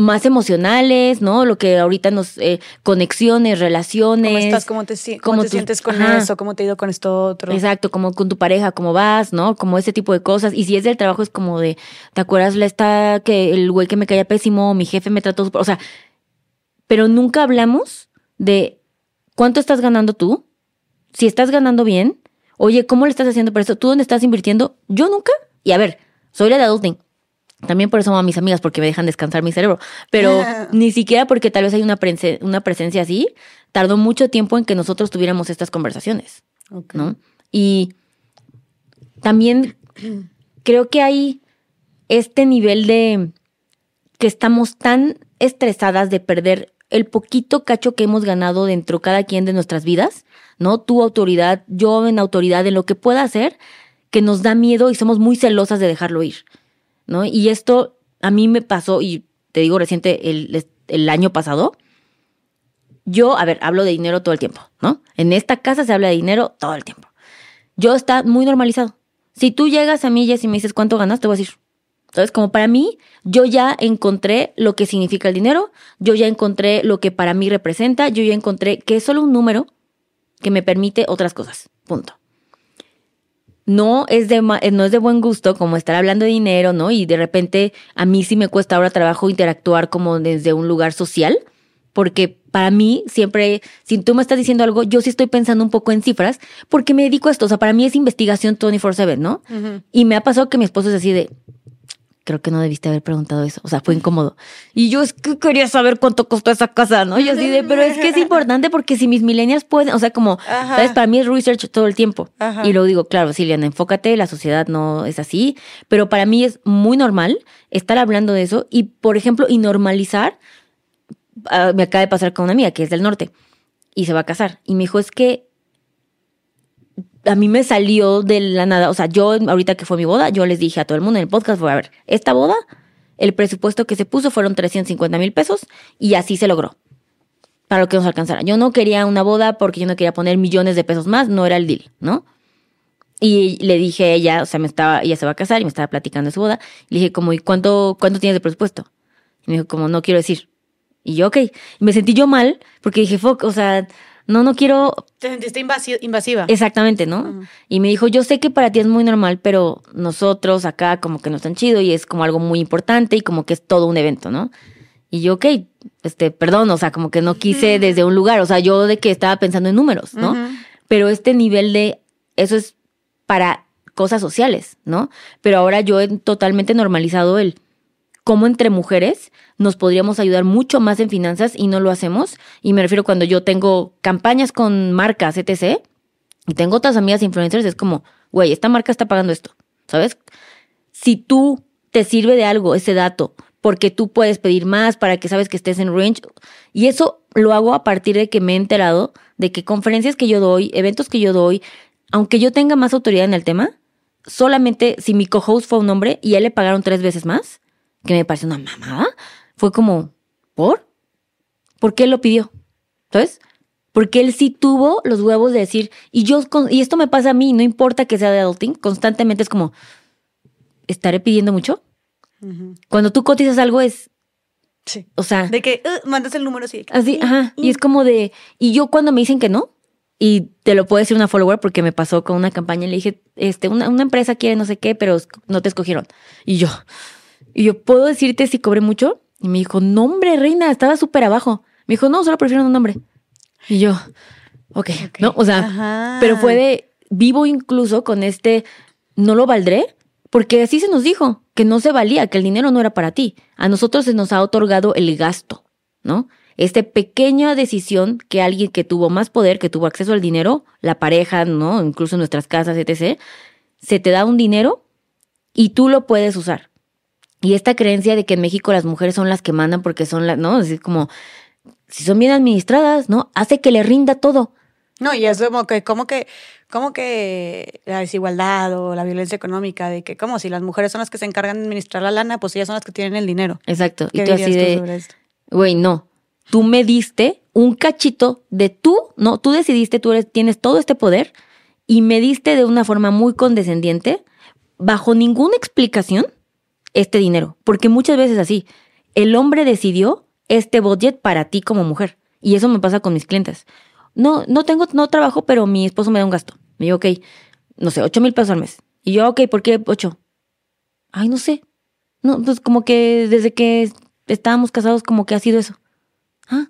[SPEAKER 2] más emocionales, ¿no? Lo que ahorita nos, eh, conexiones, relaciones.
[SPEAKER 1] ¿Cómo estás? ¿Cómo te,
[SPEAKER 2] cómo
[SPEAKER 1] te sientes con
[SPEAKER 2] ajá.
[SPEAKER 1] eso? ¿Cómo te ha ido con esto otro?
[SPEAKER 2] Exacto, como con tu pareja, cómo vas, ¿no? Como ese tipo de cosas. Y si es del trabajo, es como de, ¿te acuerdas la esta que el güey que me caía pésimo, mi jefe me trató. O sea, pero nunca hablamos de cuánto estás ganando tú, si estás ganando bien, oye, ¿cómo le estás haciendo para eso? ¿Tú dónde estás invirtiendo? Yo nunca. Y a ver, soy la de adulting. También por eso amo a mis amigas, porque me dejan descansar mi cerebro. Pero <laughs> ni siquiera porque tal vez hay una, prese- una presencia así, tardó mucho tiempo en que nosotros tuviéramos estas conversaciones. ¿no? Y también creo que hay este nivel de que estamos tan estresadas de perder el poquito cacho que hemos ganado dentro cada quien de nuestras vidas, ¿no? Tu autoridad, yo en autoridad, en lo que pueda hacer, que nos da miedo y somos muy celosas de dejarlo ir, ¿no? Y esto a mí me pasó, y te digo reciente, el, el año pasado, yo, a ver, hablo de dinero todo el tiempo, ¿no? En esta casa se habla de dinero todo el tiempo. Yo está muy normalizado. Si tú llegas a mí, y me dices cuánto ganas, te voy a decir. Entonces, como para mí, yo ya encontré lo que significa el dinero, yo ya encontré lo que para mí representa, yo ya encontré que es solo un número que me permite otras cosas. Punto. no es de no es de buen gusto como estar hablando de dinero, ¿no? Y de repente a mí sí me cuesta ahora trabajo interactuar como desde un lugar social, porque para mí siempre, si tú me estás diciendo algo, yo sí estoy pensando un poco en cifras, porque me dedico a esto, o sea, para mí es investigación 24/7, ¿no? Y me ha pasado que mi esposo es así de, creo que no debiste haber preguntado eso, o sea, fue incómodo. Y yo es que quería saber cuánto costó esa casa, ¿no? Yo así de, pero es que es <laughs> importante porque si mis millennials pueden, o sea, como,
[SPEAKER 1] Ajá.
[SPEAKER 2] ¿sabes? Para mí es research todo el tiempo.
[SPEAKER 1] Ajá.
[SPEAKER 2] Y luego digo, claro, Siliana, enfócate, la sociedad no es así, pero para mí es muy normal estar hablando de eso y, por ejemplo, y normalizar. ah, me acaba de pasar con una amiga que es del norte y se va a casar y me dijo, es que a mí me salió de la nada, o sea, yo ahorita que fue mi boda, yo les dije a todo el mundo en el podcast, fue, a ver, esta boda, el presupuesto que se puso fueron 350 mil pesos y así se logró para lo que nos alcanzara. Yo no quería una boda porque yo no quería poner millones de pesos más, no era el deal, ¿no? Y le dije a ella, o sea, me estaba, ella se va a casar y me estaba platicando de su boda. Le dije, como, ¿y cuánto, cuánto tienes de presupuesto? Y me dijo, como, no quiero decir. Y yo, ok. Y me sentí yo mal porque dije, fuck, o sea, no, no quiero,
[SPEAKER 1] Te sentiste invasi- invasiva.
[SPEAKER 2] Exactamente, ¿no? Y me dijo, yo sé que para ti es muy normal, pero nosotros acá como que no es tan chido y es como algo muy importante y como que es todo un evento, ¿no? Y yo, ok, este, perdón, o sea, como que no quise desde un lugar, o sea, yo de que estaba pensando en números, ¿no? Pero este nivel de, eso es para cosas sociales, ¿no? Pero ahora yo he totalmente normalizado el cómo entre mujeres nos podríamos ayudar mucho más en finanzas y no lo hacemos. Y me refiero cuando yo tengo campañas con marcas, etc. Y tengo otras amigas influencers, es como, güey, esta marca está pagando esto, ¿sabes? Si tú te sirve de algo ese dato, porque tú puedes pedir más para que sabes que estés en range. Y eso lo hago a partir de que me he enterado de que conferencias que yo doy, eventos que yo doy, aunque yo tenga más autoridad en el tema, solamente si mi co-host fue un hombre y a él le pagaron tres veces más, que me parece una mamada, fue como, ¿por? ¿Por qué él lo pidió? ¿Sabes? Porque él sí tuvo los huevos de decir, y yo, y esto me pasa a mí, no importa que sea de adulting, constantemente es como, ¿estaré pidiendo mucho? Cuando tú cotizas algo es,
[SPEAKER 1] Sí.
[SPEAKER 2] o sea,
[SPEAKER 1] De que uh, mandas el número así.
[SPEAKER 2] así, ajá, y es como de, y yo cuando me dicen que no, y te lo puedo decir una follower porque me pasó con una campaña y le dije, este, una, una empresa quiere no sé qué, pero no te escogieron. Y yo, y yo, ¿puedo decirte si cobré mucho? Y me dijo, no, hombre, reina, estaba súper abajo. Me dijo, no, solo prefiero un nombre. Y yo, ok,
[SPEAKER 1] Ok.
[SPEAKER 2] ¿no? O sea,
[SPEAKER 1] Ajá.
[SPEAKER 2] pero fue de, vivo incluso con este, no lo valdré, porque así se nos dijo, que no se valía, que el dinero no era para ti. A nosotros se nos ha otorgado el gasto, ¿no? Esta pequeña decisión que alguien que tuvo más poder, que tuvo acceso al dinero, la pareja, ¿no? Incluso nuestras casas, etc., se te da un dinero y tú lo puedes usar. Y esta creencia de que en México las mujeres son las que mandan porque son las, ¿no? Es como, si son bien administradas, ¿no? Hace que le rinda todo.
[SPEAKER 1] No, y es como que, como que, como que la desigualdad o la violencia económica, de que como si las mujeres son las que se encargan de administrar la lana, pues ellas son las que tienen el dinero.
[SPEAKER 2] Exacto. Y
[SPEAKER 1] ¿Qué
[SPEAKER 2] tú así de, güey, no. Tú me diste un cachito de tú, no, tú decidiste, tú eres, tienes todo este poder y me diste de una forma muy condescendiente, bajo ninguna explicación, este dinero. Porque muchas veces así, el hombre decidió este budget para ti como mujer. Y eso me pasa con mis clientes. No, no tengo, no trabajo, pero mi esposo me da un gasto. Me digo, ok, no sé, ocho mil pesos al mes. Y yo, ok, ¿por qué ocho? Ay, no sé. No, pues como que desde que estábamos casados, como que ha sido eso. Ah.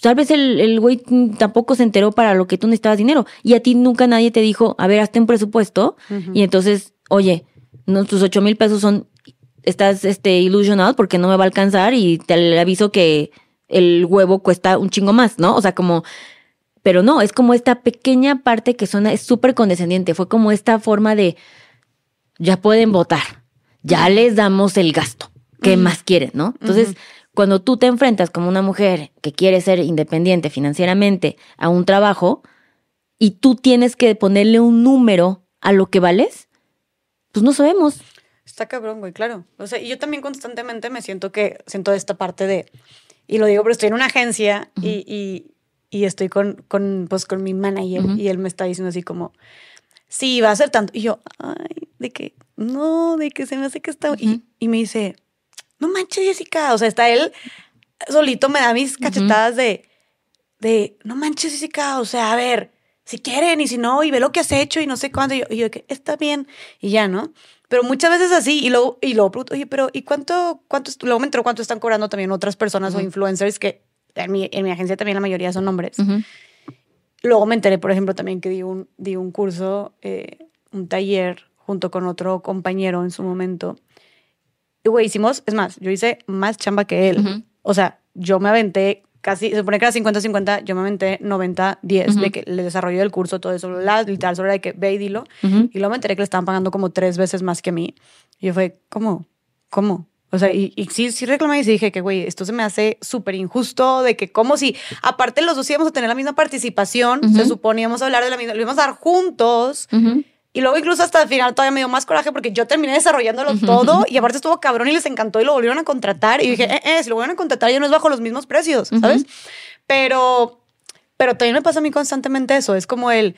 [SPEAKER 2] Tal vez el, el güey tampoco se enteró para lo que tú necesitabas dinero. Y a ti nunca nadie te dijo, a ver, hazte un presupuesto. Y entonces, oye, no, tus ocho mil pesos son, estás este, ilusionado porque no me va a alcanzar y te aviso que el huevo cuesta un chingo más, ¿no? O sea, como, pero no, es como esta pequeña parte que suena, es súper condescendiente. Fue como esta forma de, ya pueden votar, ya les damos el gasto. ¿Qué más quieren, no? Entonces, cuando tú te enfrentas como una mujer que quiere ser independiente financieramente a un trabajo y tú tienes que ponerle un número a lo que vales, pues no sabemos.
[SPEAKER 1] Está cabrón, güey, claro. O sea, y yo también constantemente me siento que, siento esta parte de, y lo digo, pero estoy en una agencia y, y, y estoy con, con, pues, con mi manager y él me está diciendo así como, sí, va a ser tanto. Y yo, ay, de que, no, de que se me hace que está... y, y me dice, no manches, Jessica. O sea, está él solito, me da mis cachetadas de, de, no manches, Jessica. O sea, a ver, si quieren y si no, y ve lo que has hecho y no sé cuándo. Y yo, y yo, que está bien, y ya, ¿no? Pero muchas veces así, y luego, y luego pregunto, oye, pero ¿y cuánto, cuánto, luego me entero cuánto están cobrando también otras personas o influencers que en mi, en mi agencia también la mayoría son hombres.
[SPEAKER 2] Ujú.
[SPEAKER 1] Luego me enteré, por ejemplo, también que di un, di un curso, eh, un taller junto con otro compañero en su momento. Y, güey, hicimos, es más, yo hice más chamba que él.
[SPEAKER 2] Ujú.
[SPEAKER 1] O sea, yo me aventé casi, se supone que era 50-50, yo me aventé 90-10 de
[SPEAKER 2] Ujú.
[SPEAKER 1] que le desarrolló el curso, todo eso, la, literal, solo era de que ve y dilo. Y luego me enteré que le estaban pagando como tres veces más que a mí. Y yo fue, ¿cómo? ¿Cómo? O sea, y, y sí, sí reclamé y dije que, güey, esto se me hace súper injusto, de que como si, aparte los dos íbamos a tener la misma participación,
[SPEAKER 2] Ujú.
[SPEAKER 1] se supone íbamos a hablar de la misma, lo íbamos a dar juntos.
[SPEAKER 2] Ujú.
[SPEAKER 1] Y luego incluso hasta el final todavía me dio más coraje porque yo terminé desarrollándolo todo y aparte estuvo cabrón y les encantó y lo volvieron a contratar. Y dije, eh, eh, si lo vuelven a contratar ya no es bajo los mismos precios, ¿sabes? Pero, pero también me pasa a mí constantemente eso. Es como el,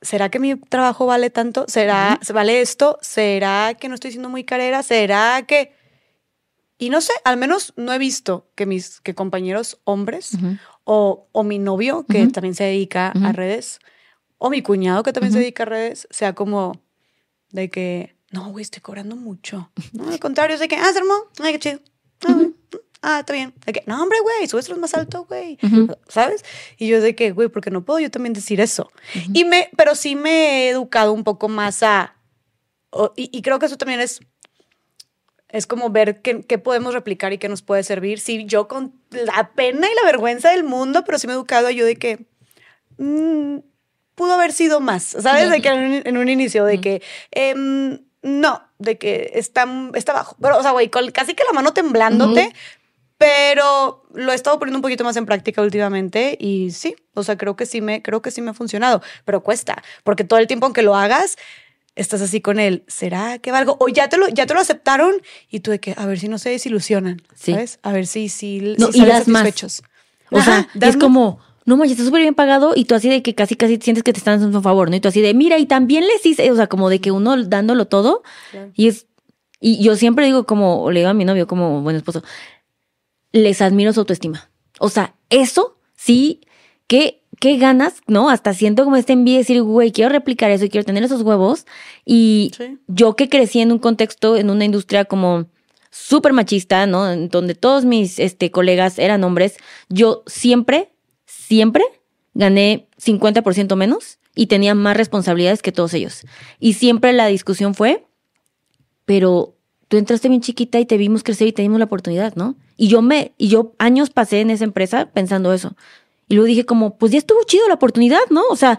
[SPEAKER 1] ¿será que mi trabajo vale tanto? ¿Será, ¿se vale esto? ¿Será que no estoy siendo muy carera? ¿Será que...? Y no sé, al menos no he visto que mis que compañeros hombres o, o mi novio, que también se dedica a redes, o mi cuñado, que también se
[SPEAKER 2] Ujú.
[SPEAKER 1] dedica a redes, sea como de que, no, güey, estoy cobrando mucho. No, al contrario, es de que, ah, se armó, ay, qué chido. Ah, güey, ah, está bien. De que, no, hombre, güey, súbestelo más alto, güey.
[SPEAKER 2] Ujú.
[SPEAKER 1] ¿Sabes? Y yo de que, güey, porque no puedo yo también decir eso. Y me, pero sí me he educado un poco más a, y, y creo que eso también es es como ver qué, qué podemos replicar y qué nos puede servir. Sí, yo con la pena y la vergüenza del mundo, pero sí me he educado yo de que mm, pudo haber sido más, ¿sabes? De que en un, en un inicio, de que em, no, de que está, está bajo. Pero, o sea, güey, con casi que la mano temblándote, pero lo he estado poniendo un poquito más en práctica últimamente y sí, o sea, creo que sí me, creo que sí me ha funcionado, pero cuesta, porque todo el tiempo aunque lo hagas, estás así con él, ¿será que valgo? O ya te lo, ya te lo aceptaron y tú de que, a ver si no se desilusionan,
[SPEAKER 2] Sí.
[SPEAKER 1] ¿sabes? A ver si, si,
[SPEAKER 2] No,
[SPEAKER 1] si
[SPEAKER 2] y das más.
[SPEAKER 1] satisfechos.
[SPEAKER 2] O
[SPEAKER 1] Ajá,
[SPEAKER 2] sea,
[SPEAKER 1] das
[SPEAKER 2] es
[SPEAKER 1] más.
[SPEAKER 2] como, no manches, está súper bien pagado y tú así de que casi, casi sientes que te están haciendo un favor, ¿no? Y tú así de, mira, y también les hice, o sea, como de que uno dándolo todo
[SPEAKER 1] Claro.
[SPEAKER 2] y es, y yo siempre digo como, o le digo a mi novio como buen esposo, les admiro su autoestima. O sea, eso sí, que qué ganas, ¿no? Hasta siento como esta envidia de decir, güey, quiero replicar eso y quiero tener esos huevos. Y
[SPEAKER 1] Sí.
[SPEAKER 2] yo que crecí en un contexto, en una industria como súper machista, ¿no? En donde todos mis este, colegas eran hombres, yo siempre, siempre gané 50% menos y tenía más responsabilidades que todos ellos. Y siempre la discusión fue, pero tú entraste bien chiquita y te vimos crecer y te dimos la oportunidad, ¿no? Y yo me, y yo años pasé en esa empresa pensando eso. Y luego dije como, pues ya estuvo chido la oportunidad, ¿no? O sea,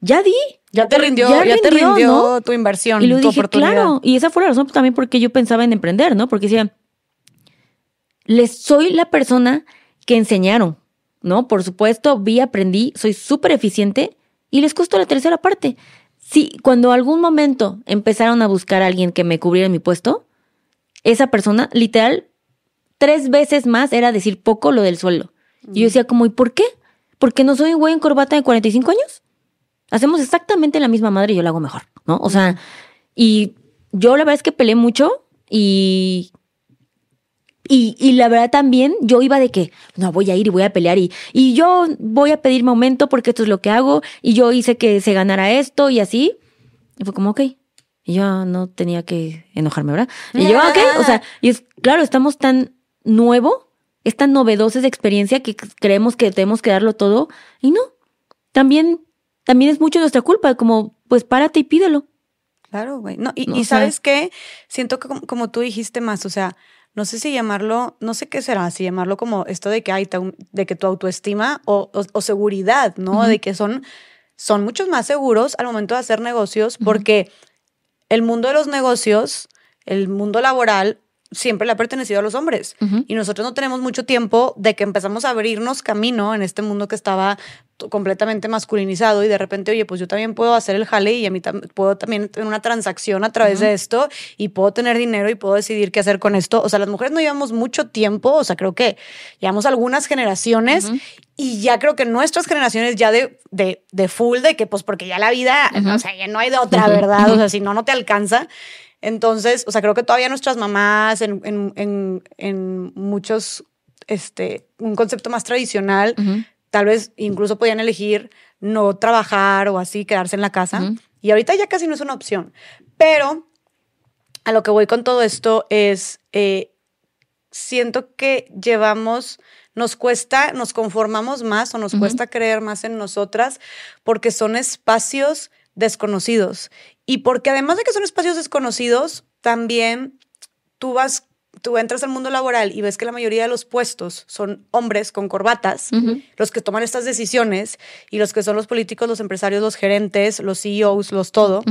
[SPEAKER 2] ya di.
[SPEAKER 1] Ya te rindió,
[SPEAKER 2] Ya
[SPEAKER 1] ya, te
[SPEAKER 2] rindió,
[SPEAKER 1] rindió
[SPEAKER 2] ¿no?
[SPEAKER 1] tu inversión,
[SPEAKER 2] Y luego
[SPEAKER 1] tu
[SPEAKER 2] dije,
[SPEAKER 1] oportunidad.
[SPEAKER 2] claro, y esa fue la razón también porque yo pensaba en emprender, ¿no? Porque decía, les soy la persona que enseñaron, ¿no? Por supuesto, vi, aprendí, soy súper eficiente y les costó la tercera parte. Sí, cuando algún momento empezaron a buscar a alguien que me cubriera mi puesto, esa persona, literal, tres veces más era decir poco lo del sueldo. Y yo decía como, ¿y por qué? ¿Porque no soy un güey en corbata de 45 años? Hacemos exactamente la misma madre y yo la hago mejor, ¿no? O sea, y yo la verdad es que peleé mucho y, y, y la verdad también yo iba de que, no, voy a ir y voy a pelear y, y yo voy a pedir mi aumento porque esto es lo que hago y yo hice que se ganara esto y así. Y fue como, ok. Y yo no tenía que enojarme, ¿verdad? Y yo, ok. O sea, y es, claro, estamos tan nuevo, es tan novedosa esa experiencia que creemos que tenemos que darlo todo y no. También, también es mucho nuestra culpa, como, pues párate y pídelo.
[SPEAKER 1] Claro, güey. No, y,
[SPEAKER 2] No,
[SPEAKER 1] y
[SPEAKER 2] o sea-
[SPEAKER 1] sabes qué, siento que como, como tú dijiste más, o sea, no sé si llamarlo, no sé qué será, si llamarlo como esto de que hay de que tu autoestima o, o- o seguridad, ¿no? De que son, son muchos más seguros al momento de hacer negocios, porque el mundo de los negocios, el mundo laboral, siempre le ha pertenecido a los hombres. Y nosotros no tenemos mucho tiempo de que empezamos a abrirnos camino en este mundo que estaba completamente masculinizado y de repente, oye, pues yo también puedo hacer el jale y a mí tam- puedo también tener una transacción a través de esto y puedo tener dinero y puedo decidir qué hacer con esto. O sea, las mujeres no llevamos mucho tiempo, o sea, creo que llevamos algunas generaciones y ya creo que nuestras generaciones ya de, de, de full, de que pues porque ya la vida, o sea, ya no hay de otra. ¿verdad? O sea, si no, no te alcanza. Entonces, o sea, creo que todavía nuestras mamás en, en, en, en muchos, este, un concepto más tradicional. Tal vez incluso podían elegir no trabajar o así, quedarse en la casa. Y ahorita ya casi no es una opción. Pero a lo que voy con todo esto es, eh, siento que llevamos, nos cuesta, nos conformamos más o nos cuesta creer más en nosotras porque son espacios desconocidos. Y porque además de que son espacios desconocidos, también tú vas, tú entras al mundo laboral y ves que la mayoría de los puestos son hombres con corbatas, los que toman estas decisiones y los que son los políticos, los empresarios, los gerentes, los CEOs, los todo.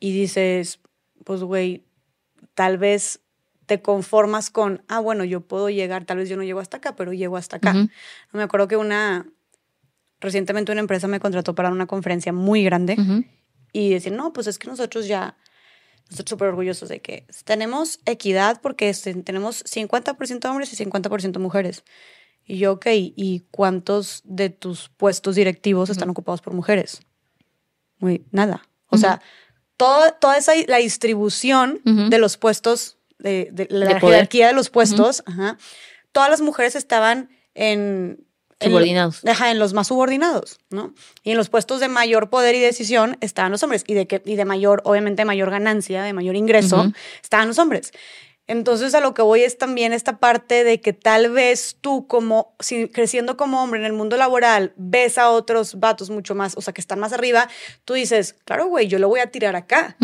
[SPEAKER 1] Y dices, pues güey, tal vez te conformas con, ah, bueno, yo puedo llegar, tal vez yo no llego hasta acá, pero llego hasta acá. Me acuerdo que una, recientemente una empresa me contrató para una conferencia muy grande y decir, no, pues es que nosotros ya, nosotros súper orgullosos de que tenemos equidad porque este, tenemos 50% hombres y 50% mujeres. Y yo, ok, ¿y cuántos de tus puestos directivos están ocupados por mujeres? Muy, nada. O sea, todo, toda esa, la distribución de los puestos, de, la jerarquía de los puestos, todas las mujeres estaban en
[SPEAKER 2] Subordinados.
[SPEAKER 1] en los más subordinados, ¿no? Y en los puestos de mayor poder y decisión estaban los hombres y de, que, y de mayor, obviamente, mayor ganancia, de mayor ingreso, estaban los hombres. Entonces a lo que voy es también esta parte de que tal vez tú como si, creciendo como hombre en el mundo laboral ves a otros vatos mucho más, o sea, que están más arriba, tú dices, claro, güey, yo lo voy a tirar acá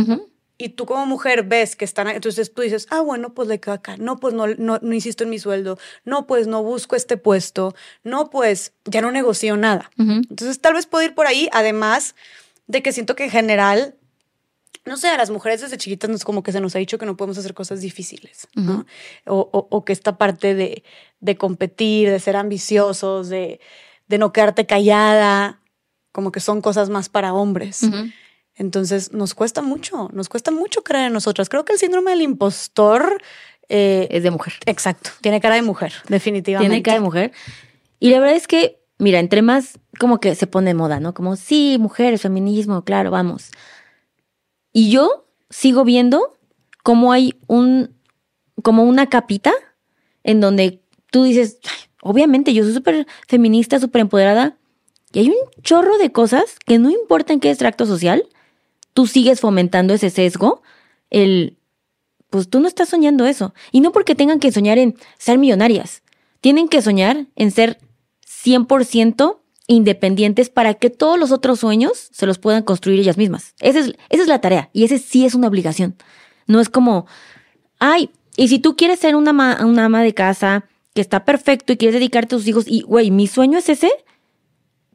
[SPEAKER 1] y tú como mujer ves que están, entonces tú dices, ah, bueno, pues le quedo acá, no, pues no, no, no, insisto en mi sueldo, no, pues no busco este puesto, no, pues ya no negocio nada. Entonces tal vez puedo ir por ahí, además de que siento que en general, no sé, a las mujeres desde chiquitas nos como que se nos ha dicho que no podemos hacer cosas difíciles, ¿no? o, o, que esta parte de, de competir, de ser ambiciosos, de, de no quedarte callada, como que son cosas más para hombres. Entonces nos cuesta mucho, nos cuesta mucho creer en nosotras. Creo que el síndrome del impostor
[SPEAKER 2] eh, es de mujer.
[SPEAKER 1] Exacto, tiene cara de mujer, definitivamente.
[SPEAKER 2] Tiene cara de mujer. Y la verdad es que, mira, entre más como que se pone de moda, ¿no? Como, sí, mujeres, feminismo, claro, vamos. Y yo sigo viendo cómo hay un, como una capita en donde tú dices, obviamente yo soy súper feminista, súper empoderada, y hay un chorro de cosas que no importa en qué extracto social, tú sigues fomentando ese sesgo, el, pues tú no estás soñando eso. Y no porque tengan que soñar en ser millonarias, tienen que soñar en ser 100% independientes para que todos los otros sueños se los puedan construir ellas mismas. Esa es, esa es la tarea y ese sí es una obligación. No es como, ay, y si tú quieres ser una, una ama de casa que está perfecto y quieres dedicarte a tus hijos y, güey, mi sueño es ese,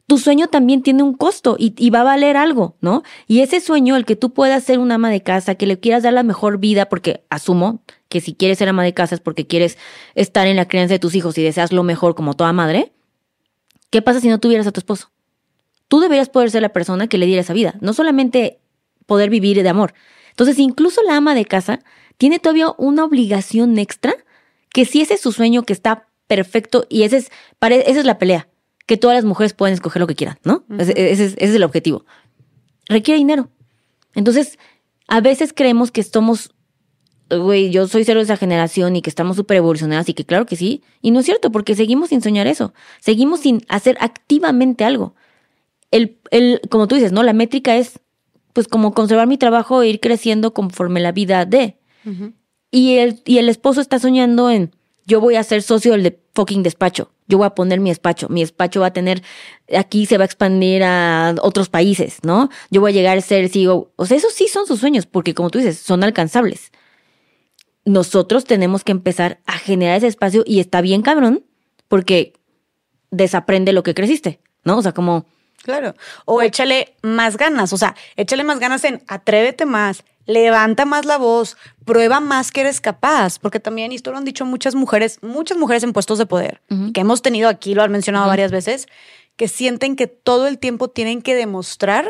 [SPEAKER 2] tu sueño también tiene un costo y, va a valer algo, ¿no? Y ese sueño, el que tú puedas ser una ama de casa, que le quieras dar la mejor vida, porque asumo que si quieres ser ama de casa es porque quieres estar en la crianza de tus hijos y deseas lo mejor como toda madre, ¿qué pasa si no tuvieras a tu esposo? Tú deberías poder ser la persona que le diera esa vida, no solamente poder vivir de amor. Entonces, incluso la ama de casa tiene todavía una obligación extra que si ese es su sueño que está perfecto y ese es, esa es la pelea que todas las mujeres pueden escoger lo que quieran, ¿no? ese, es, el objetivo. Requiere dinero. Entonces, a veces creemos que estamos, güey, yo soy cero de esa generación y que estamos súper evolucionadas y que claro que sí. Y no es cierto, porque seguimos sin soñar eso. Seguimos sin hacer activamente algo. El, el, como tú dices, ¿no? La métrica es, pues, como conservar mi trabajo e ir creciendo conforme la vida de. y, el, y el esposo está soñando en, yo voy a ser socio del de fucking despacho. Yo voy a poner mi despacho. Mi despacho va a tener, aquí se va a expandir a otros países, ¿no? Yo voy a llegar a ser CEO. O sea, esos sí son sus sueños, porque como tú dices, son alcanzables. Nosotros tenemos que empezar a generar ese espacio y está bien cabrón, porque desaprende lo que creciste, ¿no? O sea, como...
[SPEAKER 1] Claro. O échale más ganas, o sea, échale más ganas en atrévete más, levanta más la voz, prueba más que eres capaz, porque también, y esto lo han dicho muchas mujeres, muchas mujeres en puestos de poder, que hemos tenido aquí, lo han mencionado varias veces, que sienten que todo el tiempo tienen que demostrar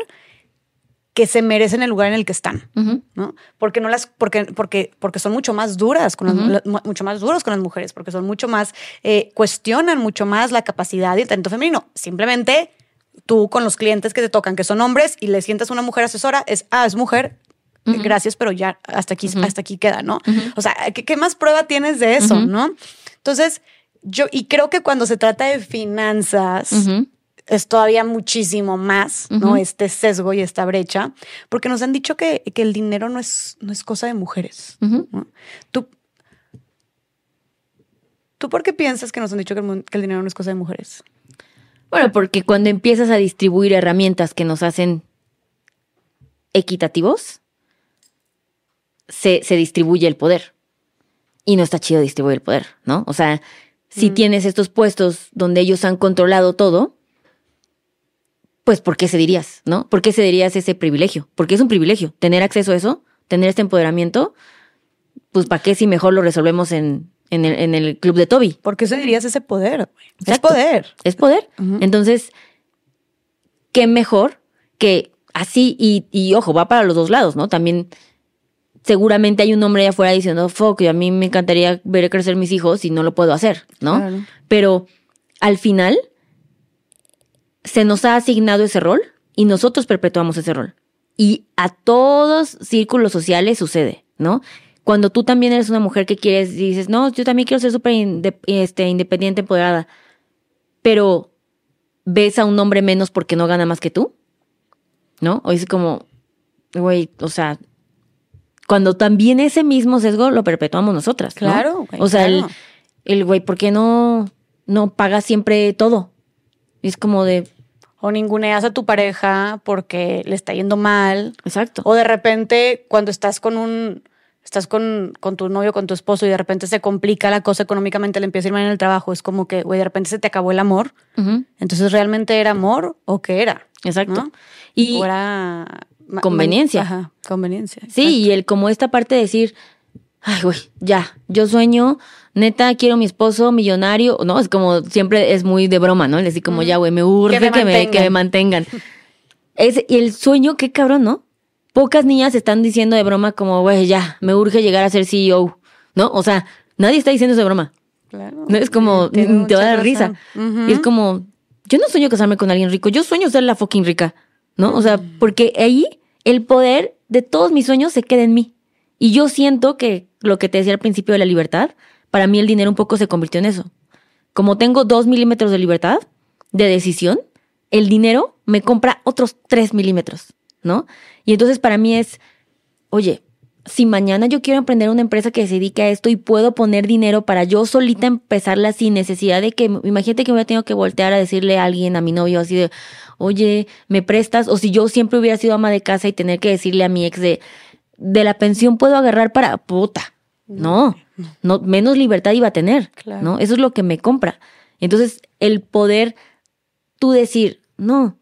[SPEAKER 1] que se merecen el lugar en el que están, ¿no? Porque no las, porque, porque, porque son mucho más duras con las, mucho más duros con las mujeres, porque son mucho más, eh, cuestionan mucho más la capacidad y el talento femenino. Simplemente tú con los clientes que te tocan, que son hombres, y le sientas una mujer asesora, es, ah, es mujer, gracias, pero ya hasta aquí, hasta aquí queda, ¿no? O sea, ¿qué, más prueba tienes de eso, no? Entonces, yo, y creo que cuando se trata de finanzas, es todavía muchísimo más, ¿no? Este sesgo y esta brecha, porque nos han dicho que, que el dinero no es, no es cosa de mujeres. ¿Tú, ¿Tú por qué piensas que nos han dicho que el, mun- que el dinero no es cosa de mujeres?
[SPEAKER 2] Bueno, porque cuando empiezas a distribuir herramientas que nos hacen equitativos, se, se distribuye el poder. Y no está chido distribuir el poder, ¿no? O sea, si tienes estos puestos donde ellos han controlado todo, pues ¿por qué cederías, no? ¿Por qué cederías ese privilegio? Porque es un privilegio. Tener acceso a eso, tener este empoderamiento, pues ¿para qué si mejor lo resolvemos en, en, el, en el club de Toby?
[SPEAKER 1] ¿Por qué cederías ese poder? Es poder.
[SPEAKER 2] Es poder. Entonces, qué mejor que así, y, y ojo, va para los dos lados, ¿no? También seguramente hay un hombre allá afuera diciendo, fuck, a mí me encantaría ver crecer mis hijos y no lo puedo hacer, ¿no?
[SPEAKER 1] Claro.
[SPEAKER 2] Pero al final se nos ha asignado ese rol y nosotros perpetuamos ese rol. Y a todos círculos sociales sucede, ¿no? Cuando tú también eres una mujer que quieres y dices, no, yo también quiero ser súper inde- este, independiente, empoderada, pero ves a un hombre menos porque no gana más que tú, ¿no? O es como, güey, o sea, cuando también ese mismo sesgo lo perpetuamos nosotras, ¿no?
[SPEAKER 1] Claro, güey,
[SPEAKER 2] O sea,
[SPEAKER 1] claro.
[SPEAKER 2] el, el güey, ¿por qué no, no paga siempre todo? Es como de,
[SPEAKER 1] O ninguneas a tu pareja porque le está yendo mal.
[SPEAKER 2] exacto.
[SPEAKER 1] O de repente, cuando estás con un. Estás con, con tu novio, con tu esposo, y de repente se complica la cosa económicamente, le empieza a ir mal en el trabajo. Es como que, güey, de repente se te acabó el amor. Entonces, ¿realmente era amor o qué era?
[SPEAKER 2] exacto.
[SPEAKER 1] ¿No?
[SPEAKER 2] Y
[SPEAKER 1] o era.
[SPEAKER 2] Conveniencia.
[SPEAKER 1] Ajá, conveniencia.
[SPEAKER 2] sí, y el como esta parte de decir, ay, güey, ya, yo sueño, neta, quiero mi esposo millonario, ¿no? Es como, siempre es muy de broma, ¿no? Le decir como, ya, güey, me urge que me, que me mantengan. Es, y el sueño, qué cabrón, ¿no? Pocas niñas están diciendo de broma como, güey, ya, me urge llegar a ser CEO, ¿no? O sea, nadie está diciendo eso de broma.
[SPEAKER 1] Claro.
[SPEAKER 2] No es como, te va a dar risa. Y es como, yo no sueño casarme con alguien rico, yo sueño ser la fucking rica, ¿no? O sea, porque ahí el poder de todos mis sueños se queda en mí. Y yo siento que lo que te decía al principio de la libertad, para mí el dinero un poco se convirtió en eso. Como tengo dos milímetros de libertad, de decisión, el dinero me compra otros tres milímetros, ¿no? Y entonces para mí es, oye, si mañana yo quiero emprender una empresa que se dedique a esto y puedo poner dinero para yo solita empezarla sin necesidad de que, imagínate que me hubiera tenido que voltear a decirle a alguien, a mi novio, así de, oye, ¿me prestas? O si yo siempre hubiera sido ama de casa y tener que decirle a mi ex de, de la pensión puedo agarrar para puta. No, no, menos libertad iba a tener,
[SPEAKER 1] Claro.
[SPEAKER 2] ¿no? Eso es lo que me compra. Entonces, el poder tú decir, no,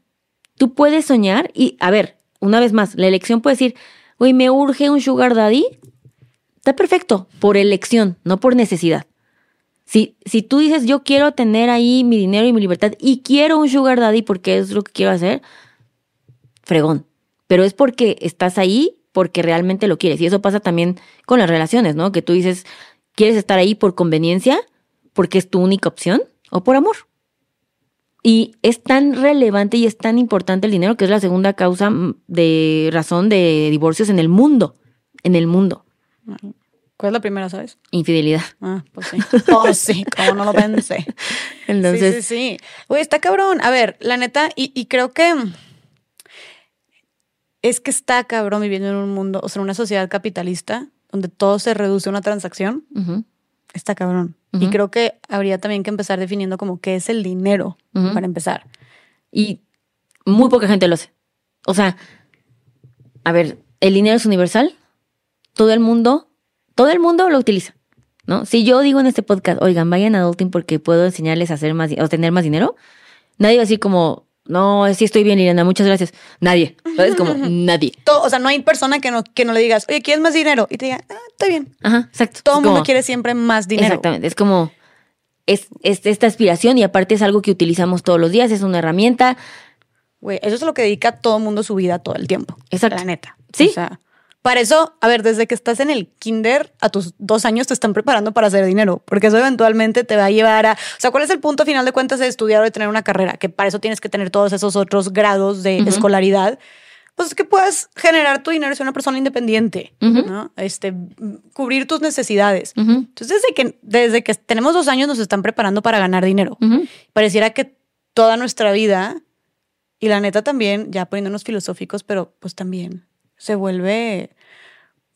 [SPEAKER 2] tú puedes soñar y, a ver, una vez más, la elección puede decir, güey, me urge un sugar daddy. Está perfecto, por elección, no por necesidad. Si, si tú dices, yo quiero tener ahí mi dinero y mi libertad y quiero un sugar daddy porque es lo que quiero hacer, fregón. Pero es porque estás ahí porque realmente lo quieres. Y eso pasa también con las relaciones, ¿no? Que tú dices, ¿quieres estar ahí por conveniencia? Porque es tu única opción o por amor. Y es tan relevante y es tan importante el dinero que es la segunda causa mm, de razón de divorcios en el mundo. En el mundo.
[SPEAKER 1] ¿Cuál es la primera, sabes?
[SPEAKER 2] Infidelidad.
[SPEAKER 1] Ah, pues sí. Pues <laughs> sí, como no lo pensé. <laughs>
[SPEAKER 2] Entonces,
[SPEAKER 1] sí, sí, sí. Güey, está cabrón. A ver, la neta, y, y creo que es que está cabrón viviendo en un mundo, o sea, en una sociedad capitalista donde todo se reduce a una transacción. Está cabrón. Y creo que habría también que empezar definiendo como qué es el dinero para empezar.
[SPEAKER 2] Y muy poca gente lo hace. O sea, a ver, el dinero es universal. Todo el mundo, todo el mundo lo utiliza. ¿No? Si yo digo en este podcast, oigan, vayan a Adulting porque puedo enseñarles a hacer más, a tener más dinero, nadie va a decir como, no, sí estoy bien, Liliana, muchas gracias. Nadie. ¿Sabes? Como <laughs> nadie.
[SPEAKER 1] Todo, o sea, no hay persona que no, que no le digas, oye, ¿quieres más dinero? Y te diga, ah, está bien.
[SPEAKER 2] Ajá, exacto.
[SPEAKER 1] Todo
[SPEAKER 2] Es
[SPEAKER 1] el mundo quiere siempre más dinero.
[SPEAKER 2] Exactamente. Es como, es, es esta aspiración y aparte es algo que utilizamos todos los días, es una herramienta.
[SPEAKER 1] Güey, eso es lo que dedica todo el mundo su vida todo el tiempo.
[SPEAKER 2] Exacto.
[SPEAKER 1] La neta.
[SPEAKER 2] Sí.
[SPEAKER 1] O sea, para eso, a ver, desde que estás en el kinder, a tus dos años te están preparando para hacer dinero, porque eso eventualmente te va a llevar a... O sea, ¿cuál es el punto a final de cuentas de estudiar o de tener una carrera? Que para eso tienes que tener todos esos otros grados de escolaridad. Pues que puedas generar tu dinero ser una persona independiente. ¿no? Este, cubrir tus necesidades. Entonces, desde que, desde que tenemos dos años nos están preparando para ganar dinero. Pareciera que toda nuestra vida. Y la neta también, ya poniéndonos filosóficos, pero pues también se vuelve,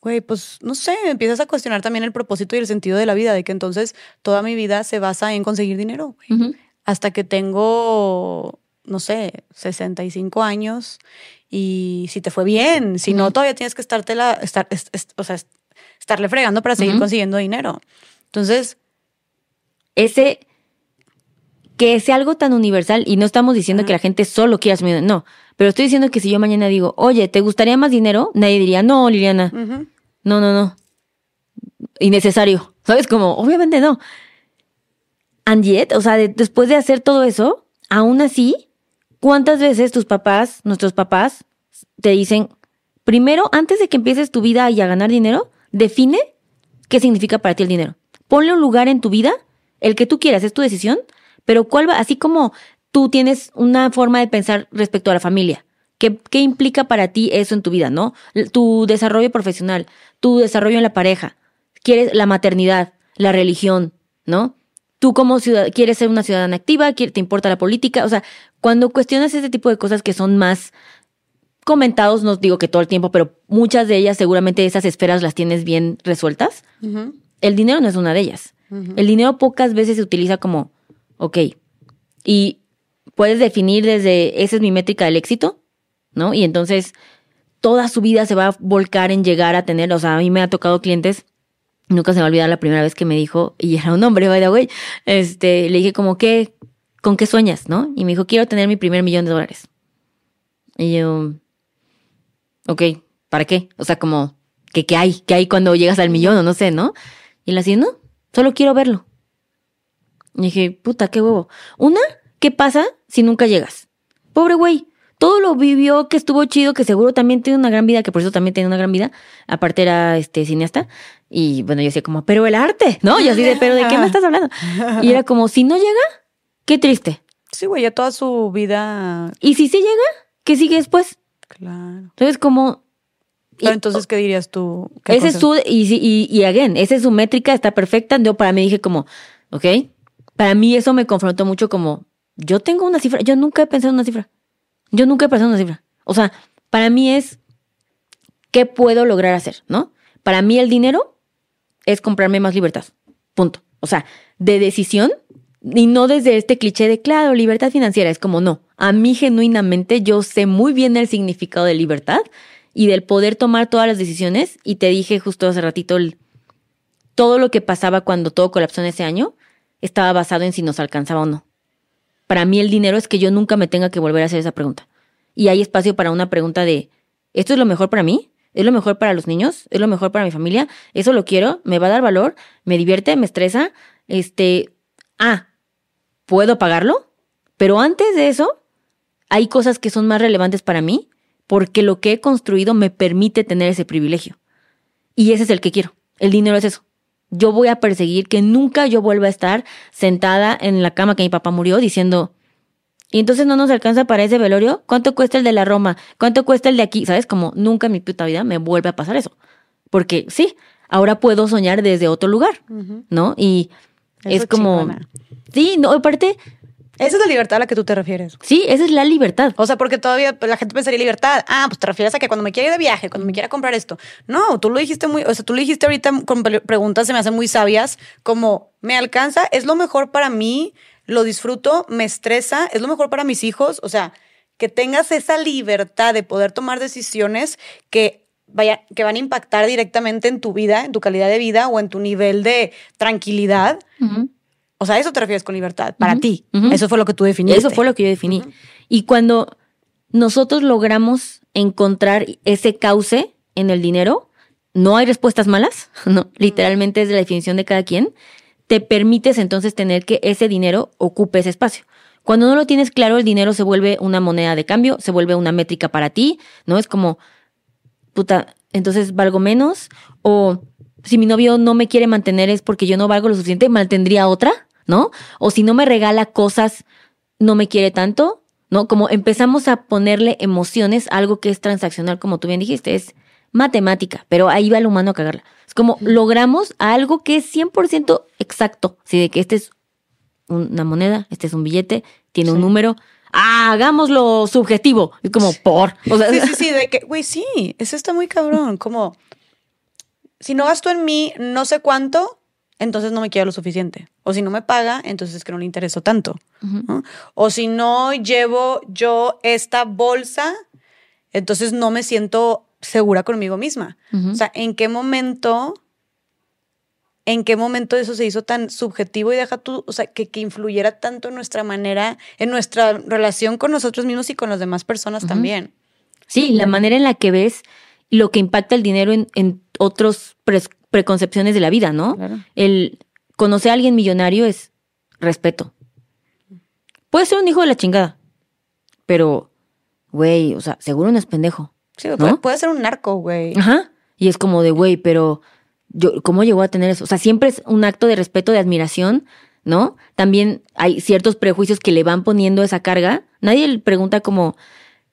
[SPEAKER 1] güey, pues no sé, empiezas a cuestionar también el propósito y el sentido de la vida, de que entonces toda mi vida se basa en conseguir dinero, güey. Hasta que tengo, no sé, 65 años y si te fue bien, si no,
[SPEAKER 2] Ujú.
[SPEAKER 1] todavía tienes que estarte la, estar, es- es- o sea, es- estarle fregando para seguir consiguiendo dinero. Entonces,
[SPEAKER 2] ese que sea algo tan universal y no estamos diciendo que la gente solo quiera su dinero, no, pero estoy diciendo que si yo mañana digo, oye, ¿te gustaría más dinero? Nadie diría, no, Liliana, no, no, no, innecesario, <laughs> ¿sabes? Como, obviamente no. And yet, o sea, de- después de hacer todo eso, aún así, ¿cuántas veces tus papás, nuestros papás, te dicen, primero, antes de que empieces tu vida y a ganar dinero, define qué significa para ti el dinero. Ponle un lugar en tu vida, el que tú quieras, es tu decisión, pero cuál va, así como tú tienes una forma de pensar respecto a la familia. ¿Qué, ¿Qué implica para ti eso en tu vida, no? Tu desarrollo profesional, tu desarrollo en la pareja, quieres la maternidad, la religión, ¿no? Tú como ciudad quieres ser una ciudadana activa, te importa la política, o sea, cuando cuestionas ese tipo de cosas que son más comentados, no digo que todo el tiempo, pero muchas de ellas seguramente esas esferas las tienes bien resueltas. El dinero no es una de ellas. El dinero pocas veces se utiliza como, ok, y puedes definir desde, esa es mi métrica del éxito, ¿no? Y entonces toda su vida se va a volcar en llegar a tener, o sea, a mí me ha tocado clientes, nunca se me va a olvidar la primera vez que me dijo, y era un hombre, by the way, este, le dije como, ¿qué, con qué sueñas, no? Y me dijo, quiero tener mi primer millón de dólares. Y yo, ok, ¿para qué? O sea, como, ¿qué, qué hay? ¿Qué hay cuando llegas al millón o no sé, no? Y él así, no, solo quiero verlo. Y dije, puta, qué huevo. Una, ¿qué pasa si nunca llegas? Pobre güey, todo lo vivió, que estuvo chido, que seguro también tiene una gran vida, que por eso también tiene una gran vida. Aparte era este cineasta. Y bueno, yo decía como, pero el arte, ¿no? Yo así de, pero ¿de qué me estás hablando? <laughs> Y era como, si no llega, qué triste.
[SPEAKER 1] Sí, güey, ya toda su vida.
[SPEAKER 2] Y si sí llega, ¿qué sigue después?
[SPEAKER 1] Claro.
[SPEAKER 2] Entonces, como...
[SPEAKER 1] Pero
[SPEAKER 2] y-
[SPEAKER 1] entonces, ¿qué dirías tú? ¿Qué
[SPEAKER 2] ese es su, y, y, y again, esa es su métrica, está perfecta. Yo para mí dije como, ok, para mí eso me confrontó mucho como, yo tengo una cifra, yo nunca he pensado en una cifra. Yo nunca he pensado en una cifra. O sea, para mí es, ¿qué puedo lograr hacer? ¿No? Para mí el dinero es comprarme más libertad. Punto. O sea, de decisión y no desde este cliché de, claro, libertad financiera. Es como, no. A mí genuinamente yo sé muy bien el significado de libertad y del poder tomar todas las decisiones. Y te dije justo hace ratito, el- todo lo que pasaba cuando todo colapsó en ese año estaba basado en si nos alcanzaba o no. Para mí el dinero es que yo nunca me tenga que volver a hacer esa pregunta. Y hay espacio para una pregunta de, ¿esto es lo mejor para mí? ¿Es lo mejor para los niños? ¿Es lo mejor para mi familia? ¿Eso lo quiero? ¿Me va a dar valor? ¿Me divierte? ¿Me estresa? Este, ah, ¿puedo pagarlo? Pero antes de eso, hay cosas que son más relevantes para mí porque lo que he construido me permite tener ese privilegio. Y ese es el que quiero. El dinero es eso. Yo voy a perseguir que nunca yo vuelva a estar sentada en la cama que mi papá murió diciendo, y entonces no nos alcanza para ese velorio, ¿cuánto cuesta el de la Roma? ¿Cuánto cuesta el de aquí? ¿Sabes? Como nunca en mi puta vida me vuelve a pasar eso. Porque sí, ahora puedo soñar desde otro lugar. ¿no? Y
[SPEAKER 1] Eso
[SPEAKER 2] es como...
[SPEAKER 1] chingona.
[SPEAKER 2] Sí, no, aparte,
[SPEAKER 1] Esa es la libertad a la que tú te refieres.
[SPEAKER 2] sí, esa es la libertad.
[SPEAKER 1] O sea, porque todavía la gente pensaría libertad. Ah, pues te refieres a que cuando me quiera ir de viaje, cuando me quiera comprar esto. No, tú lo dijiste muy, o sea, tú lo dijiste ahorita con pre- preguntas se me hacen muy sabias, como me alcanza, es lo mejor para mí, lo disfruto, me estresa, es lo mejor para mis hijos, o sea, que tengas esa libertad de poder tomar decisiones que vaya, que van a impactar directamente en tu vida, en tu calidad de vida o en tu nivel de tranquilidad. O sea, eso te refieres con libertad, para ti. Eso fue lo que tú definiste.
[SPEAKER 2] Eso fue lo que yo definí. Y cuando nosotros logramos encontrar ese cauce en el dinero, no hay respuestas malas, <laughs> no, literalmente es de la definición de cada quien, te permites entonces tener que ese dinero ocupe ese espacio. Cuando no lo tienes claro, el dinero se vuelve una moneda de cambio, se vuelve una métrica para ti, ¿no? Es como, puta, entonces valgo menos, o si mi novio no me quiere mantener es porque yo no valgo lo suficiente, mantendría otra, ¿no? O si no me regala cosas, no me quiere tanto, ¿no? Como empezamos a ponerle emociones a algo que es transaccional, como tú bien dijiste, es matemática, pero ahí va el humano a cagarla. Es como logramos algo que es 100% exacto, así de que este es una moneda, este es un billete, tiene un número. Ah, hagámoslo subjetivo. Es como por. O sea,
[SPEAKER 1] Sí, sí, <laughs> sí, de que, güey, sí, eso está muy cabrón. Como, si no gasto en mí no sé cuánto, entonces no me quiero lo suficiente. O si no me paga, entonces es que no le intereso tanto. ¿no? O si no llevo yo esta bolsa, entonces no me siento segura conmigo misma. O sea, ¿en qué momento, en qué momento eso se hizo tan subjetivo y deja tú, o sea, que, que influyera tanto en nuestra manera, en nuestra relación con nosotros mismos y con las demás personas también?
[SPEAKER 2] Sí, la manera en la que ves lo que impacta el dinero en, en otros pres- preconcepciones de la vida, ¿no?
[SPEAKER 1] Claro.
[SPEAKER 2] El conocer a alguien millonario es respeto. Puede ser un hijo de la chingada, pero, güey, o sea, seguro no es pendejo.
[SPEAKER 1] Sí,
[SPEAKER 2] ¿No?
[SPEAKER 1] puede, puede ser un narco, güey.
[SPEAKER 2] Ajá. Y es como de, güey, pero yo, ¿cómo llegó a tener eso? O sea, siempre es un acto de respeto, de admiración, ¿no? También hay ciertos prejuicios que le van poniendo esa carga. Nadie le pregunta como,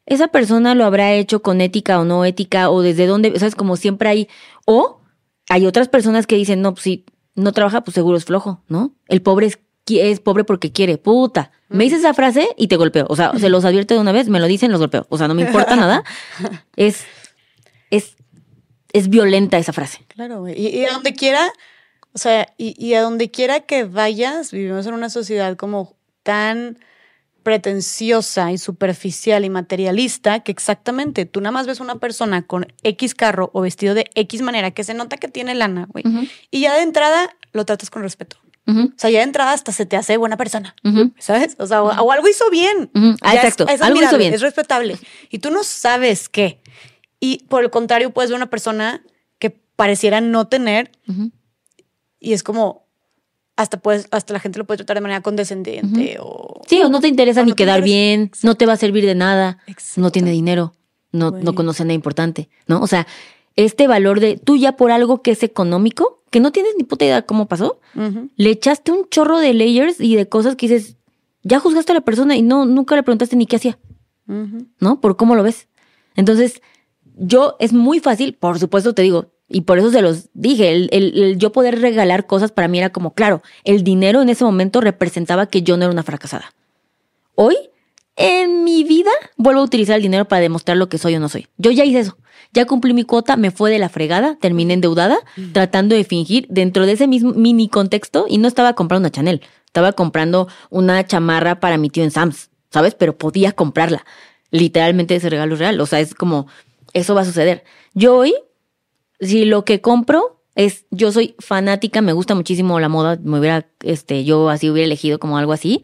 [SPEAKER 2] ¿esa persona lo habrá hecho con ética o no ética? O desde dónde, o sea, es como siempre hay, o hay otras personas que dicen, no, pues si no trabaja, pues seguro es flojo, ¿no? El pobre es, pobre porque quiere, puta. Me dices esa frase y te golpeo. O sea, se los advierte de una vez, me lo dicen, los golpeo. O sea, no me importa <laughs> nada. Es, es, es violenta esa frase.
[SPEAKER 1] Claro, güey. Y, y a donde quiera, o sea, y, y a donde quiera que vayas, vivimos en una sociedad como tan pretenciosa y superficial y materialista que exactamente tú nada más ves una persona con X carro o vestido de X manera que se nota que tiene lana, güey. Y ya de entrada lo tratas con respeto. O sea, ya de entrada hasta se te hace buena persona. ¿Sabes? O sea, o, o algo hizo bien.
[SPEAKER 2] Ah,
[SPEAKER 1] es-
[SPEAKER 2] exacto.
[SPEAKER 1] Es,
[SPEAKER 2] Algo hizo bien.
[SPEAKER 1] Es respetable. Y tú no sabes qué. Y por el contrario, puedes ver una persona que pareciera no tener y es como hasta puedes, hasta la gente lo puede tratar de manera condescendiente o
[SPEAKER 2] Sí, o no te interesa ni
[SPEAKER 1] no
[SPEAKER 2] quedar
[SPEAKER 1] interesa.
[SPEAKER 2] bien, no te va a servir de nada, no tiene dinero, no, no conoce nada importante, ¿no? O sea, este valor de tú ya por algo que es económico, que no tienes ni puta idea cómo pasó, le echaste un chorro de layers y de cosas que dices, ya juzgaste a la persona y no, nunca le preguntaste ni qué hacía. ¿no? Por cómo lo ves. Entonces, yo es muy fácil, por supuesto te digo, y por eso se los dije, el, el- el yo poder regalar cosas para mí era como, claro, el dinero en ese momento representaba que yo no era una fracasada. Hoy, en mi vida, vuelvo a utilizar el dinero para demostrar lo que soy o no soy. Yo ya hice eso. Ya cumplí mi cuota, me fue de la fregada, terminé endeudada, tratando de fingir dentro de ese mismo mini contexto y no estaba comprando una Chanel, estaba comprando una chamarra para mi tío en Sam's, ¿sabes? Pero podía comprarla. Literalmente ese regalo es real, o sea, es como, eso va a suceder. Yo hoy, si lo que compro es, yo soy fanática, me gusta muchísimo la moda, me hubiera, este, yo así hubiera elegido como algo así,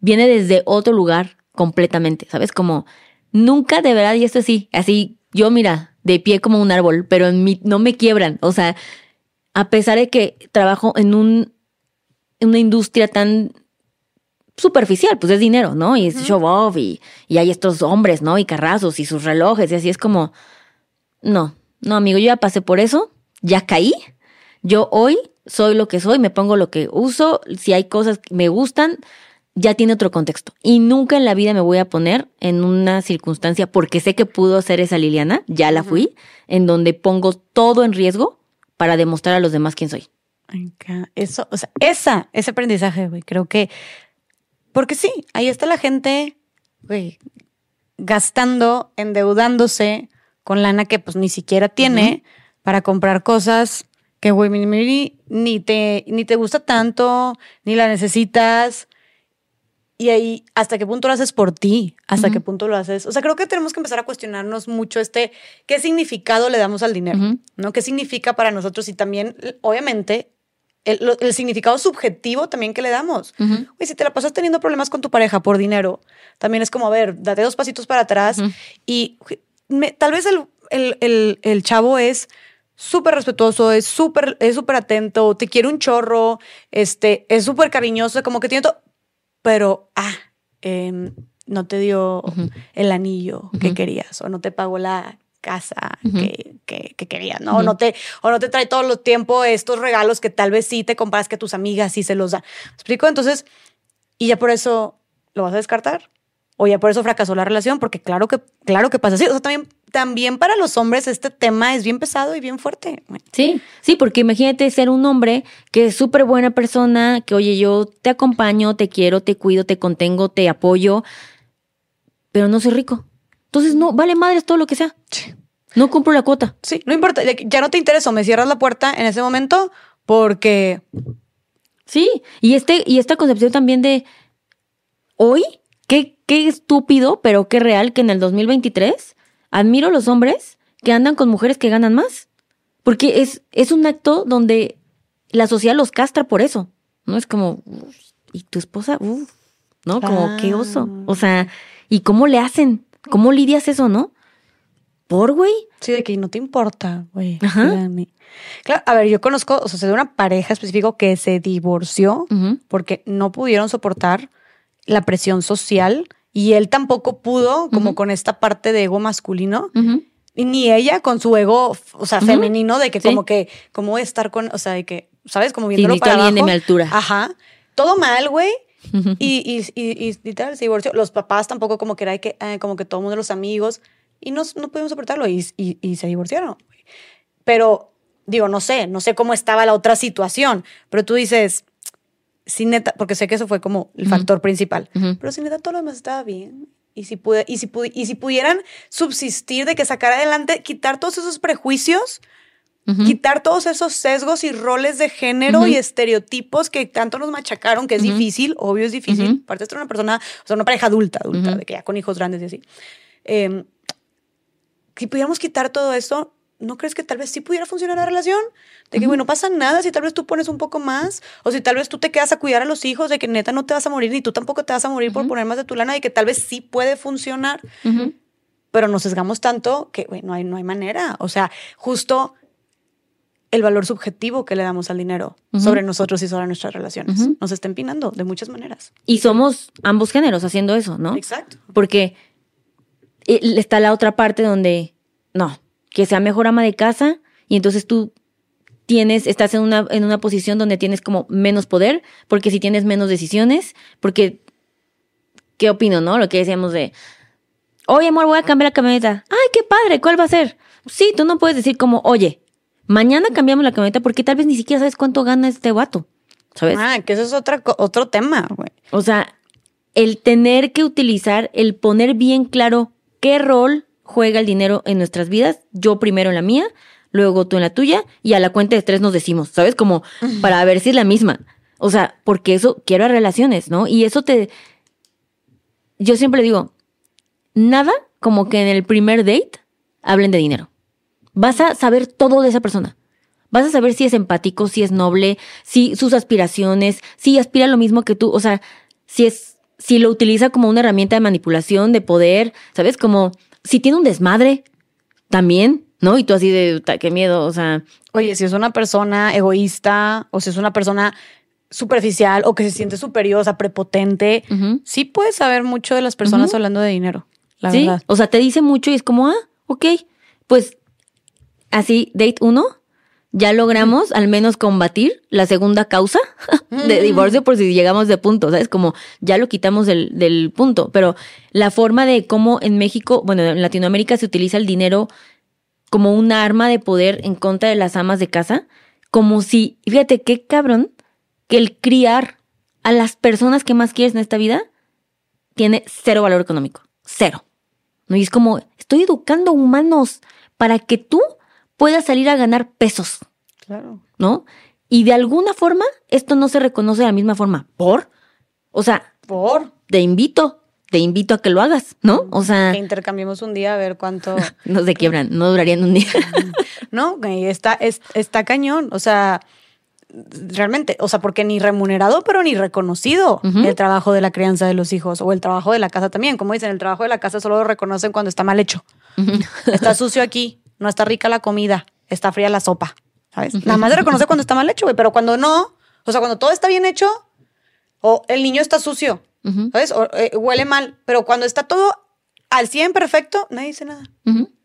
[SPEAKER 2] viene desde otro lugar completamente, ¿sabes? Como nunca de verdad, y esto sí, así, yo mira, de pie como un árbol, pero en mi, no me quiebran, o sea, a pesar de que trabajo en un, en una industria tan superficial, pues es dinero, ¿no? Y es show off y, y hay estos hombres, ¿no? Y carrazos y sus relojes y así es como, no, no, amigo, yo ya pasé por eso, ya caí, yo hoy soy lo que soy, me pongo lo que uso, si hay cosas que me gustan, ya tiene otro contexto. Y nunca en la vida me voy a poner en una circunstancia, porque sé que pudo ser esa Liliana, ya la fui, en donde pongo todo en riesgo para demostrar a los demás quién soy.
[SPEAKER 1] Eso, o sea, esa, ese aprendizaje, güey, creo que. Porque sí, ahí está la gente, güey, gastando, endeudándose con lana que pues ni siquiera tiene para comprar cosas que, güey, ni, ni, ni te, ni te gusta tanto, ni la necesitas. Y ahí, ¿hasta qué punto lo haces por ti? ¿Hasta qué punto lo haces? O sea, creo que tenemos que empezar a cuestionarnos mucho este, ¿qué significado le damos al dinero? ¿No? ¿Qué significa para nosotros? Y también, obviamente, el, lo- el significado subjetivo también que le damos. Si te la pasas teniendo problemas con tu pareja por dinero, también es como, a ver, date dos pasitos para atrás y me- tal vez el, el- el- el chavo es súper respetuoso, es súper es súper atento, te quiere un chorro, este, es súper cariñoso, como que tiene todo, pero, ah, em, no te dio el anillo que querías o no te pagó la casa que, que, que querías, ¿no? O, no te, o no te trae todo el tiempo estos regalos que tal vez sí te compras que tus amigas sí se los dan. ¿Me explico? Entonces, y ya por eso lo vas a descartar. O ya por eso fracasó la relación, porque claro que, claro que pasa así. O sea, también, también para los hombres este tema es bien pesado y bien fuerte.
[SPEAKER 2] Sí, sí, porque imagínate ser un hombre que es súper buena persona, que oye, yo te acompaño, te quiero, te cuido, te contengo, te apoyo, pero no soy rico. Entonces, no, vale madres todo lo que sea. No cumplo la cuota.
[SPEAKER 1] Sí, no importa, ya- no te interesó, me cierras la puerta en ese momento porque
[SPEAKER 2] Sí, y este, y esta concepción también de hoy, qué, estúpido, pero qué real que en el 2023 admiro los hombres que andan con mujeres que ganan más. Porque es, es un acto donde la sociedad los castra por eso. ¿No? Es como, "Uf, ¿y tu esposa? Uf", ¿No? Como, qué oso. O sea, ¿y cómo le hacen? ¿Cómo lidias eso, no? Por, güey.
[SPEAKER 1] Sí, de que no te importa, güey.
[SPEAKER 2] Ajá.
[SPEAKER 1] Claro, a ver, yo conozco, o sea, de una pareja específico que se divorció porque no pudieron soportar la presión social y él tampoco pudo, como con esta parte de ego masculino, y ni ella con su ego, o sea, femenino, de que
[SPEAKER 2] Sí.
[SPEAKER 1] como que, voy a estar con, o sea, de que, ¿sabes? Como viéndolo para
[SPEAKER 2] a alguien de
[SPEAKER 1] abajo.
[SPEAKER 2] mi altura.
[SPEAKER 1] Ajá. Todo mal, güey. Y, y, y, y literal, se divorció. Los papás tampoco como que era de que, eh, como que todo el mundo, los amigos, y no, no pudimos soportarlo y, y, y se divorciaron. Pero, digo, no sé, no sé cómo estaba la otra situación, pero tú dices, si neta, porque sé que eso fue como el
[SPEAKER 2] Ujú.
[SPEAKER 1] factor principal,
[SPEAKER 2] Ujú.
[SPEAKER 1] pero si neta todo lo demás estaba bien. Y si, pude, y, si pudi- y si pudieran subsistir de que sacar adelante, quitar todos esos prejuicios,
[SPEAKER 2] Ujú.
[SPEAKER 1] quitar todos esos sesgos y roles de género
[SPEAKER 2] Ujú.
[SPEAKER 1] y estereotipos que tanto nos machacaron, que es
[SPEAKER 2] Ujú.
[SPEAKER 1] difícil, obvio es difícil. Aparte de ser una persona, o sea, una pareja adulta, adulta, de que ya con hijos grandes y así. Eh, si pudiéramos quitar todo eso, ¿no crees que tal vez sí pudiera funcionar la relación? De que,
[SPEAKER 2] Ujú.
[SPEAKER 1] bueno, no pasa nada si tal vez tú pones un poco más, o si tal vez tú te quedas a cuidar a los hijos, de que neta no te vas a morir, ni tú tampoco te vas a morir por poner más de tu lana, y que tal vez sí puede funcionar pero nos sesgamos tanto que güey, no, hay, no hay manera. O sea, justo el valor subjetivo que le damos al dinero sobre nosotros y sobre nuestras relaciones nos está empinando de muchas maneras.
[SPEAKER 2] Y somos ambos géneros haciendo eso, ¿no?
[SPEAKER 1] Exacto.
[SPEAKER 2] Porque eh, está la otra parte donde, no, que sea mejor ama de casa y entonces tú tienes, estás en una, en una posición donde tienes como menos poder, porque si tienes menos decisiones, porque, ¿qué opino, no? Lo que decíamos de, oye, amor, voy a cambiar la camioneta. Ay, qué padre, ¿cuál va a ser? Sí, tú no puedes decir como, oye, mañana cambiamos la camioneta porque tal vez ni siquiera sabes cuánto gana este vato, ¿sabes?
[SPEAKER 1] Ah, que eso es otra, otro tema, güey.
[SPEAKER 2] O sea, el tener que utilizar, el poner bien claro qué rol juega el dinero en nuestras vidas, yo primero en la mía, luego tú en la tuya, y a la cuenta de tres nos decimos, ¿sabes? Como para ver si es la misma. O sea, porque eso quiero relaciones, ¿no? Y eso te... Yo siempre digo, nada como que en el primer date hablen de dinero. Vas a saber todo de esa persona. Vas a saber si es empático, si es noble, si sus aspiraciones, si aspira a lo mismo que tú, o sea, si es, si lo utiliza como una herramienta de manipulación, de poder, ¿sabes? Como si tiene un desmadre también, ¿no? Y tú así de, "Uta, qué miedo, o sea,
[SPEAKER 1] Oye, si es una persona egoísta o si es una persona superficial o que se siente superior, o sea, prepotente, sí puedes saber mucho de las personas hablando de dinero, la
[SPEAKER 2] sí,
[SPEAKER 1] verdad.
[SPEAKER 2] o sea, te dice mucho y es como, ah, ok, pues así, date uno, ya logramos al menos combatir la segunda causa <laughs> de
[SPEAKER 1] Mm.
[SPEAKER 2] divorcio por si llegamos de punto, ¿sabes? Como ya lo quitamos del, del punto, pero la forma de cómo en México, bueno, en Latinoamérica se utiliza el dinero como un arma de poder en contra de las amas de casa, como si, fíjate qué cabrón, que el criar a las personas que más quieres en esta vida tiene cero valor económico, cero. ¿no? Y es como, estoy educando humanos para que tú puedas salir a ganar pesos,
[SPEAKER 1] Claro.
[SPEAKER 2] ¿no? Y de alguna forma, esto no se reconoce de la misma forma. ¿Por? O sea,
[SPEAKER 1] Por
[SPEAKER 2] te invito, te invito a que lo hagas, ¿no? O sea,
[SPEAKER 1] que intercambiemos un día a ver cuánto. <laughs>
[SPEAKER 2] no se quiebran, no durarían un día. <laughs>
[SPEAKER 1] No, está, es- está cañón. O sea, realmente, o sea, porque ni remunerado, pero ni reconocido el trabajo de la crianza de los hijos o el trabajo de la casa también. Como dicen, el trabajo de la casa solo lo reconocen cuando está mal hecho. Está sucio aquí, no está rica la comida, está fría la sopa, ¿sabes? Nada más se reconoce cuando está mal hecho, güey, pero cuando no, o sea, cuando todo está bien hecho, o el niño está sucio, ¿sabes? O eh, huele mal, pero cuando está todo al 100 perfecto, nadie dice nada.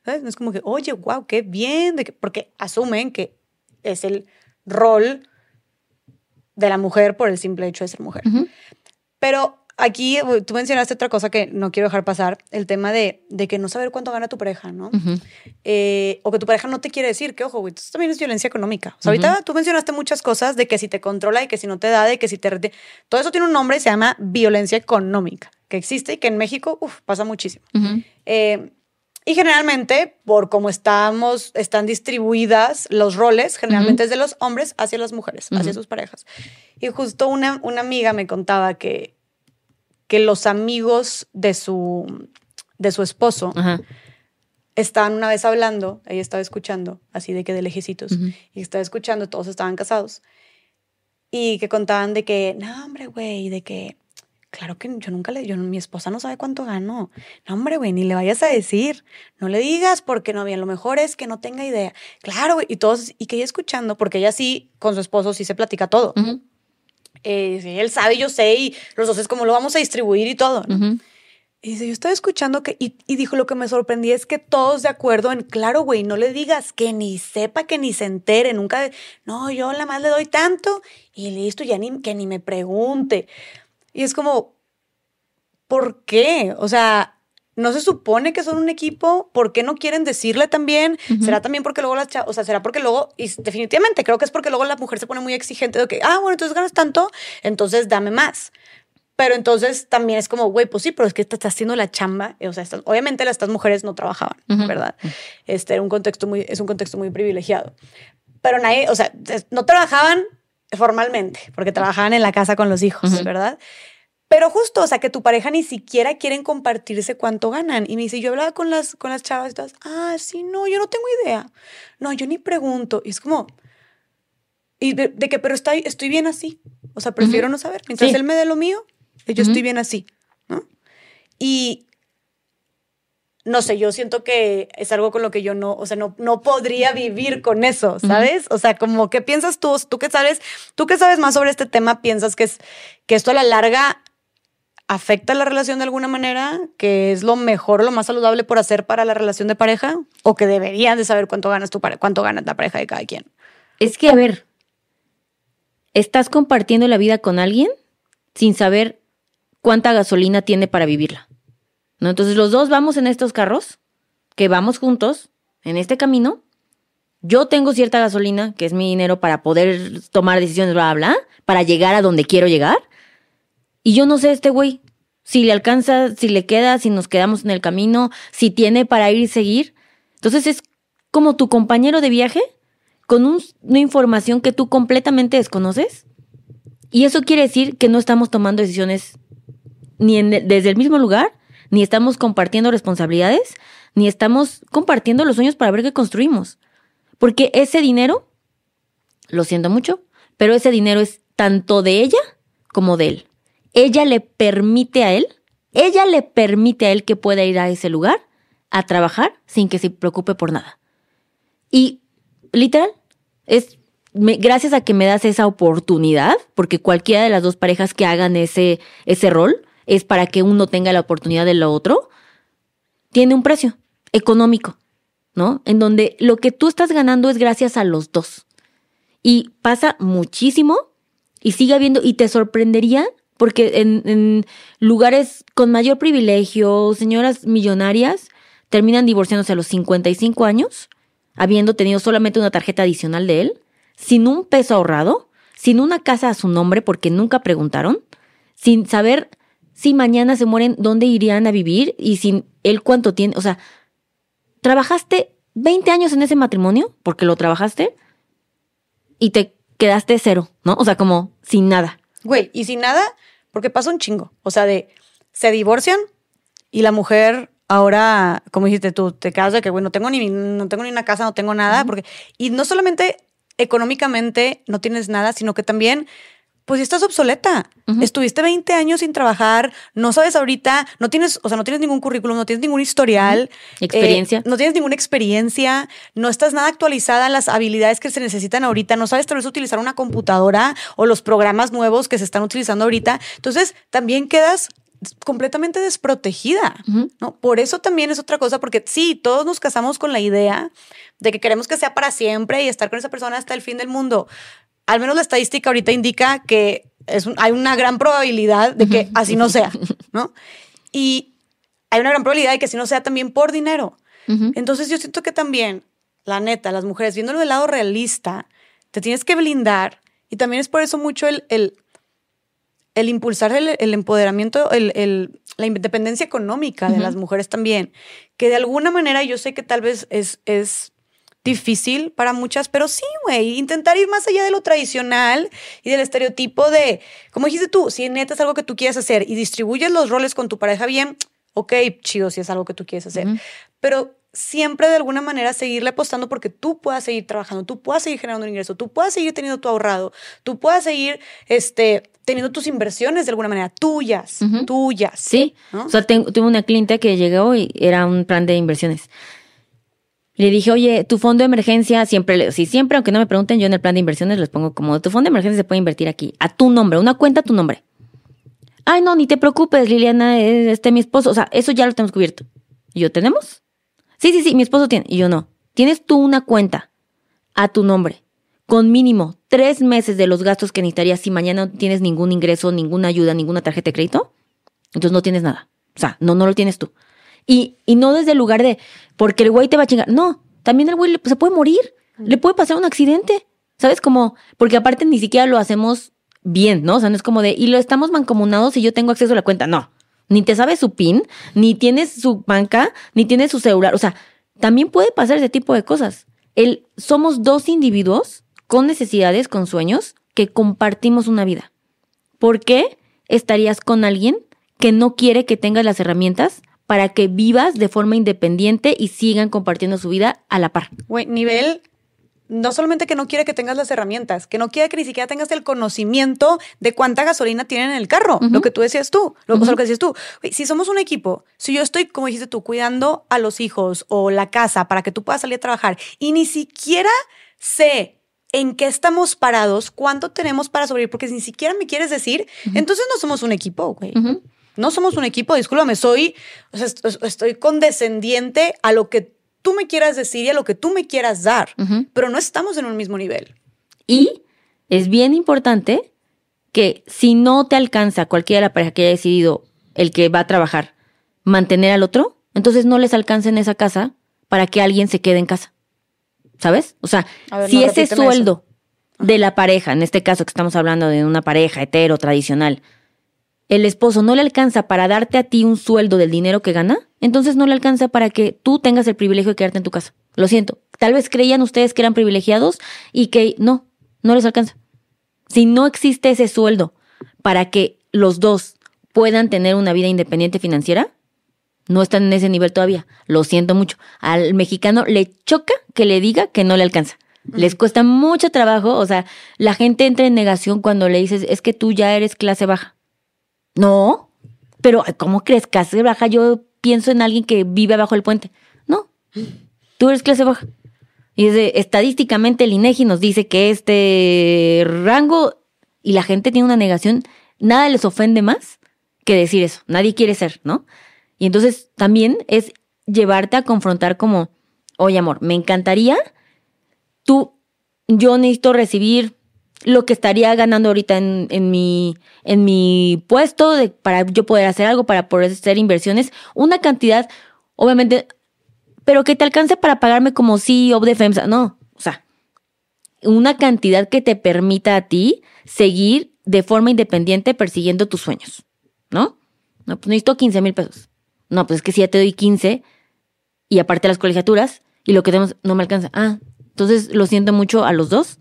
[SPEAKER 1] ¿Sabes? No es como que, oye, wow, qué bien, de que- porque asumen que es el rol de la mujer por el simple hecho de ser mujer. Pero aquí uh, tú mencionaste otra cosa que no quiero dejar pasar, el tema de, de que no saber cuánto gana tu pareja, ¿no? Eh, o que tu pareja no te quiere decir, que ojo, güey, esto también es violencia económica. O sea, ahorita tú mencionaste muchas cosas de que si te controla y que si no te da, de que si te... Todo eso tiene un nombre y se llama violencia económica, que existe y que en México, uf, pasa muchísimo. Eh, y generalmente, por cómo estamos, están distribuidas los roles, generalmente es de los hombres hacia las mujeres, hacia sus parejas. Y justo una, una amiga me contaba que que los amigos de su, de su esposo estaban una vez hablando, ella estaba escuchando, así de que de lejecitos, y estaba escuchando, todos estaban casados, y que contaban de que, no, hombre, güey, de que, claro que yo nunca le, yo, mi esposa no sabe cuánto gano, no, hombre, güey, ni le vayas a decir, no le digas, porque no, bien, lo mejor es que no tenga idea, claro, güey, y todos, y que ella escuchando, porque ella sí, con su esposo sí se platica todo. Eh, él sabe, yo sé, y los dos es como lo vamos a distribuir y todo. Y dice, yo estaba escuchando que, y, dijo, lo que me sorprendí es que todos de acuerdo en, claro, güey, no le digas que ni sepa, que ni se entere, nunca, no, yo la más le doy tanto y listo, ya ni, que ni me pregunte. Y es como, ¿por qué? O sea, no se supone que son un equipo, ¿por qué no quieren decirle también? ¿Será también porque luego las o sea, será porque luego, y definitivamente creo que es porque luego la mujer se pone muy exigente de que, ah, bueno, entonces ganas tanto, entonces dame más. Pero entonces también es como, güey, pues sí, pero es que estás haciendo la chamba. O sea, obviamente estas mujeres no trabajaban, ¿verdad? Este era un contexto muy, es un contexto muy privilegiado. Pero nadie, o sea, no trabajaban formalmente, porque trabajaban en la casa con los hijos, ¿verdad? Pero justo, o sea, que tu pareja ni siquiera quieren compartirse cuánto ganan. Y me dice, yo hablaba con las, con las chavas y todas, ah, sí, no, yo no tengo idea. No, yo ni pregunto. Y es como, y de, que, pero estoy, estoy bien así. O sea, prefiero no saber. Mientras él me dé lo mío, yo estoy bien así, ¿no? Y no sé, yo siento que es algo con lo que yo no, o sea, no, no podría vivir con eso, ¿sabes? O sea, como, ¿qué piensas tú? Tú que sabes, tú que sabes más sobre este tema, piensas que es que esto a la larga afecta la relación de alguna manera, que es lo mejor, lo más saludable por hacer para la relación de pareja, o que deberían de saber cuánto ganas tu cuánto la pareja de cada quien.
[SPEAKER 2] Es que, a ver, estás compartiendo la vida con alguien sin saber cuánta gasolina tiene para vivirla. ¿No? Entonces los dos vamos en estos carros, que vamos juntos en este camino. Yo tengo cierta gasolina, que es mi dinero para poder tomar decisiones, bla, bla, bla, para llegar a donde quiero llegar. Y yo no sé este güey, si le alcanza, si le queda, si nos quedamos en el camino, si tiene para ir y seguir. Entonces es como tu compañero de viaje con una información que tú completamente desconoces. Y eso quiere decir que no estamos tomando decisiones ni desde el mismo lugar, ni estamos compartiendo responsabilidades, ni estamos compartiendo los sueños para ver qué construimos. Porque ese dinero, lo siento mucho, pero ese dinero es tanto de ella como de él ella le permite a él, ella le permite a él que pueda ir a ese lugar a trabajar sin que se preocupe por nada. Y literal, es gracias a que me das esa oportunidad, porque cualquiera de las dos parejas que hagan ese, ese rol es para que uno tenga la oportunidad de lo otro, tiene un precio económico, ¿no? En donde lo que tú estás ganando es gracias a los dos. Y pasa muchísimo y sigue habiendo, y te sorprendería porque en, lugares con mayor privilegio, señoras millonarias terminan divorciándose a los 55 años, habiendo tenido solamente una tarjeta adicional de él, sin un peso ahorrado, sin una casa a su nombre porque nunca preguntaron, sin saber si mañana se mueren, dónde irían a vivir y sin él cuánto tiene. O sea, trabajaste 20 años en ese matrimonio porque lo trabajaste y te quedaste cero, ¿no? O sea, como sin nada.
[SPEAKER 1] Güey, y sin nada, porque pasa un chingo. O sea, de se divorcian y la mujer ahora, como dijiste tú, te quedas de que, bueno, no tengo ni, no tengo ni una casa, no tengo nada, porque, y no solamente económicamente no tienes nada, sino que también pues estás obsoleta. Estuviste 20 años sin trabajar, no sabes ahorita, no tienes, o sea, no tienes ningún currículum, no tienes ningún historial.
[SPEAKER 2] Experiencia.
[SPEAKER 1] Eh, no tienes ninguna experiencia, no estás nada actualizada en las habilidades que se necesitan ahorita, no sabes tal vez utilizar una computadora o los programas nuevos que se están utilizando ahorita. Entonces, también quedas completamente desprotegida, ¿no? Por eso también es otra cosa, porque sí, todos nos casamos con la idea de que queremos que sea para siempre y estar con esa persona hasta el fin del mundo al menos la estadística ahorita indica que es un- hay una gran probabilidad de que así no sea, ¿no? Y hay una gran probabilidad de que así no sea también por dinero. Entonces yo siento que también, la neta, las mujeres, viéndolo del lado realista, te tienes que blindar y también es por eso mucho el, el, el impulsar el, el empoderamiento, el, la independencia económica de las mujeres también, que de alguna manera yo sé que tal vez es, es difícil para muchas, pero sí, güey, intentar ir más allá de lo tradicional y del estereotipo de, como dijiste tú, si neta es algo que tú quieres hacer y distribuyes los roles con tu pareja bien, ok, chido si es algo que tú quieres hacer,
[SPEAKER 2] Ujú.
[SPEAKER 1] pero siempre de alguna manera seguirle apostando porque tú puedas seguir trabajando, tú puedas seguir generando un ingreso, tú puedas seguir teniendo tu ahorrado, tú puedas seguir este, teniendo tus inversiones de alguna manera tuyas,
[SPEAKER 2] Ujú.
[SPEAKER 1] tuyas.
[SPEAKER 2] Sí.
[SPEAKER 1] ¿no?
[SPEAKER 2] O sea, ten- tuve una cliente que llegó y era un plan de inversiones. Le dije, oye, tu fondo de emergencia, siempre, sí, siempre, aunque no me pregunten, yo en el plan de inversiones les pongo como, tu fondo de emergencia se puede invertir aquí, a tu nombre, una cuenta a tu nombre. Ay, no, ni te preocupes, Liliana, este mi esposo, o sea, eso ya lo tenemos cubierto. Y yo, ¿tenemos? Sí, sí, sí, mi esposo tiene. Y yo, no. Tienes tú una cuenta a tu nombre, con mínimo tres meses de los gastos que necesitarías si mañana no tienes ningún ingreso, ninguna ayuda, ninguna tarjeta de crédito, entonces no tienes nada. O sea, no, no lo tienes tú. Y, y no desde el lugar de, porque el güey te va a chingar. No, también el güey le- se puede morir, le puede pasar un accidente, ¿sabes? Como, porque aparte ni siquiera lo hacemos bien, ¿no? O sea, no es como de, y lo estamos mancomunados y yo tengo acceso a la cuenta. No, ni te sabes su PIN, ni tienes su banca, ni tienes su celular. O sea, también puede pasar ese tipo de cosas. El, somos dos individuos con necesidades, con sueños, que compartimos una vida. ¿Por qué estarías con alguien que no quiere que tengas las herramientas para que vivas de forma independiente y sigan compartiendo su vida a la par?
[SPEAKER 1] Güey, nivel, no solamente que no quiere que tengas las herramientas, que no quiere que ni siquiera tengas el conocimiento de cuánta gasolina tienen en el carro, lo que tú decías tú, lo, o sea,
[SPEAKER 2] Ujú.
[SPEAKER 1] lo que decías tú. Si somos un equipo, si yo estoy, como dijiste tú, cuidando a los hijos o la casa para que tú puedas salir a trabajar y ni siquiera sé en qué estamos parados, cuánto tenemos para sobrevivir, porque ni siquiera me quieres decir, entonces no somos un equipo, güey. No somos un equipo, discúlpame, soy, o sea, est- estoy condescendiente a lo que tú me quieras decir y a lo que tú me quieras dar, pero no estamos en un mismo nivel.
[SPEAKER 2] Y es bien importante que si no te alcanza cualquiera de la pareja que haya decidido el que va a trabajar mantener al otro, entonces no les alcanza en esa casa para que alguien se quede en casa. ¿Sabes? O sea,
[SPEAKER 1] ver,
[SPEAKER 2] si
[SPEAKER 1] no,
[SPEAKER 2] ese sueldo de la pareja, en este caso que estamos hablando de una pareja hetero tradicional, el esposo no le alcanza para darte a ti un sueldo del dinero que gana, entonces no le alcanza para que tú tengas el privilegio de quedarte en tu casa. Lo siento. Tal vez creían ustedes que eran privilegiados y que no, no les alcanza. Si no existe ese sueldo para que los dos puedan tener una vida independiente financiera, no están en ese nivel todavía. Lo siento mucho. Al mexicano le choca que le diga que no le alcanza. Les cuesta mucho trabajo. O sea, la gente entra en negación cuando le dices, es que tú ya eres clase baja. No, pero ¿cómo crees clase baja? Yo pienso en alguien que vive abajo del puente. No, tú eres clase baja. Y es estadísticamente el INEGI nos dice que este rango y la gente tiene una negación, nada les ofende más que decir eso. Nadie quiere ser, ¿no? Y entonces también es llevarte a confrontar como, oye amor, me encantaría, tú, yo necesito recibir lo que estaría ganando ahorita en, en mi, en mi puesto de, para yo poder hacer algo, para poder hacer inversiones, una cantidad, obviamente, pero que te alcance para pagarme como CEO de FEMSA, no, o sea, una cantidad que te permita a ti seguir de forma independiente persiguiendo tus sueños, ¿no? No, pues necesito 15 mil pesos. No, pues es que si ya te doy 15 y aparte las colegiaturas y lo que tenemos no me alcanza. Ah, entonces lo siento mucho a los dos.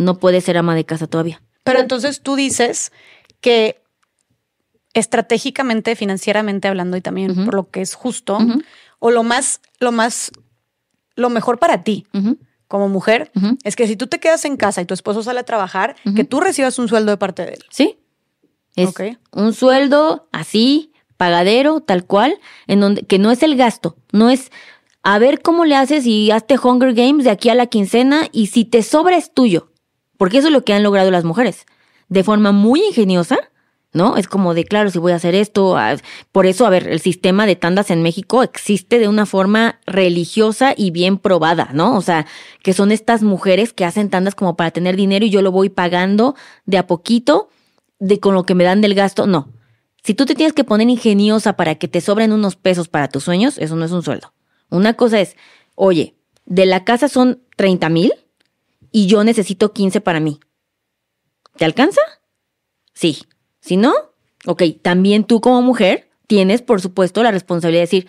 [SPEAKER 2] No puede ser ama de casa todavía.
[SPEAKER 1] Pero entonces tú dices que estratégicamente, financieramente hablando y también por lo que es justo, o lo más, lo más, lo mejor para ti como mujer, es que si tú te quedas en casa y tu esposo sale a trabajar, que tú recibas un sueldo de parte de él.
[SPEAKER 2] Sí. Es
[SPEAKER 1] Ok.
[SPEAKER 2] un sueldo así, pagadero, tal cual, en donde, que no es el gasto, no es a ver cómo le haces y hazte Hunger Games de aquí a la quincena y si te sobra es tuyo. Porque eso es lo que han logrado las mujeres. De forma muy ingeniosa, ¿no? Es como de, claro, si voy a hacer esto. ah, Por eso, a ver, el sistema de tandas en México existe de una forma religiosa y bien probada, ¿no? O sea, que son estas mujeres que hacen tandas como para tener dinero y yo lo voy pagando de a poquito de con lo que me dan del gasto, no. Si tú te tienes que poner ingeniosa para que te sobren unos pesos para tus sueños, eso no es un sueldo. Una cosa es, oye, de la casa son 30 mil y yo necesito 15 para mí. ¿Te alcanza? Sí. Si no, ok, también tú como mujer tienes, por supuesto, la responsabilidad de decir,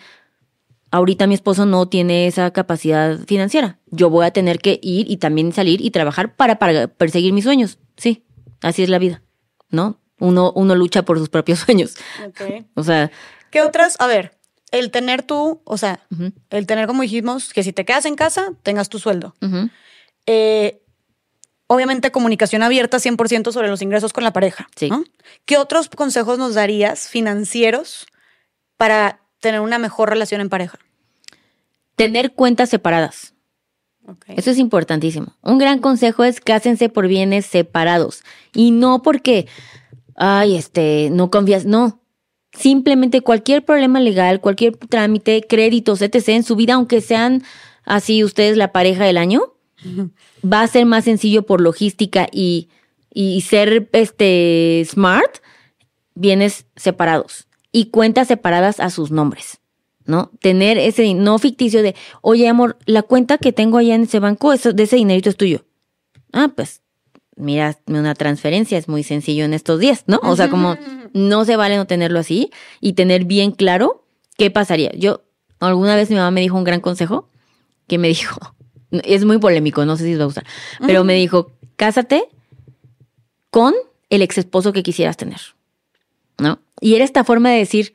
[SPEAKER 2] ahorita mi esposo no tiene esa capacidad financiera. Yo voy a tener que ir y también salir y trabajar para, para perseguir mis sueños. Sí, así es la vida, ¿no? Uno, uno lucha por sus propios <laughs> sueños.
[SPEAKER 1] Ok.
[SPEAKER 2] O sea,
[SPEAKER 1] ¿Qué otras? A ver, el tener tú, o sea, el tener, como dijimos, que si te quedas en casa, tengas tu sueldo. Eh, obviamente, comunicación abierta 100% sobre los ingresos con la pareja.
[SPEAKER 2] Sí.
[SPEAKER 1] ¿no? ¿Qué otros consejos nos darías financieros para tener una mejor relación en pareja?
[SPEAKER 2] tener cuentas separadas.
[SPEAKER 1] Ok.
[SPEAKER 2] Eso es importantísimo. Un gran consejo es cásense por bienes separados. Y no porque, ay, este, no confías, no. Simplemente cualquier problema legal, cualquier trámite, créditos, etc. en su vida, aunque sean así ustedes la pareja del año, va a ser más sencillo por logística y, y ser este smart, bienes separados y cuentas separadas a sus nombres. ¿No? Tener ese no ficticio de, oye, amor, la cuenta que tengo allá en ese banco, eso, de ese dinerito es tuyo. Ah, pues, mira, una transferencia es muy sencillo en estos días, ¿no? O sea, como no se vale no tenerlo así y tener bien claro qué pasaría. Yo, alguna vez mi mamá me dijo un gran consejo que me dijo, es muy polémico, no sé si se va a usar, pero me dijo, cásate con el ex esposo que quisieras tener, ¿no? Y era esta forma de decir,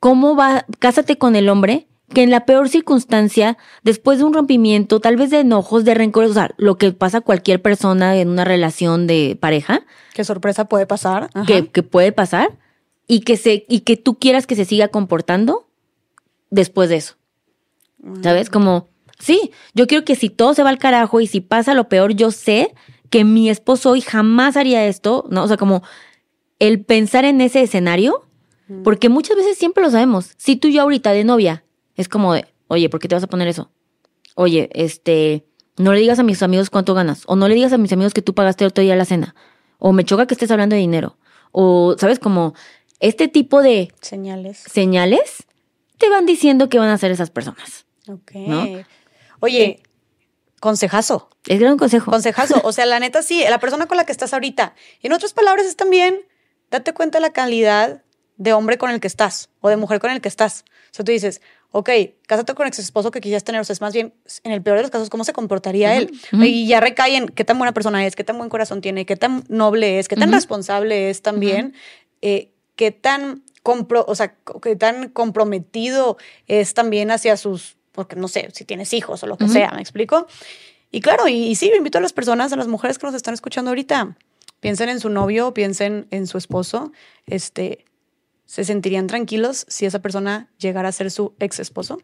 [SPEAKER 2] ¿cómo va? Cásate con el hombre que en la peor circunstancia, después de un rompimiento, tal vez de enojos, de rencores, o sea, lo que pasa a cualquier persona en una relación de pareja,
[SPEAKER 1] ¿Qué sorpresa puede pasar?
[SPEAKER 2] Que, que puede pasar, y que se, y que tú quieras que se siga comportando después de eso. ¿Sabes? Como, sí, yo quiero que si todo se va al carajo y si pasa lo peor, yo sé que mi esposo hoy jamás haría esto, ¿no? O sea, como el pensar en ese escenario, porque muchas veces siempre lo sabemos. Si tú y yo ahorita de novia, es como de, oye, ¿por qué te vas a poner eso? Oye, este, no le digas a mis amigos cuánto ganas, o no le digas a mis amigos que tú pagaste el otro día la cena, o me choca que estés hablando de dinero, o, ¿sabes? Como este tipo de
[SPEAKER 1] Señales.
[SPEAKER 2] señales te van diciendo qué van a hacer esas personas.
[SPEAKER 1] Ok.
[SPEAKER 2] ¿No?
[SPEAKER 1] Oye, consejazo.
[SPEAKER 2] Es gran consejo.
[SPEAKER 1] Consejazo. O sea, la neta sí, la persona con la que estás ahorita. En otras palabras es también, date cuenta de la calidad de hombre con el que estás o de mujer con el que estás. O sea, tú dices, ok, cásate con ex esposo que quisieras tener. O sea, es más bien, en el peor de los casos, cómo se comportaría él. Y ya recae en qué tan buena persona es, qué tan buen corazón tiene, qué tan noble es, qué tan responsable es también, eh, qué tan compro, o sea, qué tan comprometido es también hacia sus, porque no sé, si tienes hijos o lo que sea, ¿me explico? Y claro, y, y sí, invito a las personas, a las mujeres que nos están escuchando ahorita, piensen en su novio, piensen en su esposo, este, se sentirían tranquilos si esa persona llegara a ser su ex esposo.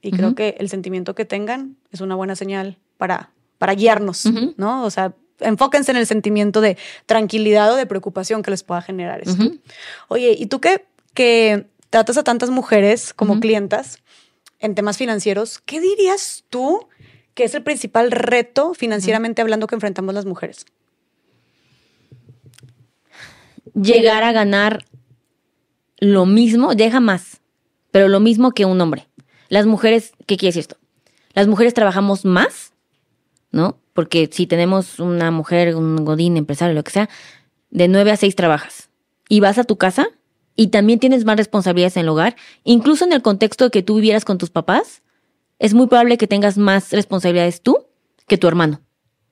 [SPEAKER 1] Y creo que el sentimiento que tengan es una buena señal para, para guiarnos. ¿no? O sea, enfóquense en el sentimiento de tranquilidad o de preocupación que les pueda generar esto. Oye, ¿y tú qué, que tratas a tantas mujeres como clientas en temas financieros, qué dirías tú que es el principal reto financieramente hablando que enfrentamos las mujeres?
[SPEAKER 2] Llegar a ganar lo mismo, deja más, pero lo mismo que un hombre. Las mujeres, ¿qué quiere decir esto? Las mujeres trabajamos más, ¿no? Porque si tenemos una mujer, un godín, empresario, lo que sea, de 9 a 6 trabajas y vas a tu casa y también tienes más responsabilidades en el hogar, incluso en el contexto de que tú vivieras con tus papás, es muy probable que tengas más responsabilidades tú que tu hermano,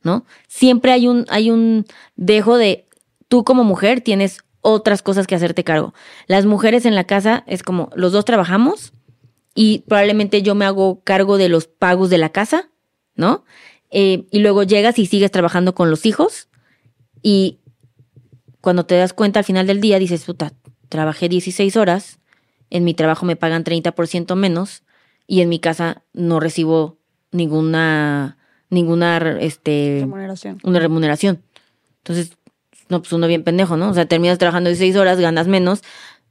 [SPEAKER 2] ¿no? Siempre hay un, hay un dejo de tú como mujer tienes otras cosas que hacerte cargo. Las mujeres en la casa es como los dos trabajamos y probablemente yo me hago cargo de los pagos de la casa, ¿no? Eh, y luego llegas y sigues trabajando con los hijos y cuando te das cuenta al final del día dices, puta, trabajé 16 horas, en mi trabajo me pagan 30% menos y en mi casa no recibo ninguna, ninguna, este,
[SPEAKER 1] Remuneración.
[SPEAKER 2] una remuneración. Entonces, no, pues uno bien pendejo, ¿no? O sea, terminas trabajando 16 horas, ganas menos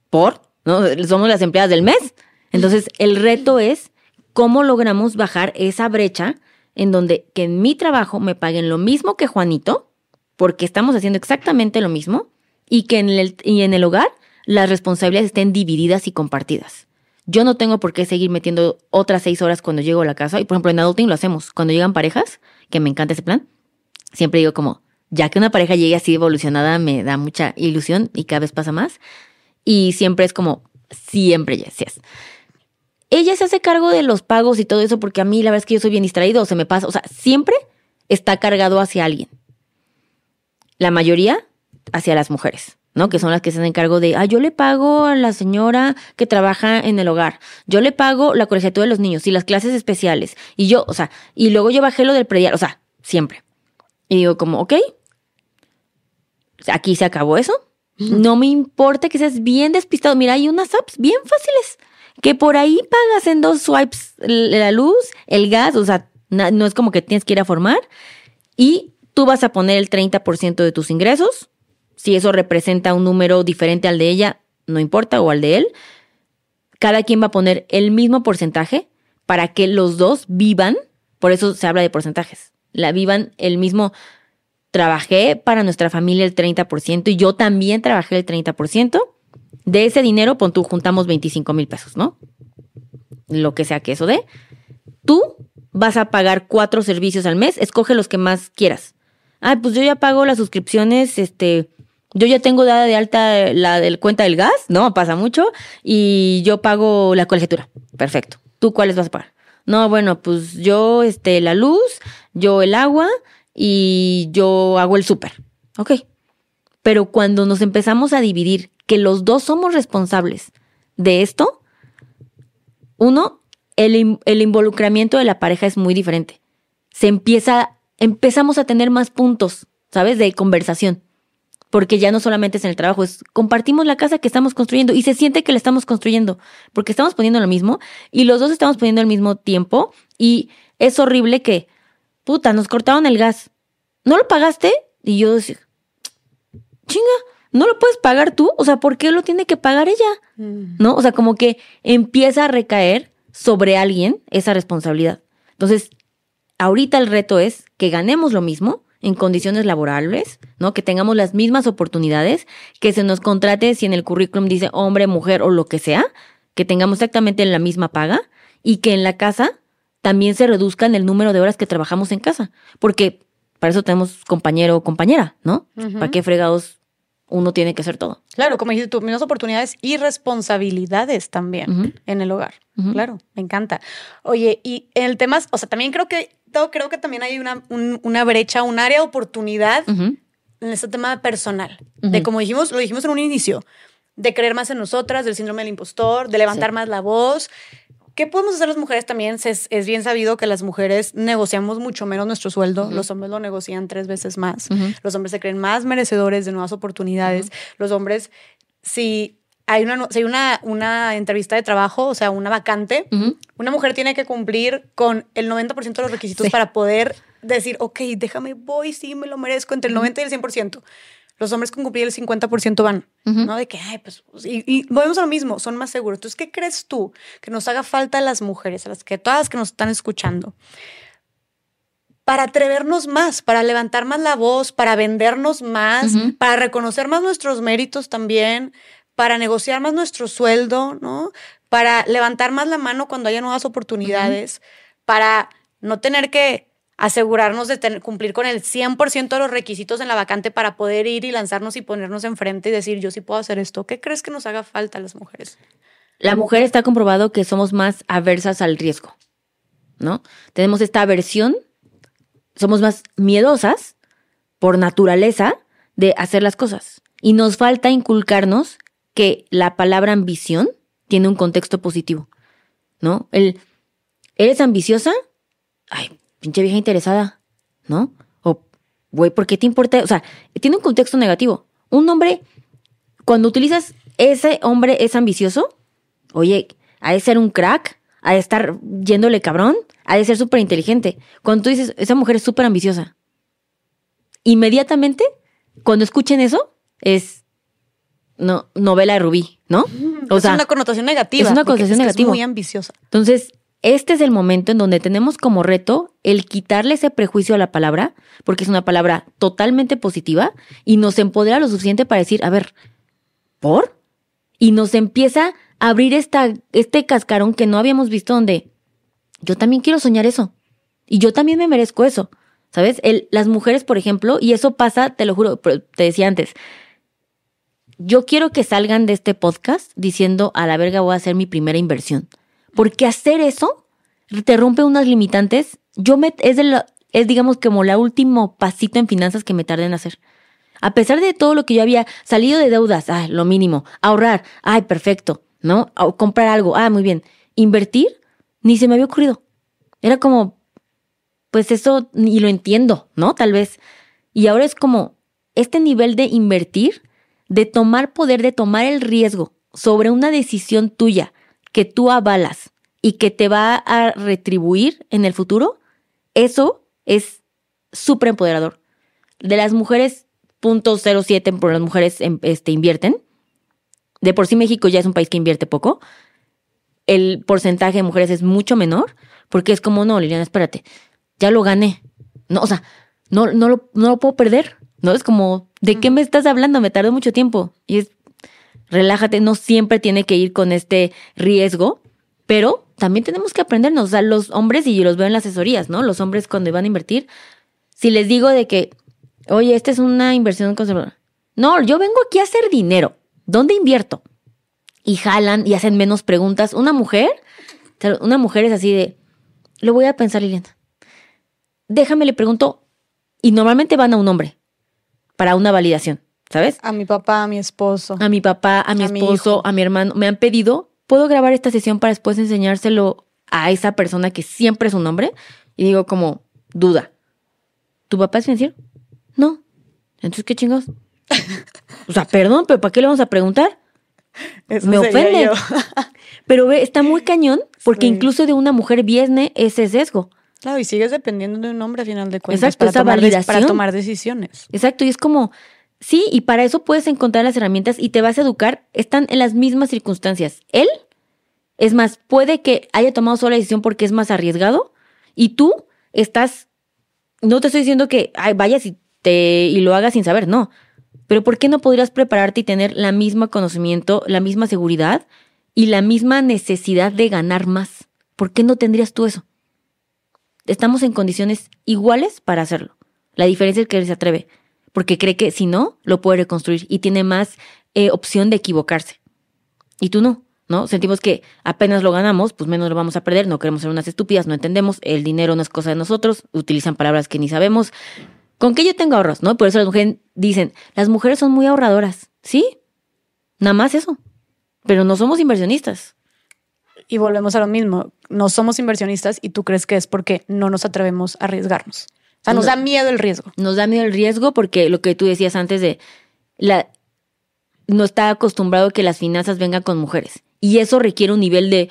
[SPEAKER 2] por, ¿no? Somos las empleadas del mes. Entonces, el reto es cómo logramos bajar esa brecha en donde que en mi trabajo me paguen lo mismo que Juanito, porque estamos haciendo exactamente lo mismo, y que en el, y en el hogar las responsabilidades estén divididas y compartidas. Yo no tengo por qué seguir metiendo otras seis horas cuando llego a la casa. Y por ejemplo, en Adulting lo hacemos. Cuando llegan parejas, que me encanta ese plan, siempre digo como, ya que una pareja llegue así evolucionada, me da mucha ilusión y cada vez pasa más. Y siempre es como, siempre, yes, yes. Ella se hace cargo de los pagos y todo eso porque a mí la verdad es que yo soy bien distraído o se me pasa. O sea, siempre está cargado hacia alguien. La mayoría hacia las mujeres. ¿No? Que son las que se hacen cargo de, ah, yo le pago a la señora que trabaja en el hogar, yo le pago la colegiatura de los niños y las clases especiales, y yo, o sea, y luego yo bajé lo del predial, o sea, siempre. Y digo como, ok, aquí se acabó eso, no me importa que seas bien despistado, mira, hay unas apps bien fáciles, que por ahí pagas en dos swipes la luz, el gas, o sea, no es como que tienes que ir a formar, y tú vas a poner el 30% de tus ingresos, si eso representa un número diferente al de ella, no importa, o al de él. Cada quien va a poner el mismo porcentaje para que los dos vivan, por eso se habla de porcentajes, la vivan el mismo. Trabajé para nuestra familia el 30% y yo también trabajé el 30%. De ese dinero, pon tú, juntamos 25 mil pesos, ¿no? Lo que sea que eso dé. Tú vas a pagar cuatro servicios al mes, escoge los que más quieras. Ah, pues yo ya pago las suscripciones, este, yo ya tengo dada de alta la del cuenta del gas, ¿no? Pasa mucho. Y yo pago la colegiatura. Perfecto. ¿Tú cuáles vas a pagar? No, bueno, pues yo, este, la luz, yo el agua y yo hago el súper. Ok. Pero cuando nos empezamos a dividir que los dos somos responsables de esto, uno, el, el involucramiento de la pareja es muy diferente. Se empieza, empezamos a tener más puntos, ¿sabes? De conversación porque ya no solamente es en el trabajo, es compartimos la casa que estamos construyendo y se siente que la estamos construyendo, porque estamos poniendo lo mismo y los dos estamos poniendo al mismo tiempo y es horrible que, puta, nos cortaron el gas. ¿No lo pagaste? Y yo decía, chinga, ¿no lo puedes pagar tú? O sea, ¿por qué lo tiene que pagar ella? Mm. ¿No? O sea, como que empieza a recaer sobre alguien esa responsabilidad. Entonces, ahorita el reto es que ganemos lo mismo, en condiciones laborables, ¿no? Que tengamos las mismas oportunidades, que se nos contrate si en el currículum dice hombre, mujer o lo que sea, que tengamos exactamente la misma paga y que en la casa también se reduzca el número de horas que trabajamos en casa, porque para eso tenemos compañero o compañera, ¿no? ¿Para qué fregados uno tiene que hacer todo?
[SPEAKER 1] Claro, como dijiste tú, mismas oportunidades y responsabilidades también en el hogar. Claro, me encanta. Oye, y el tema, o sea, también creo que creo que también hay una, una brecha, un área de oportunidad en este tema personal. De como dijimos, lo dijimos en un inicio, de creer más en nosotras, del síndrome del impostor, de levantar más la voz. ¿Qué podemos hacer las mujeres también? Es, es, bien sabido que las mujeres negociamos mucho menos nuestro sueldo, los hombres lo negocian tres veces más, los hombres se creen más merecedores de nuevas oportunidades, los hombres, si hay una, hay una, una entrevista de trabajo, o sea, una vacante, una mujer tiene que cumplir con el 90% de los requisitos para poder decir, ok, déjame, voy, sí, me lo merezco, entre el 90 y el 100%. Los hombres con cumplir el 50% van, ¿no? De que, ay, pues, y, y, volvemos a lo mismo, son más seguros. Entonces, ¿qué crees tú que nos haga falta a las mujeres, a las que todas que nos están escuchando? para atrevernos más, para levantar más la voz, para vendernos más, para reconocer más nuestros méritos también, para negociar más nuestro sueldo, ¿no? Para levantar más la mano cuando haya nuevas oportunidades, para no tener que asegurarnos de cumplir con el 100% de los requisitos en la vacante para poder ir y lanzarnos y ponernos enfrente y decir, yo sí puedo hacer esto. ¿Qué crees que nos haga falta a las mujeres?
[SPEAKER 2] La mujer está comprobado que somos más aversas al riesgo, ¿no? Tenemos esta aversión, somos más miedosas por naturaleza de hacer las cosas. Y nos falta inculcarnos que la palabra ambición tiene un contexto positivo, ¿no? El, ¿eres ambiciosa? Ay, pinche vieja interesada, ¿no? O, güey, ¿por qué te importa? O sea, tiene un contexto negativo. Un hombre, cuando utilizas ese hombre es ambicioso, oye, ha de ser un crack, ha de estar yéndole cabrón, ha de ser súper inteligente. Cuando tú dices, esa mujer es súper ambiciosa, inmediatamente, cuando escuchen eso, es, no, novela de Rubí, ¿no?
[SPEAKER 1] O es una connotación negativa.
[SPEAKER 2] Es una connotación negativa.
[SPEAKER 1] Es muy ambiciosa.
[SPEAKER 2] Entonces, este es el momento en donde tenemos como reto el quitarle ese prejuicio a la palabra, porque es una palabra totalmente positiva y nos empodera lo suficiente para decir, a ver, ¿por? Y nos empieza a abrir esta, este cascarón que no habíamos visto donde yo también quiero soñar eso. Y yo también me merezco eso. ¿Sabes? El, las mujeres, por ejemplo, y eso pasa, te lo juro, te decía antes, yo quiero que salgan de este podcast diciendo, a la verga voy a hacer mi primera inversión. Porque hacer eso te rompe unas limitantes. Yo me, es, de es digamos como la último pasito en finanzas que me tardé en hacer. A pesar de todo lo que yo había salido de deudas, ah, lo mínimo, ahorrar, ay, perfecto, ¿no? O comprar algo, ah, muy bien. Invertir, ni se me había ocurrido. Era como, pues eso, y lo entiendo, ¿no? Tal vez. Y ahora es como, este nivel de invertir, de tomar poder, de tomar el riesgo sobre una decisión tuya, que tú avalas y que te va a retribuir en el futuro, eso es súper empoderador. De las mujeres, 0.07 por las mujeres em, este, invierten. De por sí México ya es un país que invierte poco. El porcentaje de mujeres es mucho menor, porque es como, no, Liliana, espérate, ya lo gané. No, o sea, no, no, lo, no lo puedo perder. ¿No? Es como, ¿de qué me estás hablando? Me tardó mucho tiempo. Y es, relájate, no siempre tiene que ir con este riesgo, pero también tenemos que aprendernos. O sea, los hombres, y yo los veo en las asesorías, ¿no? Los hombres cuando van a invertir, si les digo de que, oye, esta es una inversión conservadora. No, yo vengo aquí a hacer dinero. ¿Dónde invierto? Y jalan y hacen menos preguntas. Una mujer, una mujer es así de, lo voy a pensar, Liliana. Déjame, le pregunto, y normalmente van a un hombre para una validación. ¿sabes?
[SPEAKER 1] A mi papá, a mi esposo.
[SPEAKER 2] A mi papá, a mi esposo, a mi hermano. Me han pedido, ¿puedo grabar esta sesión para después enseñárselo a esa persona que siempre es un hombre? Y digo como, duda. ¿Tu papá es financiero? No. Entonces, ¿qué chingados? <laughs> o sea, perdón, pero ¿para qué le vamos a preguntar? me ofende. <laughs> pero ve, está muy cañón porque incluso de una mujer viene ese sesgo.
[SPEAKER 1] Claro, y sigues dependiendo de un hombre a final de cuentas Exacto, para, tomar, para tomar decisiones.
[SPEAKER 2] Exacto, y es como, Sí, y para eso puedes encontrar las herramientas y te vas a educar. Están en las mismas circunstancias. Él, es más, puede que haya tomado solo la decisión porque es más arriesgado y tú estás, no te estoy diciendo que ay, vayas y, te, y lo hagas sin saber, no. Pero ¿por qué no podrías prepararte y tener la misma conocimiento, la misma seguridad y la misma necesidad de ganar más? ¿Por qué no tendrías tú eso? Estamos en condiciones iguales para hacerlo. La diferencia es que él se atreve porque cree que si no, lo puede reconstruir y tiene más eh, opción de equivocarse. Y tú no, ¿no? Sentimos que apenas lo ganamos, pues menos lo vamos a perder, no queremos ser unas estúpidas, no entendemos, el dinero no es cosa de nosotros, utilizan palabras que ni sabemos. ¿Con qué yo tengo ahorros, no? Por eso las mujeres dicen, las mujeres son muy ahorradoras, ¿sí? Nada más eso. Pero no somos inversionistas.
[SPEAKER 1] Y volvemos a lo mismo, no somos inversionistas y tú crees que es porque no nos atrevemos a arriesgarnos. O sea, nos da miedo el riesgo.
[SPEAKER 2] Nos da miedo el riesgo porque lo que tú decías antes de la no está acostumbrado a que las finanzas vengan con mujeres. Y eso requiere un nivel de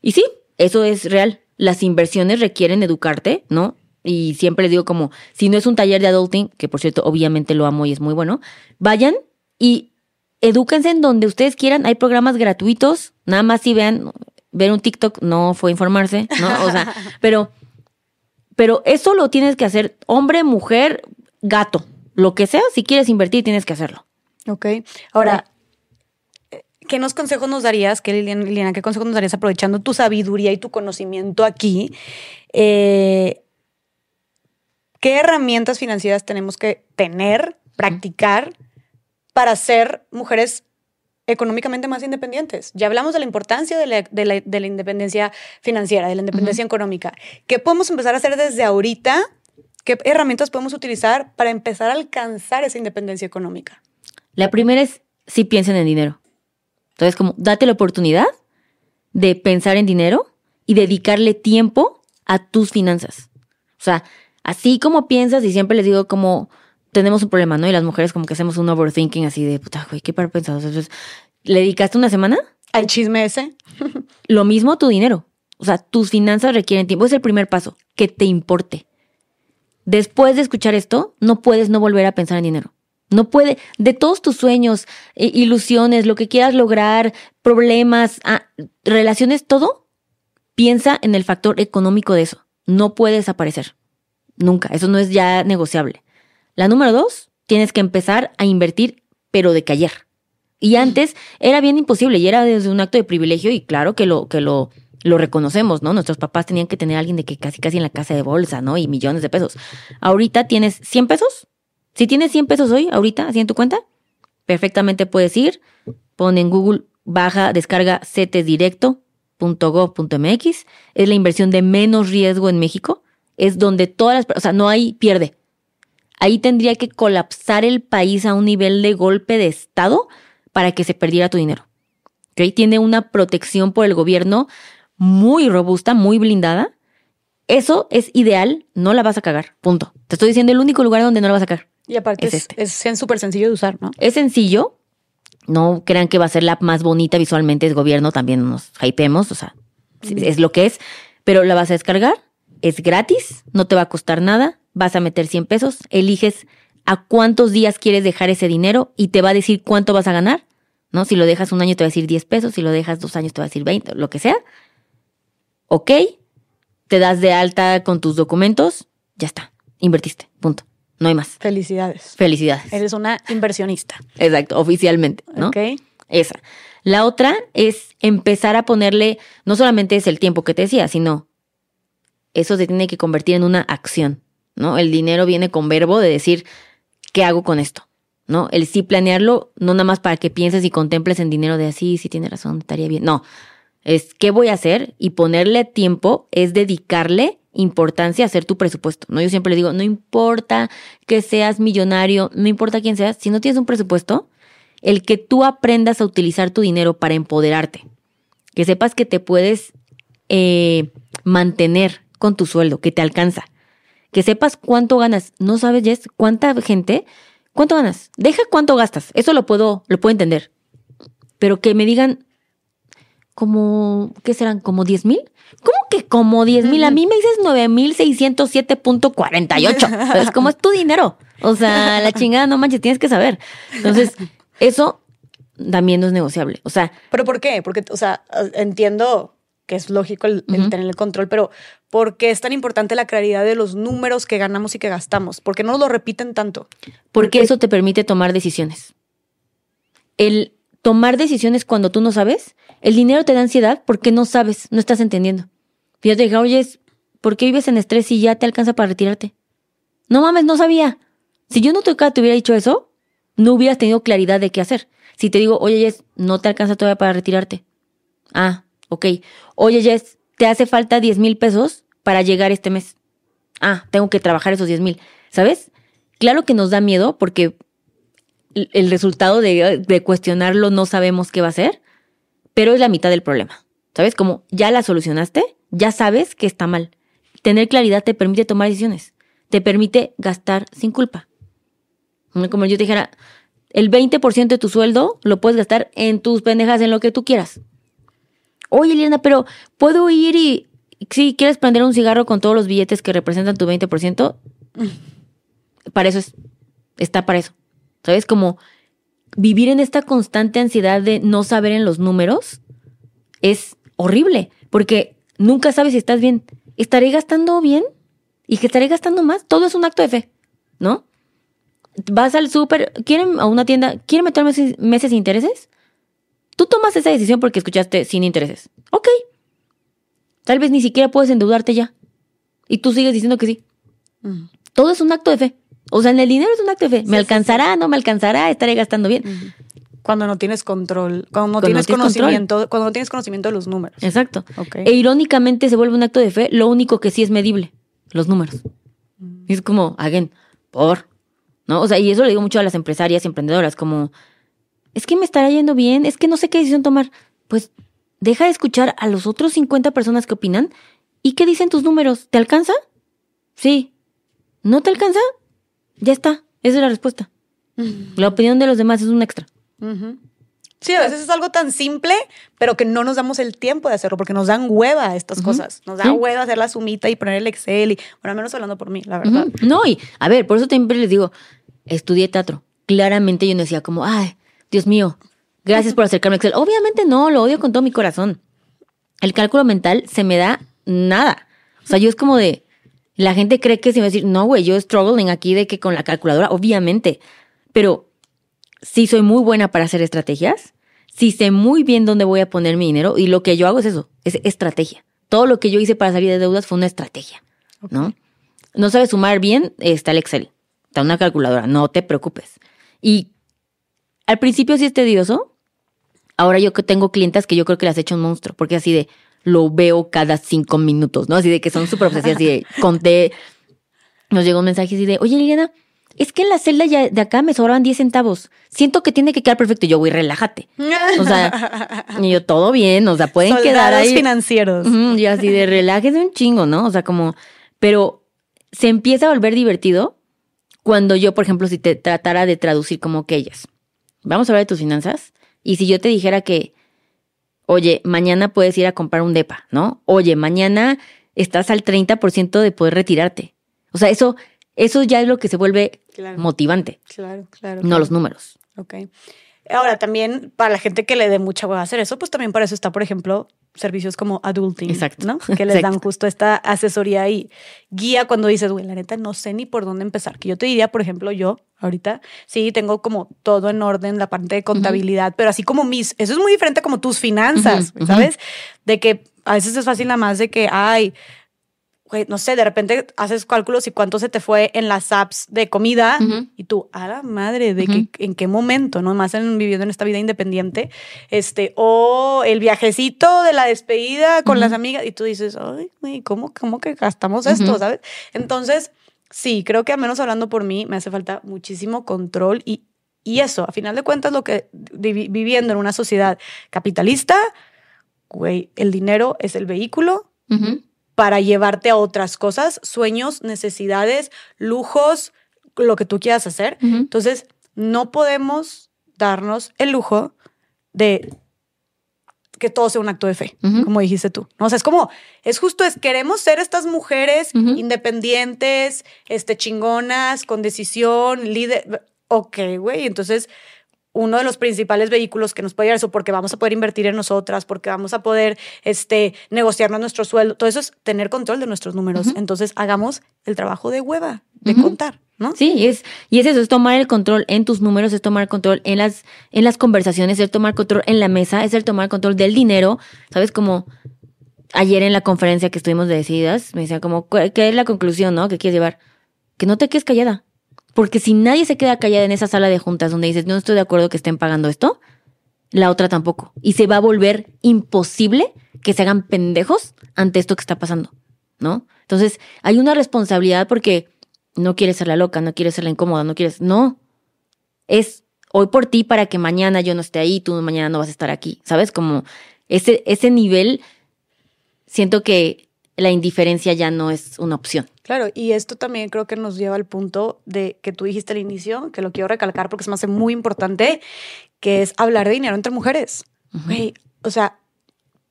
[SPEAKER 2] y sí, eso es real. Las inversiones requieren educarte, ¿no? Y siempre digo como, si no es un taller de adulting, que por cierto, obviamente lo amo y es muy bueno, vayan y edúquense en donde ustedes quieran. Hay programas gratuitos, nada más si vean, ver un TikTok no fue informarse, ¿no? O sea, <laughs> pero pero eso lo tienes que hacer hombre, mujer, gato, lo que sea, si quieres invertir tienes que hacerlo.
[SPEAKER 1] Ok. Ahora, ¿qué nos consejos nos darías, que Liliana, qué consejos nos darías aprovechando tu sabiduría y tu conocimiento aquí? Eh, ¿Qué herramientas financieras tenemos que tener, practicar para ser mujeres económicamente más independientes. Ya hablamos de la importancia de la, independencia financiera, de la independencia económica. ¿Qué podemos empezar a hacer desde ahorita? ¿Qué herramientas podemos utilizar para empezar a alcanzar esa independencia económica?
[SPEAKER 2] La primera es si piensen en dinero. Entonces, como date la oportunidad de pensar en dinero y dedicarle tiempo a tus finanzas. O sea, así como piensas, y siempre les digo como tenemos un problema, ¿no? Y las mujeres como que hacemos un overthinking así de, puta, güey, qué para pensar. Entonces, ¿le dedicaste una semana?
[SPEAKER 1] Al chisme ese. <laughs>
[SPEAKER 2] Lo mismo tu dinero. O sea, tus finanzas requieren tiempo. Es el primer paso, que te importe. Después de escuchar esto, no puedes no volver a pensar en dinero. No puede, de todos tus sueños, ilusiones, lo que quieras lograr, problemas, relaciones, todo, piensa en el factor económico de eso. No puede desaparecer. Nunca. Eso no es ya negociable. La número dos, tienes que empezar a invertir, pero de que. Y antes era bien imposible y era desde un acto de privilegio y claro que lo, que lo, lo reconocemos, ¿no? Nuestros papás tenían que tener a alguien de que casi casi en la casa de bolsa, ¿no? Y millones de pesos. Ahorita tienes 100 pesos. Si tienes 100 pesos hoy, ahorita, así en tu cuenta, perfectamente puedes ir, pon en Google, baja, descarga cetesdirecto.gov.mx. Es la inversión de menos riesgo en México. Es donde todas las, o sea, no hay pierde. Ahí tendría que colapsar el país a un nivel de golpe de Estado para que se perdiera tu dinero. ¿Okay? Tiene una protección por el gobierno muy robusta, muy blindada. Eso es ideal, no la vas a cagar. Punto. Te estoy diciendo el único lugar donde no la vas a cagar.
[SPEAKER 1] Y aparte
[SPEAKER 2] Es
[SPEAKER 1] es
[SPEAKER 2] este.
[SPEAKER 1] es súper sencillo de usar, ¿no?
[SPEAKER 2] Es sencillo. No crean que va a ser la más bonita visualmente. Es gobierno, también nos hypemos. O sea, es lo que es. Pero la vas a descargar. Es gratis. No te va a costar nada. Vas a meter 100 pesos. Eliges a cuántos días quieres dejar ese dinero y te va a decir cuánto vas a ganar. ¿No? Si lo dejas un año te va a decir 10 pesos. Si lo dejas dos años te va a decir 20, lo que sea. Ok. Te das de alta con tus documentos. Ya está. Invertiste. Punto. No hay más.
[SPEAKER 1] Felicidades.
[SPEAKER 2] Felicidades.
[SPEAKER 1] Eres una inversionista.
[SPEAKER 2] Exacto, oficialmente, ¿no?
[SPEAKER 1] ¿Ok?
[SPEAKER 2] Esa. La otra es empezar a ponerle, no solamente es el tiempo que te decía, sino eso se tiene que convertir en una acción, ¿no? El dinero viene con verbo de decir, ¿qué hago con esto? ¿No? El sí planearlo, no nada más para que pienses y contemples en dinero de así, sí tiene razón, estaría bien. No, es qué voy a hacer y ponerle tiempo es dedicarle importancia a hacer tu presupuesto, ¿no? Yo siempre le digo, no importa que seas millonario, no importa quién seas, si no tienes un presupuesto, el que tú aprendas a utilizar tu dinero para empoderarte, que sepas que te puedes eh, mantener con tu sueldo, que te alcanza, que sepas cuánto ganas. No sabes, Jess, cuánta gente, cuánto ganas. Deja cuánto gastas, eso lo puedo, lo puedo entender. Pero que me digan, como, ¿qué serán? ¿Como 10 mil? ¿Cómo que como 10 mil? A mí me dices 9 mil 607.48. <laughs> Pero es como es tu dinero. O sea, la chingada, no manches, tienes que saber. Entonces, eso también no es negociable. O sea,
[SPEAKER 1] ¿Pero por qué? Porque, o sea, entiendo que es lógico el, tener el control, pero ¿por qué es tan importante la claridad de los números que ganamos y que gastamos? ¿Por qué no lo repiten tanto?
[SPEAKER 2] porque eso te permite tomar decisiones. El tomar decisiones cuando tú no sabes, el dinero te da ansiedad porque no sabes, no estás entendiendo. Yo te dije, oye, ¿por qué vives en estrés si ya te alcanza para retirarte? No mames, no sabía. Si yo no te, te hubiera dicho eso, no hubieras tenido claridad de qué hacer. Si te digo, oye, Jess, no te alcanza todavía para retirarte. Ah, ok. Oye, Jess, te hace falta 10 mil pesos para llegar este mes. Ah, tengo que trabajar esos 10 mil. ¿Sabes? Claro que nos da miedo porque el resultado de, cuestionarlo no sabemos qué va a ser, pero es la mitad del problema. ¿Sabes? Como ya la solucionaste, ya sabes que está mal. Tener claridad te permite tomar decisiones, te permite gastar sin culpa. Como yo te dijera, el 20% de tu sueldo lo puedes gastar en tus pendejas, en lo que tú quieras. Oye, Eliana, pero ¿puedo ir y si quieres prender un cigarro con todos los billetes que representan tu 20%? Para eso es, está para eso. ¿Sabes? Como vivir en esta constante ansiedad de no saber en los números es horrible, porque nunca sabes si estás bien. ¿Estaré gastando bien? ¿Y que estaré gastando más? Todo es un acto de fe, ¿no? Vas al súper, quieren a una tienda, ¿quieren meter meses, meses sin intereses? Tú tomas esa decisión porque escuchaste sin intereses. Ok. Tal vez ni siquiera puedes endeudarte ya. Y tú sigues diciendo que sí. Todo es un acto de fe. O sea, en el dinero es un acto de fe.
[SPEAKER 1] Sí,
[SPEAKER 2] ¿Me
[SPEAKER 1] sí,
[SPEAKER 2] alcanzará? ¿No me alcanzará? ¿Estaré gastando bien?
[SPEAKER 1] Cuando no tienes control, cuando no
[SPEAKER 2] Cuando
[SPEAKER 1] tienes
[SPEAKER 2] no tienes
[SPEAKER 1] conocimiento, cuando no tienes conocimiento de los números.
[SPEAKER 2] Exacto.
[SPEAKER 1] Ok.
[SPEAKER 2] E irónicamente se vuelve un acto de fe, lo único que sí es medible, los números.
[SPEAKER 1] Mm.
[SPEAKER 2] Y es como, again, por, ¿no? O sea, y eso le digo mucho a las empresarias y emprendedoras, como, es que me estará yendo bien, es que no sé qué decisión tomar. Pues deja de escuchar a los otros 50 personas que opinan y qué dicen tus números. ¿Te alcanza? Sí. ¿No te alcanza? Ya está. Esa es la respuesta. La opinión de los demás es un extra.
[SPEAKER 1] Sí, a veces es algo tan simple, pero que no nos damos el tiempo de hacerlo porque nos dan hueva estas cosas. Nos da
[SPEAKER 2] Sí.
[SPEAKER 1] hueva hacer la sumita y poner el Excel y, bueno, al menos hablando por mí, la verdad.
[SPEAKER 2] No, y a ver, por eso siempre les digo, estudié teatro. Claramente yo no decía como, ay, Dios mío, gracias por acercarme a Excel. Obviamente no, lo odio con todo mi corazón. el cálculo mental se me da nada. O sea, yo es como de, la gente cree que se me va a decir, no, güey, yo struggling aquí de que con la calculadora, obviamente, pero sí soy muy buena para hacer estrategias, sí sé muy bien dónde voy a poner mi dinero y lo que yo hago es eso, es estrategia. Todo lo que yo hice para salir de deudas fue una estrategia, ¿no? No sabes sumar bien, está el Excel, está una calculadora, no te preocupes. Y al principio sí es tedioso, ahora yo que tengo clientas que yo creo que las he hecho un monstruo, porque así de, lo veo cada cinco minutos, ¿no? Así de que son súper obsesivas, así de, <laughs> conté, nos llegó un mensaje así de, oye Liliana, es que en la celda ya de acá me sobraban 10 centavos. Siento que tiene que quedar perfecto. Y yo, güey, relájate. O sea, <laughs> y yo, todo bien, o sea, pueden quedar ahí.
[SPEAKER 1] financieros.
[SPEAKER 2] y así de relájese un chingo, ¿no? O sea, como, pero se empieza a volver divertido cuando yo, por ejemplo, si te tratara de traducir como que ellas. Vamos a hablar de tus finanzas. Y si yo te dijera que Oye, mañana puedes ir a comprar un DEPA, ¿no? Oye, mañana estás al 30% de poder retirarte. O sea, eso, eso ya es lo que se vuelve motivante.
[SPEAKER 1] Claro, claro.
[SPEAKER 2] No los números.
[SPEAKER 1] Ok. Ahora, también para la gente que le dé mucha hueva hacer eso, pues también para eso está, por ejemplo, servicios como Adulting, Exacto. ¿no? Que les dan justo esta asesoría y guía cuando dices, güey, la neta no sé ni por dónde empezar. Que yo te diría, por ejemplo, yo ahorita, sí, tengo como todo en orden, la parte de contabilidad, pero así como mis, eso es muy diferente como tus finanzas, ¿sabes? De que a veces es fácil nada más de que, ay, no sé, de repente haces cálculos y cuánto se te fue en las apps de comida y tú, a la madre, de que, en qué momento, ¿no? Más en, viviendo en esta vida independiente, este, o el viajecito de la despedida con las amigas y tú dices, ay, güey, ¿cómo, ¿cómo que gastamos esto, sabes? Entonces, sí, creo que al menos hablando por mí, me hace falta muchísimo control y, y eso, a final de cuentas, lo que viviendo en una sociedad capitalista, güey, el dinero es el vehículo para llevarte a otras cosas, sueños, necesidades, lujos, lo que tú quieras hacer. Entonces, no podemos darnos el lujo de que todo sea un acto de fe, como dijiste tú. O sea, es como, es justo, es queremos ser estas mujeres independientes, este, chingonas, con decisión, líder. Ok, güey, entonces uno de los principales vehículos que nos puede dar eso, porque vamos a poder invertir en nosotras, porque vamos a poder este, negociarnos nuestro sueldo. Todo eso es tener control de nuestros números. Entonces, hagamos el trabajo de hueva, de contar. ¿No?
[SPEAKER 2] Sí, y es, y es eso, es tomar el control en tus números, es tomar control en las, en las conversaciones, es tomar control en la mesa, es el tomar control del dinero, ¿sabes? Como ayer en la conferencia que estuvimos de decididas, me decía como, ¿qué es la conclusión, no? ¿Qué quieres llevar? Que no te quedes callada. Porque si nadie se queda callada en esa sala de juntas donde dices, no estoy de acuerdo que estén pagando esto, la otra tampoco. Y se va a volver imposible que se hagan pendejos ante esto que está pasando, ¿no? Entonces, hay una responsabilidad porque no quieres ser la loca, no quieres ser la incómoda, no quieres, no. Es hoy por ti para que mañana yo no esté ahí, tú mañana no vas a estar aquí, ¿sabes? Como ese, ese nivel, siento que la indiferencia ya no es una opción.
[SPEAKER 1] Claro, y esto también creo que nos lleva al punto de que tú dijiste al inicio, que lo quiero recalcar porque se me hace muy importante, que es hablar de dinero entre mujeres. o sea,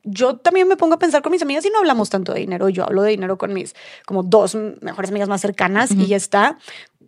[SPEAKER 1] yo también me pongo a pensar con mis amigas y no hablamos tanto de dinero. Yo hablo de dinero con mis como dos mejores amigas más cercanas y ya está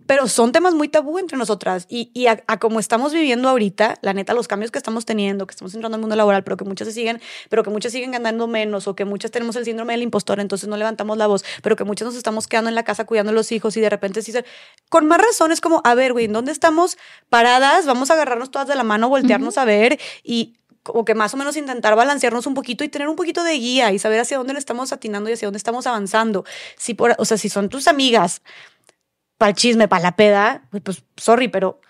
[SPEAKER 1] pero son temas muy tabú entre nosotras y, y a, como estamos viviendo ahorita, la neta, los cambios que estamos teniendo, que estamos entrando al mundo laboral, pero que muchas se siguen, pero que muchas siguen ganando menos o que muchas tenemos el síndrome del impostor, entonces no levantamos la voz, pero que muchas nos estamos quedando en la casa cuidando a los hijos y de repente sí se... Con más razones como, a ver, güey, ¿dónde estamos paradas? Vamos a agarrarnos todas de la mano, voltearnos a ver y como que más o menos intentar balancearnos un poquito y tener un poquito de guía y saber hacia dónde le estamos atinando y hacia dónde estamos avanzando. Si por, o sea, si son tus amigas para el chisme, para la peda, pues, pues sorry, pero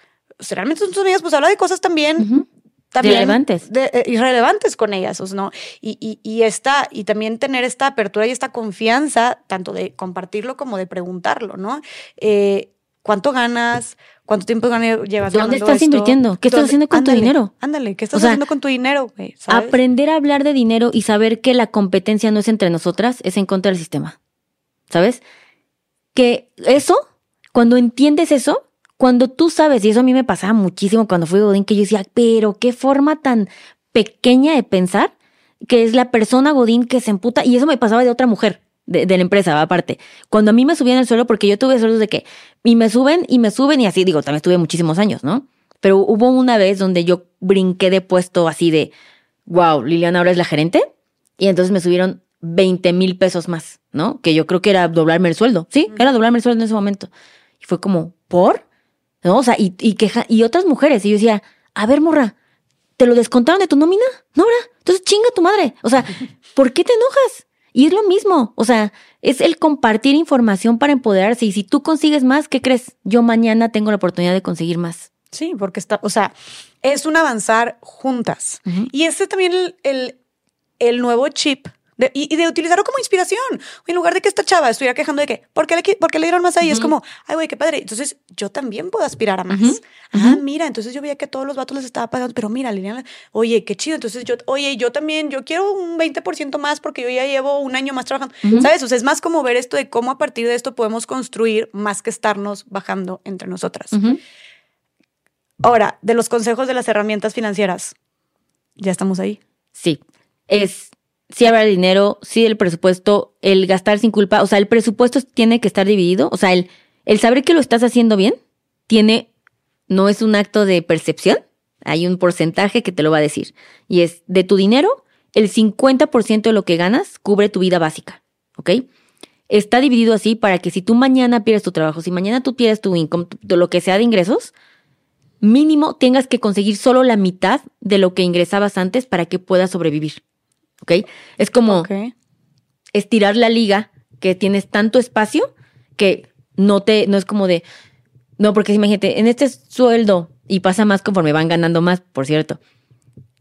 [SPEAKER 1] realmente son tus amigas, pues habla de cosas también. también
[SPEAKER 2] Irrelevantes.
[SPEAKER 1] De, irrelevantes con ellas, ¿no? Y, y, y, esta, y también tener esta apertura y esta confianza, tanto de compartirlo como de preguntarlo, ¿no? Eh, ¿Cuánto ganas? ¿Cuánto tiempo llevas
[SPEAKER 2] ¿Dónde estás invirtiendo? ¿Qué estás haciendo con tu dinero?
[SPEAKER 1] Ándale, ¿qué estás haciendo con tu dinero?
[SPEAKER 2] Aprender a hablar de dinero y saber que la competencia no es entre nosotras, es en contra del sistema. ¿Sabes? Que eso cuando entiendes eso, cuando tú sabes, y eso a mí me pasaba muchísimo cuando fui Godín, que yo decía, pero qué forma tan pequeña de pensar que es la persona Godín que se emputa, y eso me pasaba de otra mujer. De, la empresa, aparte. Cuando a mí me subían el suelo, porque yo tuve sueldos de que, y me suben, y me suben, y así, digo, también estuve muchísimos años, ¿no? Pero hubo una vez donde yo brinqué de puesto así de, wow, Liliana ahora es la gerente, Y entonces me subieron 20 mil pesos más, ¿no? Que yo creo que era doblarme el sueldo. Sí, era doblarme el sueldo en ese momento. Y fue como, ¿por? ¿No? O sea, y, y, queja, y otras mujeres. Y yo decía, a ver, morra, ¿te lo descontaron de tu nómina? No, ¿verdad? Entonces chinga tu madre. O sea, <laughs> ¿por qué te enojas? Y es lo mismo. O sea, es el compartir información para empoderarse. Y si tú consigues más, ¿qué crees? Yo mañana tengo la oportunidad de conseguir más.
[SPEAKER 1] Sí, porque está, o sea, es un avanzar juntas. Y este también el, el, el nuevo chip y, de utilizarlo como inspiración. En lugar de que esta chava estuviera quejando de que, ¿por qué le, por qué le dieron más ahí? Es como, ay, güey, qué padre. Entonces, yo también puedo aspirar a más. Ah, mira, entonces yo veía que todos los vatos les estaba pagando, pero mira, Liliana, oye, qué chido. Entonces, yo, oye, yo también, yo quiero un 20% más porque yo ya llevo un año más trabajando. ¿Sabes? O sea, es más como ver esto de cómo a partir de esto podemos construir más que estarnos bajando entre nosotras. Ahora, de los consejos de las herramientas financieras, ya estamos ahí.
[SPEAKER 2] Sí, es si habrá dinero, si el presupuesto, el gastar sin culpa, o sea, el presupuesto tiene que estar dividido, o sea, el, el saber que lo estás haciendo bien, tiene, no es un acto de percepción, hay un porcentaje que te lo va a decir, y es de tu dinero, el 50% de lo que ganas cubre tu vida básica, ¿ok? Está dividido así para que si tú mañana pierdes tu trabajo, si mañana tú pierdes tu income, lo que sea de ingresos, mínimo tengas que conseguir solo la mitad de lo que ingresabas antes para que puedas sobrevivir. ¿Ok? Es como estirar la liga que tienes tanto espacio que no te, no es como de, no, porque imagínate, en este sueldo, y pasa más conforme van ganando más, por cierto,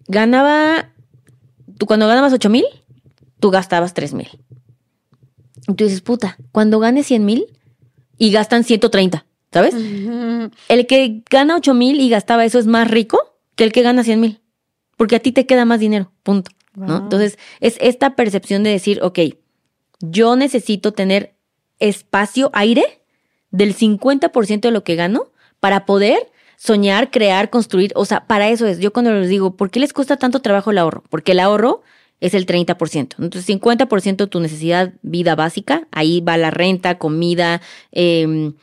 [SPEAKER 2] ganaba, tú cuando ganabas 8 mil, tú gastabas 3 mil. Y tú dices, puta, cuando ganes 100 mil y gastan 130, ¿sabes? <laughs> El que gana 8 mil y gastaba eso es más rico que el que gana 100 mil, porque a ti te queda más dinero, punto. Entonces, es esta percepción de decir, ok, yo necesito tener espacio, aire del 50% de lo que gano para poder soñar, crear, construir. O sea, para eso es. Yo cuando les digo, ¿por qué les cuesta tanto trabajo el ahorro? Porque el ahorro es el 30%. Entonces, 50% tu necesidad, vida básica, ahí va la renta, comida, em,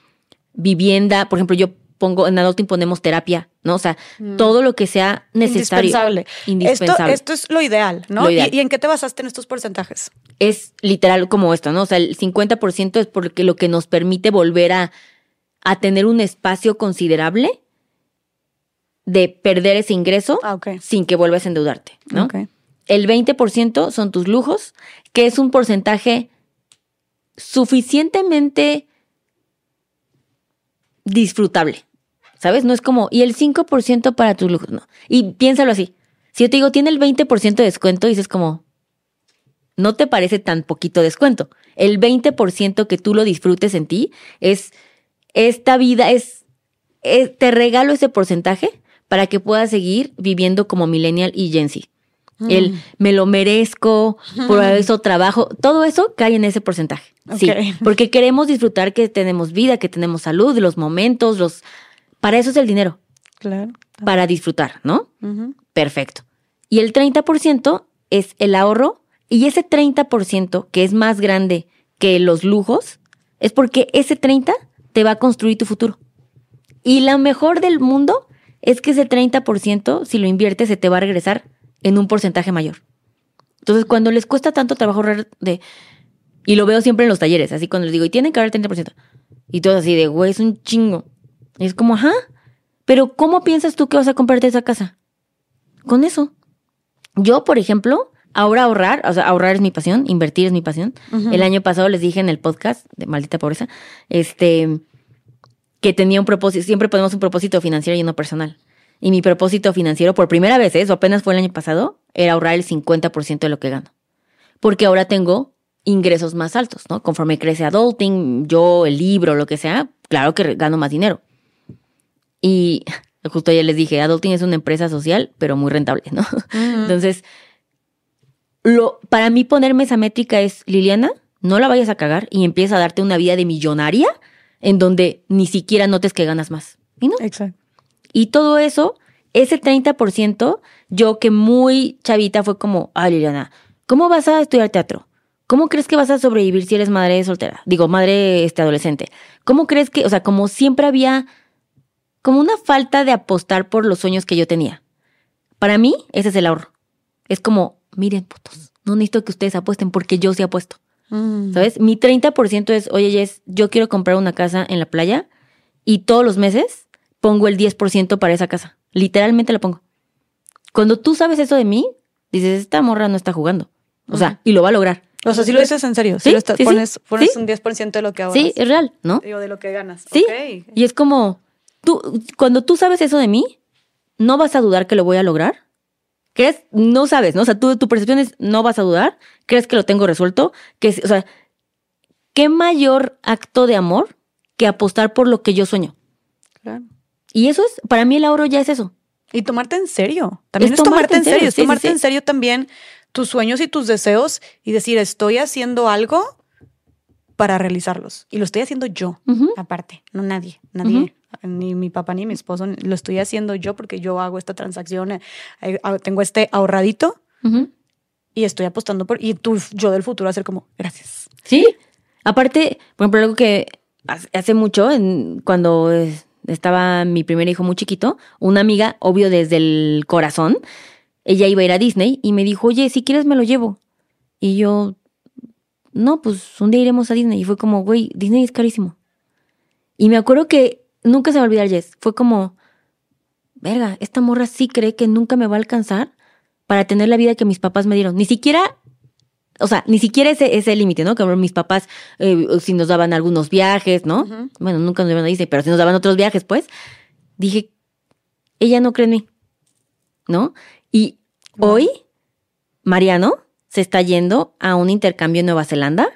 [SPEAKER 2] vivienda. Por ejemplo, yo pongo, en Adulting ponemos terapia, ¿no? O sea, mm. todo lo que sea necesario.
[SPEAKER 1] Indispensable. Indispensable. Esto, es lo ideal, ¿no? ¿Y, en qué te basaste en estos porcentajes?
[SPEAKER 2] Es literal como esto, ¿no? O sea, el 50% es porque lo que nos permite volver a, a tener un espacio considerable de perder ese ingreso ah, sin que vuelvas a endeudarte, ¿no? El 20% son tus lujos, que es un porcentaje suficientemente disfrutable. ¿Sabes? No es como, y el 5% para tus lujos, no. Y piénsalo así. Si yo te digo, tiene el 20% de descuento, dices como, no te parece tan poquito descuento. El 20% que tú lo disfrutes en ti es esta vida, es, te regalo ese porcentaje para que puedas seguir viviendo como millennial y Gen Z. El mm. me lo merezco, por <laughs> eso trabajo, todo eso cae en ese porcentaje. Sí, porque queremos disfrutar que tenemos vida, que tenemos salud, los momentos, los para eso es el dinero.
[SPEAKER 1] Claro.
[SPEAKER 2] Para disfrutar, ¿no? Perfecto. Y el 30% es el ahorro y ese 30% que es más grande que los lujos es porque ese 30 te va a construir tu futuro. Y lo mejor del mundo es que ese 30%, si lo inviertes, se te va a regresar en un porcentaje mayor. Entonces, cuando les cuesta tanto trabajo ahorrar de... Y lo veo siempre en los talleres, así cuando les digo, y tienen que haber 30%. Y todo así de, güey, es un chingo. Y es como, ajá, pero ¿cómo piensas tú que vas a comprarte esa casa? Con eso. Yo, por ejemplo, ahora ahorrar, o sea, ahorrar es mi pasión, invertir es mi pasión. El año pasado les dije en el podcast de Maldita Pobreza, este, que tenía un propósito, siempre ponemos un propósito financiero y uno personal. Y mi propósito financiero, por primera vez, eso apenas fue el año pasado, era ahorrar el 50% de lo que gano. Porque ahora tengo ingresos más altos, ¿no? Conforme crece adulting, yo, el libro, lo que sea, claro que gano más dinero. Y <laughs> justo ayer les dije, Adulting es una empresa social, pero muy rentable, ¿no? Entonces, lo, para mí ponerme esa métrica es, Liliana, no la vayas a cagar y empieza a darte una vida de millonaria en donde ni siquiera notes que ganas más. ¿Y no?
[SPEAKER 1] Exacto.
[SPEAKER 2] Y todo eso, ese 30%, yo que muy chavita fue como, ah, Liliana, ¿cómo vas a estudiar teatro? ¿Cómo crees que vas a sobrevivir si eres madre soltera? Digo, madre este, adolescente. ¿Cómo crees que, o sea, como siempre había como una falta de apostar por los sueños que yo tenía. Para mí, ese es el ahorro. Es como, miren, putos, no necesito que ustedes apuesten porque yo sí apuesto.
[SPEAKER 1] Mm.
[SPEAKER 2] ¿Sabes? Mi 30% es, oye, Jess, yo quiero comprar una casa en la playa y todos los meses pongo el 10% para esa casa. Literalmente lo pongo. Cuando tú sabes eso de mí, dices, esta morra no está jugando. O sea, y lo va a lograr.
[SPEAKER 1] O sea, si lo dices en serio, si lo estás-
[SPEAKER 2] sí, sí.
[SPEAKER 1] pones, pones
[SPEAKER 2] Sí.
[SPEAKER 1] un 10% de lo que ahorras.
[SPEAKER 2] Sí, es real, ¿no?
[SPEAKER 1] Digo, de lo que ganas.
[SPEAKER 2] Sí.
[SPEAKER 1] Ok.
[SPEAKER 2] Y es como, tú, cuando tú sabes eso de mí, no vas a dudar que lo voy a lograr. ¿Crees? No sabes, ¿no? O sea, tú, tu percepción es, no vas a dudar. ¿Crees que lo tengo resuelto? Que, o sea, ¿qué mayor acto de amor que apostar por lo que yo sueño?
[SPEAKER 1] Claro.
[SPEAKER 2] Y eso es, para mí el ahorro ya es eso.
[SPEAKER 1] Y tomarte en serio. También
[SPEAKER 2] Es
[SPEAKER 1] es, tomarte en serio, es
[SPEAKER 2] sí,
[SPEAKER 1] tomarte
[SPEAKER 2] sí.
[SPEAKER 1] en serio también tus sueños y tus deseos y decir, estoy haciendo algo para realizarlos. Y lo estoy haciendo yo, aparte, no nadie, nadie. Ni mi papá ni mi esposo, lo estoy haciendo yo porque yo hago esta transacción, eh, eh, ah, tengo este ahorradito y estoy apostando por. Y tú, yo del futuro, ser como, gracias.
[SPEAKER 2] Sí. Aparte, por ejemplo, algo que hace mucho, en- cuando estaba mi primer hijo muy chiquito, una amiga, obvio desde el corazón, ella iba a ir a Disney y me dijo, oye, si quieres me lo llevo. Y yo, no, pues un día iremos a Disney. Y fue como, güey, Disney es carísimo. Y me acuerdo que nunca se me va a olvidar, Jess. Fue como, verga, esta morra sí cree que nunca me va a alcanzar para tener la vida que mis papás me dieron. Ni siquiera o sea, ni siquiera ese, ese límite, ¿no? Que mis papás, eh, si nos daban algunos viajes, ¿no? Bueno, nunca nos llevan a Disney, pero si nos daban otros viajes, pues, dije, ella no cree en mí, ¿no? Y hoy, Mariano se está yendo a un intercambio en Nueva Zelanda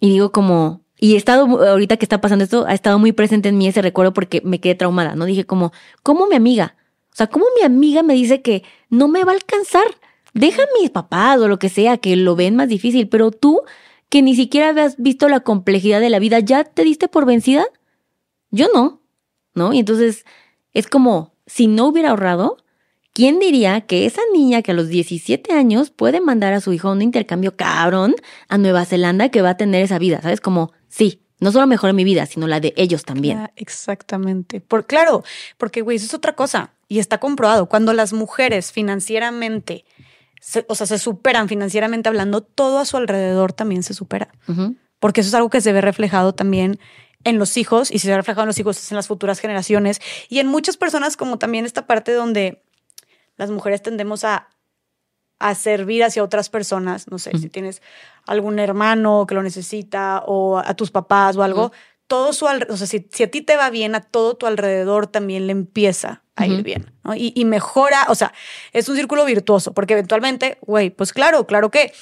[SPEAKER 2] y digo como, y he estado, ahorita que está pasando esto, ha estado muy presente en mí ese recuerdo porque me quedé traumada, ¿no? Dije como, ¿cómo mi amiga? O sea, ¿cómo mi amiga me dice que no me va a alcanzar? Deja a mis papás o lo que sea, que lo ven más difícil, pero tú, que ni siquiera habías visto la complejidad de la vida, ¿ya te diste por vencida? Yo no, ¿no? Y entonces es como, si no hubiera ahorrado, ¿quién diría que esa niña que a los 17 años puede mandar a su hijo a un intercambio cabrón a Nueva Zelanda que va a tener esa vida? ¿Sabes? Como, sí, no solo mejoró mi vida, sino la de ellos también.
[SPEAKER 1] Ah, exactamente. Por, claro, porque, güey, eso es otra cosa. Y está comprobado. Cuando las mujeres financieramente, se- o sea, se superan financieramente hablando, todo a su alrededor también se supera. Porque eso es algo que se ve reflejado también en los hijos y se ve reflejado en los hijos es en las futuras generaciones y en muchas personas como también esta parte donde las mujeres tendemos a, a servir hacia otras personas, no sé, si tienes algún hermano que lo necesita o a tus papás o algo, todo su alrededor, o sea, si, si a ti te va bien, a todo tu alrededor también le empieza a ir bien, ¿no? Y, y mejora, o sea, es un círculo virtuoso, porque eventualmente, güey, pues claro, claro que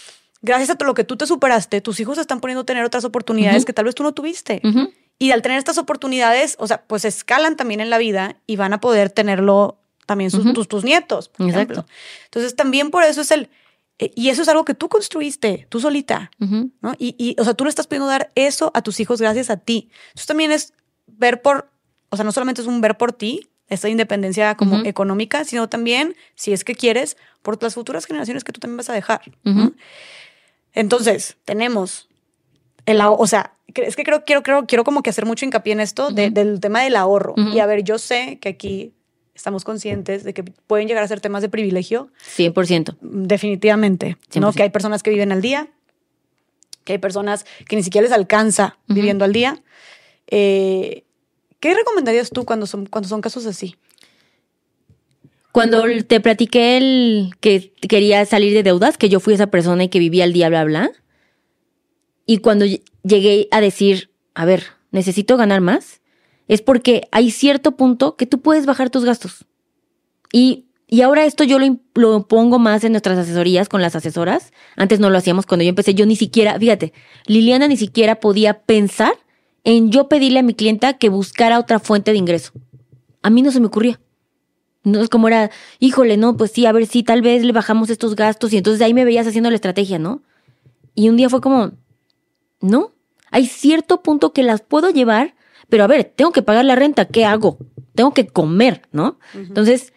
[SPEAKER 1] gracias a todo lo que tú te superaste, tus hijos se están poniendo a tener otras oportunidades que tal vez tú no tuviste. Y al tener estas oportunidades, o sea, pues escalan también en la vida y van a poder tenerlo también sus, tus, tus nietos, por
[SPEAKER 2] Exacto.
[SPEAKER 1] ejemplo. Entonces también por eso es el, y eso es algo que tú construiste, tú solita. ¿no? Y, y, o sea, tú le estás pudiendo dar eso a tus hijos gracias a ti. Entonces también es ver por, o sea, no solamente es un ver por ti, esta independencia como
[SPEAKER 2] Ujú.
[SPEAKER 1] económica, sino también, si es que quieres, por las futuras generaciones que tú también vas a dejar. Entonces, tenemos el ahorro, o sea, es que creo, quiero, creo, quiero como que hacer mucho hincapié en esto de- del tema del ahorro. Y a ver, yo sé que aquí estamos conscientes de que pueden llegar a ser temas de privilegio,
[SPEAKER 2] 100%.
[SPEAKER 1] definitivamente, ¿no?
[SPEAKER 2] 100%.
[SPEAKER 1] Que hay personas que viven al día, que hay personas que ni siquiera les alcanza viviendo al día. Eh, ¿Qué recomendarías tú cuando son, cuando son casos así?
[SPEAKER 2] Cuando te platiqué el que quería salir de deudas, que yo fui esa persona y que vivía al día, bla, bla. Y cuando ll- llegué a decir, a ver, necesito ganar más, es porque hay cierto punto que tú puedes bajar tus gastos. Y, y ahora esto yo lo, lo pongo más en nuestras asesorías con las asesoras. Antes no lo hacíamos cuando yo empecé. Yo ni siquiera, fíjate, Liliana ni siquiera podía pensar en yo pedirle a mi clienta que buscara otra fuente de ingreso. A mí no se me ocurría. No es como era, híjole, no, pues sí, a ver si tal vez le bajamos estos gastos y entonces ahí me veías haciendo la estrategia, ¿no? Y un día fue como, no, hay cierto punto que las puedo llevar, pero a ver, tengo que pagar la renta, ¿qué hago? Tengo que comer, ¿no? Entonces,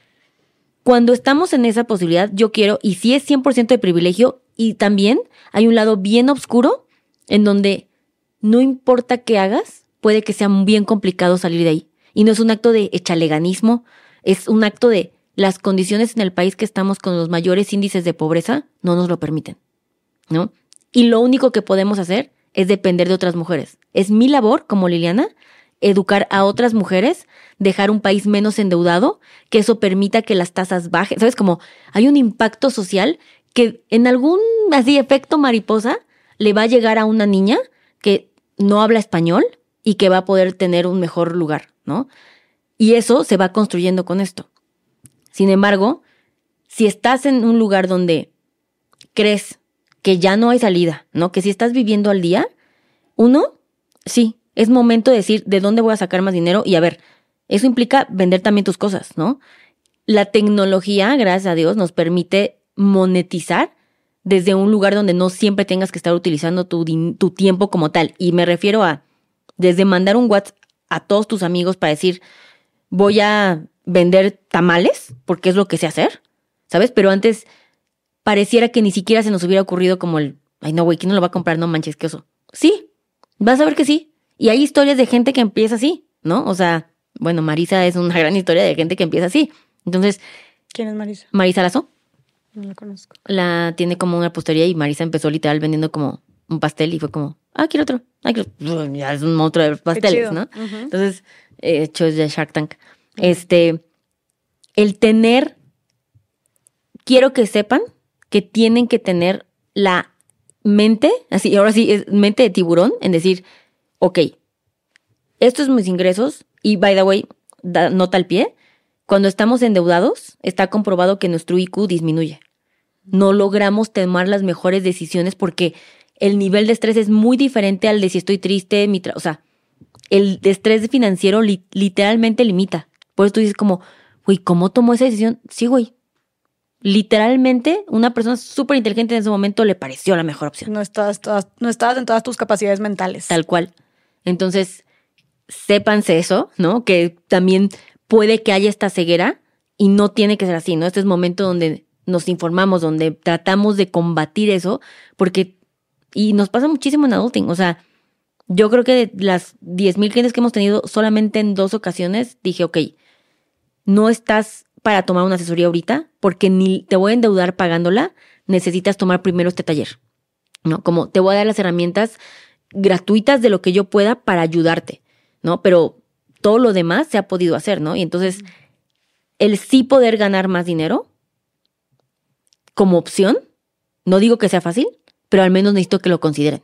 [SPEAKER 2] cuando estamos en esa posibilidad, yo quiero, y si es 100% de privilegio, y también hay un lado bien oscuro en donde no importa qué hagas, puede que sea bien complicado salir de ahí. Y no es un acto de echaleganismo, es un acto de las condiciones en el país que estamos con los mayores índices de pobreza no nos lo permiten. ¿no? Y lo único que podemos hacer es depender de otras mujeres. Es mi labor como Liliana educar a otras mujeres, dejar un país menos endeudado, que eso permita que las tasas bajen. ¿Sabes? Como hay un impacto social que en algún así efecto mariposa le va a llegar a una niña que no habla español y que va a poder tener un mejor lugar, ¿no? Y eso se va construyendo con esto. Sin embargo, si estás en un lugar donde crees que ya no hay salida, ¿no? Que si estás viviendo al día, uno, sí, es momento de decir de dónde voy a sacar más dinero y a ver, eso implica vender también tus cosas, ¿no? La tecnología, gracias a Dios, nos permite monetizar desde un lugar donde no siempre tengas que estar utilizando tu, tiempo como tal. Y me refiero a desde mandar un WhatsApp a todos tus amigos para decir, voy a vender tamales, porque es lo que sé hacer, ¿sabes? Pero antes pareciera que ni siquiera se nos hubiera ocurrido como el, ay no, güey, ¿quién no lo va a comprar? No manches, que oso. Sí, vas a ver que sí. Y hay historias de gente que empieza así, ¿no? O sea, bueno, Marisa es una <laughs> gran historia de gente que empieza así. Entonces.
[SPEAKER 1] ¿Quién es Marisa?
[SPEAKER 2] Marisa Lazo.
[SPEAKER 1] No la conozco.
[SPEAKER 2] La tiene como una postería y Marisa empezó literal vendiendo como un pastel y fue como, ah, quiero otro. Ah, quiero... <laughs> Ya es un monstruo de pasteles, ¿no? Entonces, eh, hecho de Shark Tank. Este, el tener, quiero que sepan que tienen que tener la mente, así, ahora sí, es mente de tiburón, en decir, ok, estos son mis ingresos y, by the way, nota al pie, cuando estamos endeudados, está comprobado que nuestro IQ disminuye. No logramos tomar las mejores decisiones porque el nivel de estrés es muy diferente al de si estoy triste, mi o sea, el estrés financiero literalmente limita. Por eso tú dices como, güey, ¿cómo tomó esa decisión? Sí, güey. Literalmente, una persona súper inteligente en ese momento le pareció la mejor opción.
[SPEAKER 1] No estabas, no estabas en todas tus capacidades mentales.
[SPEAKER 2] Tal cual. Entonces, sépanse eso, ¿no? Que también puede que haya esta ceguera y no tiene que ser así, ¿no? Este es momento donde nos informamos, donde tratamos de combatir eso, porque, y nos pasa muchísimo en adulting, o sea, yo creo que de las 10.000 clientes que hemos tenido, solamente en dos ocasiones dije, ok, no estás para tomar una asesoría ahorita, porque ni te voy a endeudar pagándola, necesitas tomar primero este taller, ¿no? Como te voy a dar las herramientas gratuitas de lo que yo pueda para ayudarte, ¿no? Pero todo lo demás se ha podido hacer, ¿no? Y entonces, el sí poder ganar más dinero como opción, no digo que sea fácil, pero al menos necesito que lo consideren.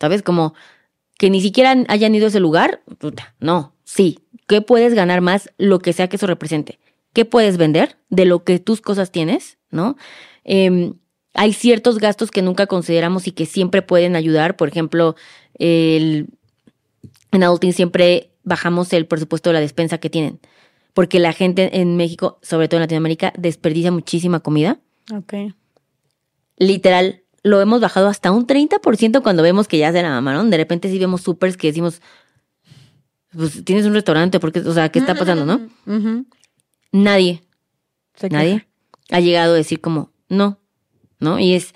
[SPEAKER 2] ¿Sabes? Como que ni siquiera hayan ido a ese lugar, puta, no, sí. ¿Qué puedes ganar más lo que sea que eso represente? ¿Qué puedes vender de lo que tus cosas tienes? ¿No? Eh, hay ciertos gastos que nunca consideramos y que siempre pueden ayudar. Por ejemplo, el, en Adulting siempre bajamos el presupuesto de la despensa que tienen. Porque la gente en México, sobre todo en Latinoamérica, desperdicia muchísima comida.
[SPEAKER 1] Ok.
[SPEAKER 2] Literal, lo hemos bajado hasta un 30% cuando vemos que ya se la mamaron. De repente sí vemos supers que decimos, pues tienes un restaurante, porque, o sea, ¿qué está pasando, no? Nadie, nadie ha llegado a decir como, no, ¿no? Y es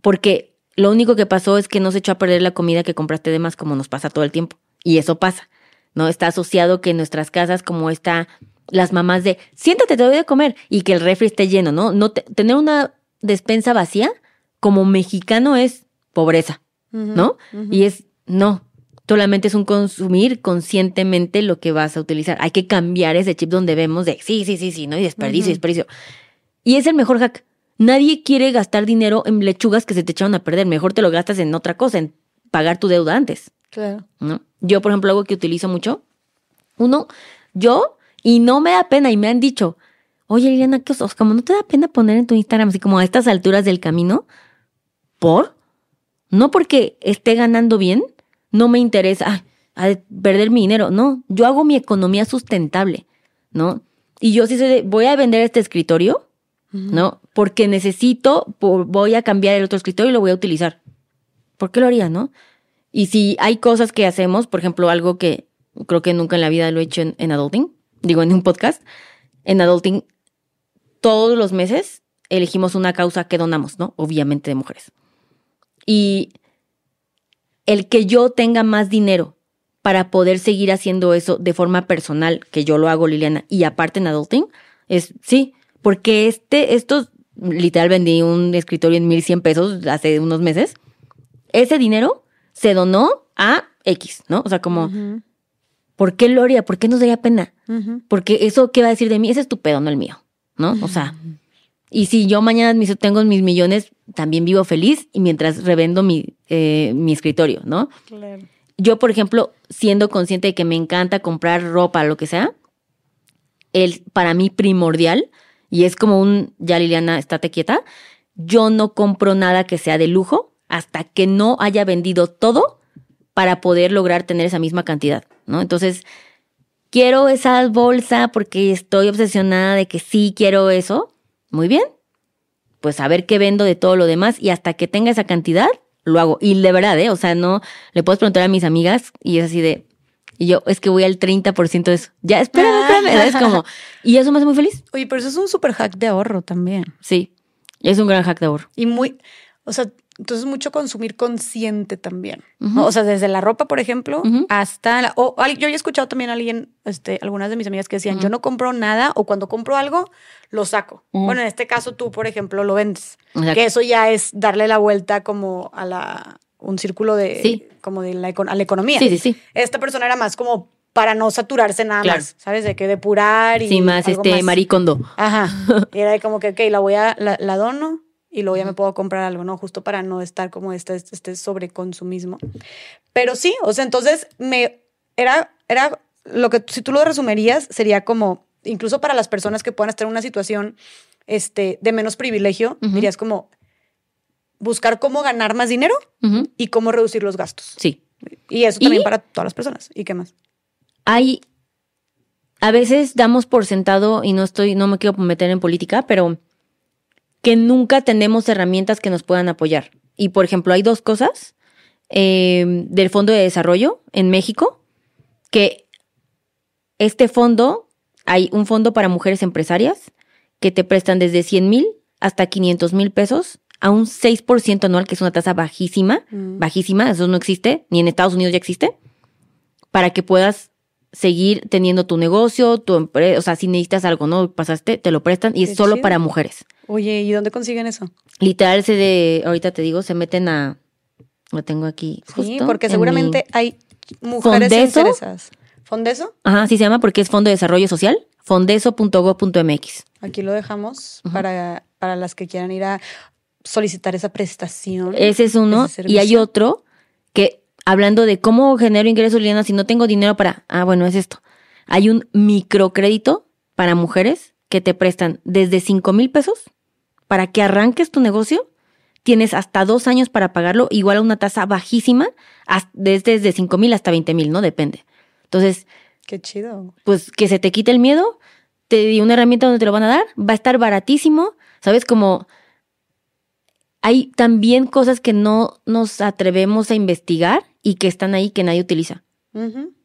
[SPEAKER 2] porque lo único que pasó es que no se echó a perder la comida que compraste de más como nos pasa todo el tiempo. Y eso pasa, ¿no? Está asociado que en nuestras casas como está las mamás de, siéntate, te doy de comer y que el refri esté lleno, ¿no? no tener una despensa vacía como mexicano es pobreza, ¿no? Y es, no, solamente es un consumir conscientemente lo que vas a utilizar. Hay que cambiar ese chip donde vemos de, sí, sí, sí, sí, ¿no? Y desperdicio, desperdicio. Y es el mejor hack. Nadie quiere gastar dinero en lechugas que se te echaron a perder. Mejor te lo gastas en otra cosa, en pagar tu deuda antes.
[SPEAKER 1] Claro.
[SPEAKER 2] ¿no? Yo, por ejemplo, algo que utilizo mucho. Uno, yo, y no me da pena, y me han dicho, oye, Liliana, ¿qué os, como no te da pena poner en tu Instagram así como a estas alturas del camino? ¿Por? No porque esté ganando bien, no me interesa a perder mi dinero. No, yo hago mi economía sustentable, ¿no? Y yo sí sé, voy a vender este escritorio ¿no? Porque necesito, voy a cambiar el otro escritorio y lo voy a utilizar. ¿Por qué lo haría, no? Y si hay cosas que hacemos, por ejemplo, algo que creo que nunca en la vida lo he hecho en, Adulting, digo en un podcast, en Adulting todos los meses elegimos una causa que donamos, ¿no? Obviamente de mujeres. Y el que yo tenga más dinero para poder seguir haciendo eso de forma personal, que yo lo hago, Liliana, y aparte en Adulting, es, sí, porque este, estos literal vendí un escritorio en 1100 pesos hace unos meses. Ese dinero se donó a X, ¿no? O sea, como, ¿por qué lo haría? ¿Por qué nos daría pena? Porque eso, ¿qué va a decir de mí? Ese es tu pedo, no el mío, ¿no? O sea, y si yo mañana tengo mis millones, también vivo feliz y mientras revendo mi, eh, mi escritorio, ¿no?
[SPEAKER 1] Claro.
[SPEAKER 2] Yo, por ejemplo, siendo consciente de que me encanta comprar ropa, lo que sea, el para mí primordial, y es como un, ya Liliana, estate quieta, yo no compro nada que sea de lujo hasta que no haya vendido todo para poder lograr tener esa misma cantidad, ¿no? Entonces, quiero esa bolsa porque estoy obsesionada de que sí quiero eso, muy bien, pues a ver qué vendo de todo lo demás y hasta que tenga esa cantidad, lo hago. Y de verdad, ¿eh? O sea, no, le puedes preguntar a mis amigas y es así de, y yo, es que voy al 30% de eso. Ya, espérame, espérame. Es como, <laughs> y eso me hace muy feliz.
[SPEAKER 1] Oye, pero eso es un super hack de ahorro también.
[SPEAKER 2] Sí, es un gran hack de ahorro.
[SPEAKER 1] Y muy, o sea, entonces mucho consumir consciente también. ¿no? O sea, desde la ropa, por ejemplo, hasta la, o yo había escuchado también a alguien, este, algunas de mis amigas que decían, yo no compro nada o cuando compro algo, lo saco. Bueno, en este caso tú, por ejemplo, lo vendes.
[SPEAKER 2] Exacto.
[SPEAKER 1] Que eso ya es darle la vuelta como a la, un círculo de,
[SPEAKER 2] Sí.
[SPEAKER 1] como de la, econ- a la economía.
[SPEAKER 2] Sí, sí, sí.
[SPEAKER 1] Esta persona era más como para no saturarse nada
[SPEAKER 2] Claro.
[SPEAKER 1] más, ¿sabes? De que depurar y
[SPEAKER 2] Sí, más
[SPEAKER 1] algo
[SPEAKER 2] este maricondo.
[SPEAKER 1] Ajá. <laughs> Y era como que, ok, la voy a, la, la dono y luego ya me puedo comprar algo, ¿no? Justo para no estar como este, este sobreconsumismo. Pero sí, o sea, entonces me, era, era lo que, si tú lo resumirías, sería como, incluso para las personas que puedan estar en una situación este, de menos privilegio,
[SPEAKER 2] Ujú.
[SPEAKER 1] dirías como buscar cómo ganar más dinero y cómo reducir los gastos.
[SPEAKER 2] Sí.
[SPEAKER 1] Y eso también
[SPEAKER 2] Y-
[SPEAKER 1] para todas las personas. ¿Y qué más?
[SPEAKER 2] Hay, a veces damos por sentado, y no estoy, no me quiero meter en política, pero que nunca tenemos herramientas que nos puedan apoyar. Y por ejemplo, hay dos cosas eh, del Fondo de Desarrollo en México, que este fondo, hay un fondo para mujeres empresarias que te prestan desde 100 mil hasta 500 mil pesos a un 6% anual, que es una tasa bajísima,
[SPEAKER 1] Mm.
[SPEAKER 2] bajísima, eso no existe, ni en Estados Unidos ya existe, para que puedas seguir teniendo tu negocio, tu empresa, o sea, si necesitas algo, ¿no? Pasaste, te lo prestan y es solo
[SPEAKER 1] chido.
[SPEAKER 2] para mujeres.
[SPEAKER 1] Oye, ¿y dónde consiguen eso?
[SPEAKER 2] Literal se de, ahorita te digo, se meten a, lo tengo aquí.
[SPEAKER 1] Sí, porque
[SPEAKER 2] en
[SPEAKER 1] seguramente hay mujeres
[SPEAKER 2] Fondeso.
[SPEAKER 1] interesadas. ¿Fondeso?
[SPEAKER 2] ajá, así se llama porque es Fondo de Desarrollo Social, fondeso.gov.mx.
[SPEAKER 1] Aquí lo dejamos para, para las que quieran ir a solicitar esa prestación.
[SPEAKER 2] Ese es uno.
[SPEAKER 1] ese
[SPEAKER 2] Y hay otro que, hablando de cómo genero ingresos, Liliana, si no tengo dinero para. Ah, bueno, es esto. Hay un microcrédito para mujeres que te prestan desde 5 mil pesos para que arranques tu negocio. Tienes hasta dos años para pagarlo, igual a una tasa bajísima, desde 5 mil hasta 20 mil, ¿no? Depende. Entonces,
[SPEAKER 1] Qué chido.
[SPEAKER 2] pues que se te quite el miedo, te di una herramienta donde te lo van a dar, va a estar baratísimo, ¿sabes? Como hay también cosas que no nos atrevemos a investigar y que están ahí que nadie utiliza.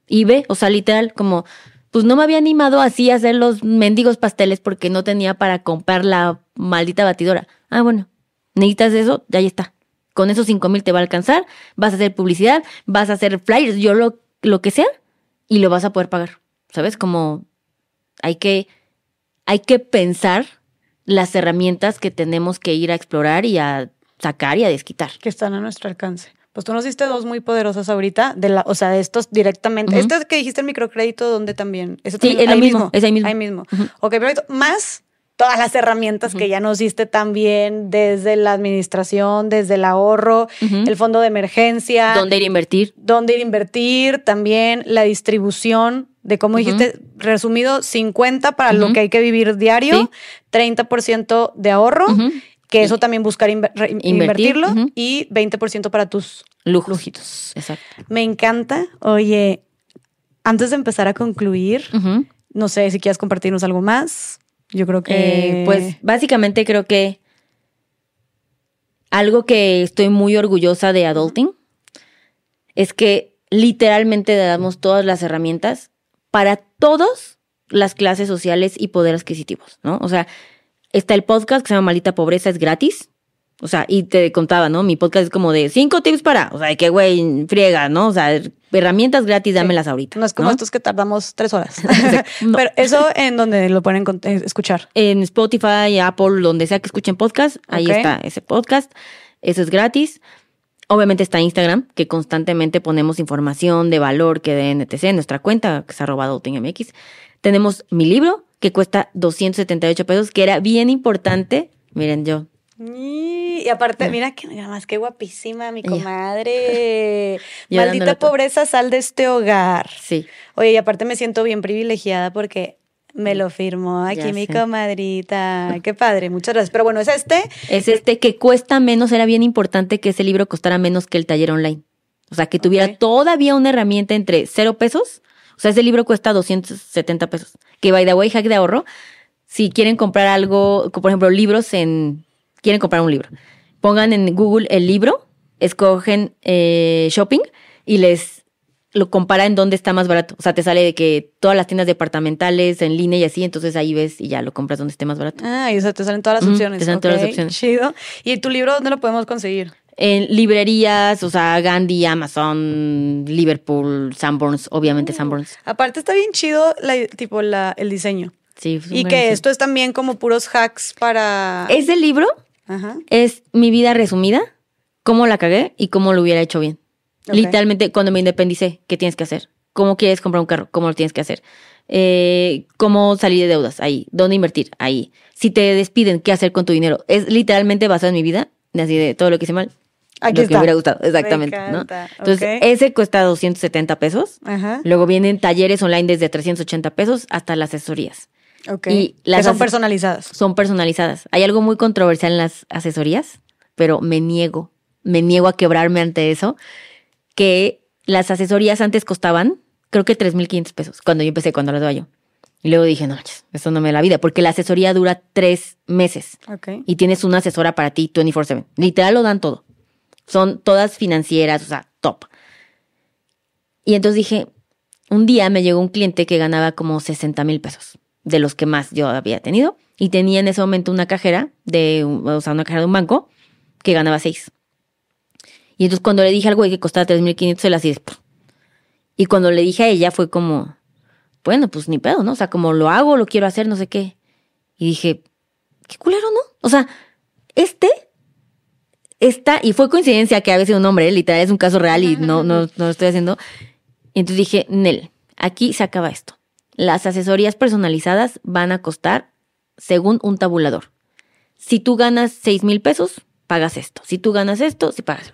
[SPEAKER 2] Y ve, o sea, literal, como, pues no me había animado así a hacer los mendigos pasteles porque no tenía para comprar la maldita batidora. Ah, bueno, necesitas eso, ahí está. Con esos cinco mil te va a alcanzar, vas a hacer publicidad, vas a hacer flyers, yo lo, lo que sea, y lo vas a poder pagar. ¿Sabes? Como hay que, hay que pensar las herramientas que tenemos que ir a explorar y a sacar y a desquitar.
[SPEAKER 1] Que están a nuestro alcance. Pues tú nos diste dos muy poderosas ahorita, de la, o sea, de estos directamente.
[SPEAKER 2] Ujú.
[SPEAKER 1] Este que dijiste el microcrédito, ¿dónde también? ¿Ese
[SPEAKER 2] Sí,
[SPEAKER 1] también?
[SPEAKER 2] es lo mismo, es ahí mismo.
[SPEAKER 1] Ahí mismo. Ok, perfecto. Más todas las herramientas que ya nos diste también, desde la administración, desde el ahorro, el fondo de emergencia.
[SPEAKER 2] ¿Dónde ir a invertir?
[SPEAKER 1] dónde ir a invertir, también la distribución de cómo dijiste, resumido, 50 para lo que hay que vivir diario,
[SPEAKER 2] Sí.
[SPEAKER 1] 30% de ahorro, que eso también buscar
[SPEAKER 2] Invertir,
[SPEAKER 1] invertirlo, y 20% para tus...
[SPEAKER 2] Lujos.
[SPEAKER 1] Lujitos.
[SPEAKER 2] Exacto.
[SPEAKER 1] Me encanta. Oye, antes de empezar a concluir, no sé si quieres compartirnos algo más. Yo creo que...
[SPEAKER 2] Eh, pues básicamente creo que algo que estoy muy orgullosa de Adulting es que literalmente le damos todas las herramientas para todas las clases sociales y poder adquisitivos, ¿no? O sea, está el podcast que se llama Malita Pobreza, es gratis. O sea, y te contaba, ¿no? Mi podcast es como de cinco tips para, o sea, que, güey, friega, ¿no? O sea, herramientas gratis, dámelas ahorita.
[SPEAKER 1] No es como estos que tardamos tres horas. <laughs> <laughs> Pero eso en donde lo pueden eh, escuchar.
[SPEAKER 2] En Spotify, Apple, donde sea que escuchen podcast, ahí está ese podcast. Eso es gratis. Obviamente está Instagram, que constantemente ponemos información de valor que de NTC en nuestra cuenta, que es arroba adultingmx. Tenemos mi libro, que cuesta 278 pesos, que era bien importante. Miren, yo
[SPEAKER 1] Y aparte, mira que nada más qué guapísima mi comadre. <laughs> Maldita pobreza, sal de este hogar.
[SPEAKER 2] Sí.
[SPEAKER 1] Oye, y aparte me siento bien privilegiada porque me lo firmó aquí
[SPEAKER 2] Ya
[SPEAKER 1] mi
[SPEAKER 2] sé.
[SPEAKER 1] comadrita. Qué padre, muchas gracias. Pero bueno, es este.
[SPEAKER 2] Es este que cuesta menos, era bien importante que ese libro costara menos que el taller online. O sea, que tuviera todavía una herramienta entre cero pesos. O sea, ese libro cuesta 270 pesos. Que by the way, hack de ahorro. Si quieren comprar algo, por ejemplo, libros en. Quieren comprar un libro. Pongan en Google el libro, escogen eh, shopping y les lo compara en dónde está más barato. O sea, te sale de que todas las tiendas departamentales en línea y así, entonces ahí ves y ya lo compras donde esté más barato.
[SPEAKER 1] Ah, y o sea, te salen todas las opciones.
[SPEAKER 2] te salen todas las opciones.
[SPEAKER 1] Chido. ¿Y tu libro dónde lo podemos conseguir?
[SPEAKER 2] En librerías, o sea, Gandhi, Amazon, Liverpool, Sanborns, obviamente Sanborns.
[SPEAKER 1] Aparte está bien chido la, tipo la, el diseño.
[SPEAKER 2] Sí,
[SPEAKER 1] Y que
[SPEAKER 2] bien.
[SPEAKER 1] esto es también como puros hacks para...
[SPEAKER 2] Ese libro
[SPEAKER 1] Ajá.
[SPEAKER 2] es mi vida resumida, cómo la cagué y cómo lo hubiera hecho bien. Literalmente, cuando me independicé, ¿qué tienes que hacer? ¿Cómo quieres comprar un carro? ¿Cómo lo tienes que hacer? Eh, ¿Cómo salir de deudas? Ahí. ¿Dónde invertir? Ahí. Si te despiden, ¿qué hacer con tu dinero? Es literalmente basado en mi vida, así de todo lo que hice mal.
[SPEAKER 1] Aquí
[SPEAKER 2] lo
[SPEAKER 1] está.
[SPEAKER 2] que me hubiera gustado, exactamente. Entonces, ese cuesta 270 pesos.
[SPEAKER 1] Ajá.
[SPEAKER 2] Luego vienen talleres online desde 380 pesos hasta las asesorías.
[SPEAKER 1] Ok.
[SPEAKER 2] Y
[SPEAKER 1] que
[SPEAKER 2] las
[SPEAKER 1] son
[SPEAKER 2] ase-
[SPEAKER 1] personalizadas.
[SPEAKER 2] Son personalizadas. Hay algo muy controversial en las asesorías, pero me niego, me niego a quebrarme ante eso, que las asesorías antes costaban, creo que 3.500 pesos, cuando yo empecé, cuando las daba yo. Y luego dije, no, eso no me da la vida, porque la asesoría dura tres meses
[SPEAKER 1] Ok.
[SPEAKER 2] y tienes una asesora para ti 24/7. Literal lo dan todo. Son todas financieras, o sea, top. Y entonces dije, un día me llegó un cliente que ganaba como 60 mil pesos, de los que más yo había tenido, y tenía en ese momento una cajera de, un- o sea, una cajera de un banco que ganaba 6. Y entonces cuando le dije al güey que costaba 3.500, él así de. Y cuando le dije a ella fue como, bueno, pues ni pedo, ¿no? O sea, como lo hago, lo quiero hacer, no sé qué. Y dije, qué culero, ¿no? O sea, este está, y fue coincidencia que había sido un hombre, literal, es un caso real y no, no, no lo estoy haciendo. Y entonces dije, Nel, aquí se acaba esto. Las asesorías personalizadas van a costar según un tabulador. Si tú ganas 6 mil pesos, pagas esto. Si tú ganas esto, si pagas.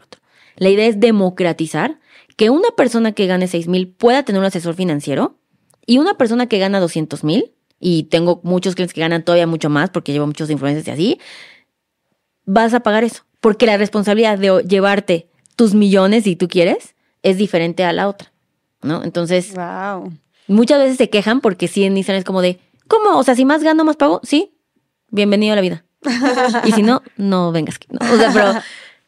[SPEAKER 2] La idea es democratizar que una persona que gane 6 mil pueda tener un asesor financiero y una persona que gana 200 mil, y tengo muchos clientes que ganan todavía mucho más porque llevo muchos influencers y así, vas a pagar eso. Porque la responsabilidad de llevarte tus millones, si tú quieres, es diferente a la otra. ¿No? Entonces,
[SPEAKER 1] Wow.
[SPEAKER 2] muchas veces se quejan porque sí en Instagram es como de, ¿cómo? O sea, si más gano, más pago, sí, bienvenido a la vida. <laughs> y si no, no vengas. aquí, ¿no? O sea, pero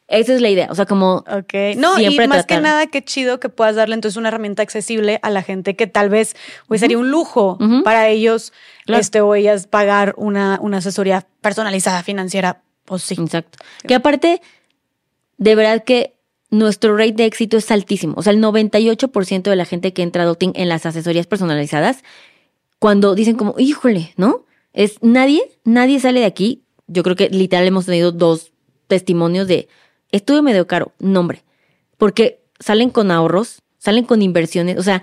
[SPEAKER 2] esa es la idea. O sea, como
[SPEAKER 1] Ok. No,
[SPEAKER 2] Siempre
[SPEAKER 1] y más que nada, qué chido que puedas darle entonces una herramienta accesible a la gente que tal vez pues, sería un lujo para ellos
[SPEAKER 2] Claro.
[SPEAKER 1] este, o ellas pagar una, una asesoría personalizada financiera. Pues sí.
[SPEAKER 2] Exacto. Que aparte, de verdad que nuestro rate de éxito es altísimo. O sea, el 98% de la gente que entra a Adulting en las asesorías personalizadas, cuando dicen como, híjole, ¿no? Es nadie, nadie sale de aquí. Yo creo que literal hemos tenido dos testimonios de estuve medio caro, nombre. Porque salen con ahorros, salen con inversiones. O sea,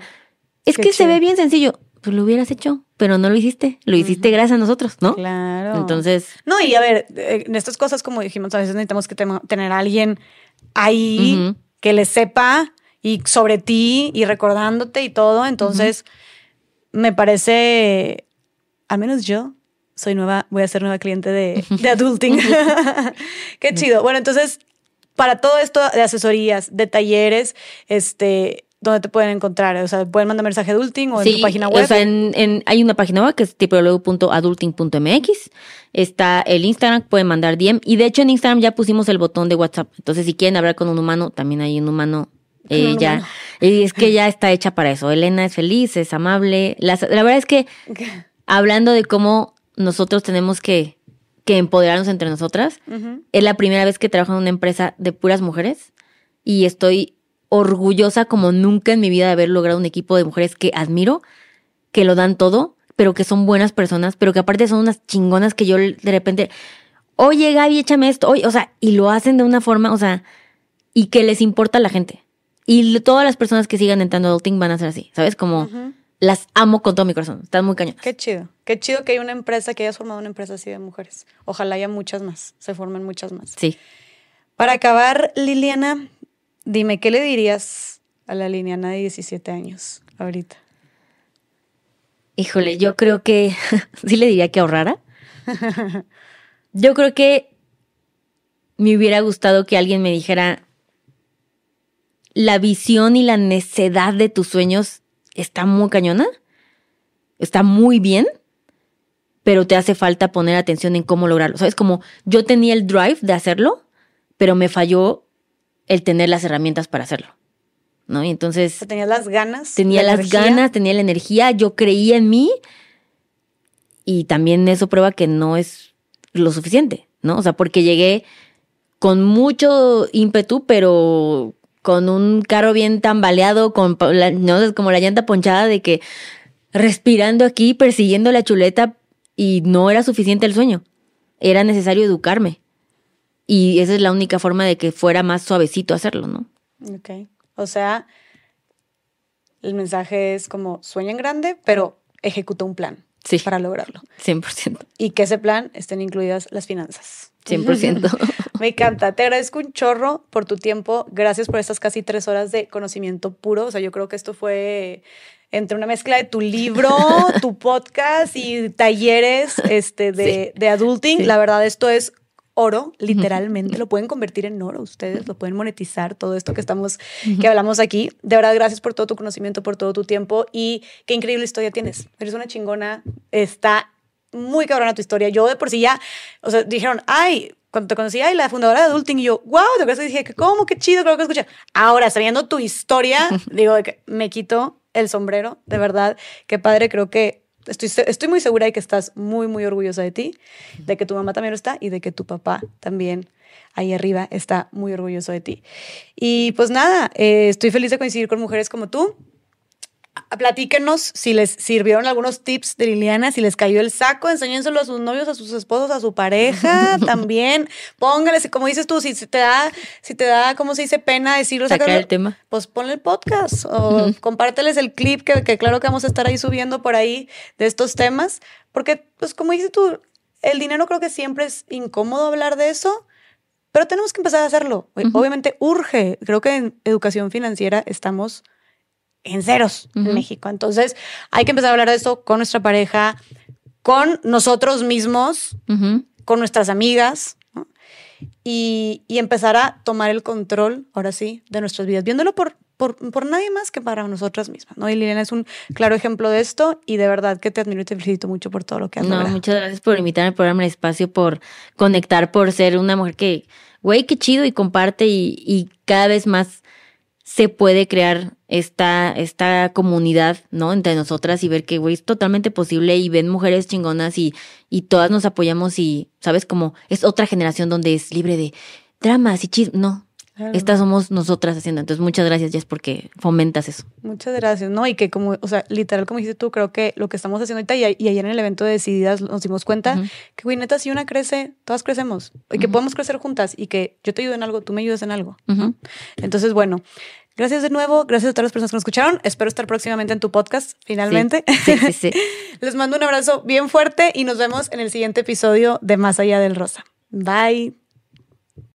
[SPEAKER 2] es
[SPEAKER 1] Qué
[SPEAKER 2] que se ve bien sencillo. Pues lo hubieras hecho, pero no lo hiciste. Lo hiciste gracias a nosotros, ¿no?
[SPEAKER 1] Claro.
[SPEAKER 2] Entonces,
[SPEAKER 1] No, y a ver, eh, en estas cosas, como dijimos, a veces necesitamos que tener a alguien ahí que le sepa y sobre ti y recordándote y todo. Entonces, me parece, al menos yo soy nueva, voy a ser nueva cliente de, de Adulting. <laughs> <laughs> Qué chido. Bueno, entonces, para todo esto de asesorías, de talleres, este, ¿dónde te pueden encontrar? O sea, pueden mandar mensaje a Adulting o en tu página web.
[SPEAKER 2] O sea, en, en- hay una página web que es www.adulting.mx. Está el Instagram, pueden mandar DM. Y de hecho, en Instagram ya pusimos el botón de WhatsApp. Entonces, si quieren hablar con un humano, también hay un humano. eh, ya.
[SPEAKER 1] humano.
[SPEAKER 2] Y es que ya está hecha para eso. Elena es feliz, es amable. La verdad es que hablando de cómo nosotros tenemos que que empoderarnos entre nosotras. Es la primera vez que trabajo en una empresa de puras mujeres y estoy orgullosa como nunca en mi vida de haber logrado un equipo de mujeres que admiro, que lo dan todo, pero que son buenas personas, pero que aparte son unas chingonas que yo de repente, oye Gaby, échame esto, oye, o sea, y lo hacen de una forma, o sea, y que les importa a la gente. Y todas las personas que sigan entrando a Adulting van a ser así, ¿sabes? Como. Las amo con todo mi corazón, están muy cañonas.
[SPEAKER 1] Qué chido. Qué chido que hay una empresa, que hayas formado una empresa así de mujeres. Ojalá haya muchas más, se formen muchas más.
[SPEAKER 2] Sí.
[SPEAKER 1] Para acabar, Liliana, dime, ¿qué le dirías a la Liliana de 17 años ahorita?
[SPEAKER 2] Híjole, yo creo que <laughs> sí le diría que ahorrara. <laughs> Yo creo que me hubiera gustado que alguien me dijera la visión y la necedad de tus sueños está muy cañona, está muy bien, pero te hace falta poner atención en cómo lograrlo. ¿Sabes? Como yo tenía el drive de hacerlo, pero me falló el tener las herramientas para hacerlo. ¿No? Y entonces
[SPEAKER 1] ¿Tenías las ganas?
[SPEAKER 2] tenía
[SPEAKER 1] la
[SPEAKER 2] las
[SPEAKER 1] energía?
[SPEAKER 2] ganas, tenía la energía, yo creía en mí y también eso prueba que no es lo suficiente, ¿no? O sea, porque llegué con mucho ímpetu, pero con un carro bien tambaleado, con la- no como la llanta ponchada de que respirando aquí, persiguiendo la chuleta y no era suficiente el sueño. Era necesario educarme. Y esa es la única forma de que fuera más suavecito hacerlo, ¿no?
[SPEAKER 1] Ok. O sea, el mensaje es como sueña en grande, pero ejecuta un plan
[SPEAKER 2] Sí.
[SPEAKER 1] para lograrlo.
[SPEAKER 2] 100%.
[SPEAKER 1] Y que ese plan estén incluidas las finanzas.
[SPEAKER 2] 100%. <laughs>
[SPEAKER 1] Me encanta. Te agradezco un chorro por tu tiempo. Gracias por estas casi tres horas de conocimiento puro. O sea, yo creo que esto fue entre una mezcla de tu libro, <laughs> tu podcast y talleres este, de, de adulting.
[SPEAKER 2] Sí.
[SPEAKER 1] La verdad, esto es oro, literalmente. Lo pueden convertir en oro ustedes, lo pueden monetizar, todo esto que estamos, que hablamos aquí. De verdad, gracias por todo tu conocimiento, por todo tu tiempo y qué increíble historia tienes. Eres una chingona. Está muy cabrona tu historia. Yo de por sí ya, o sea, dijeron, ay, cuando te conocí, ay, la fundadora de Adulting, y yo, wow, te acuerdas? Dije, ¿cómo? Qué chido, creo que escuché. Ahora, sabiendo tu historia, <laughs> digo, me quito el sombrero, de verdad, qué padre, creo que estoy, estoy muy segura de que estás muy, muy orgullosa de ti, de que tu mamá también lo está y de que tu papá también ahí arriba está muy orgulloso de ti. Y pues nada, eh, estoy feliz de coincidir con mujeres como tú. Platíquenos si les sirvieron algunos tips de Liliana, si les cayó el saco, enséñenselo a sus novios, a sus esposos, a su pareja <laughs> también. Póngales, como dices tú, si te da, si te da, ¿cómo se dice? Pena decirlo,
[SPEAKER 2] Sacar el tema.
[SPEAKER 1] pues ponle el podcast o compárteles el clip que, que claro que vamos a estar ahí subiendo por ahí de estos temas, porque pues como dices tú, el dinero creo que siempre es incómodo hablar de eso, pero tenemos que empezar a hacerlo. Obviamente urge, creo que en educación financiera estamos en ceros en. México, entonces hay que empezar a hablar de esto con nuestra pareja, con nosotros mismos, con nuestras amigas ¿no? y, y empezar a tomar el control, ahora sí, de nuestras vidas, viéndolo por, por, por nadie más que para nosotras mismas. ¿no? Y Liliana es un claro ejemplo de esto y de verdad que te admiro y te felicito mucho por todo lo que has
[SPEAKER 2] No,
[SPEAKER 1] logrado.
[SPEAKER 2] muchas gracias por invitarme al programa El Espacio, por conectar, por ser una mujer que, güey, qué chido y comparte y, y cada vez más se puede crear esta, esta comunidad, ¿no? Entre nosotras y ver que, güey, es totalmente posible y ven mujeres chingonas y, y todas nos apoyamos y, ¿sabes? Como es otra generación donde es libre de dramas y chismes. No,
[SPEAKER 1] Claro.
[SPEAKER 2] estas somos nosotras haciendo. Entonces, muchas gracias, Jess, porque fomentas eso.
[SPEAKER 1] Muchas gracias, ¿no? Y que como, o sea, literal, como dijiste tú, creo que lo que estamos haciendo ahorita y, y ayer en el evento de Decididas nos dimos cuenta que, güey, neta, si una crece, todas crecemos. Y que podemos crecer juntas y que yo te ayudo en algo, tú me ayudas en algo. Entonces, bueno, gracias de nuevo, gracias a todas las personas que nos escucharon. Espero estar próximamente en tu podcast, finalmente.
[SPEAKER 2] Sí, sí, sí. <laughs>
[SPEAKER 1] Les mando un abrazo bien fuerte y nos vemos en el siguiente episodio de Más allá del Rosa. Bye.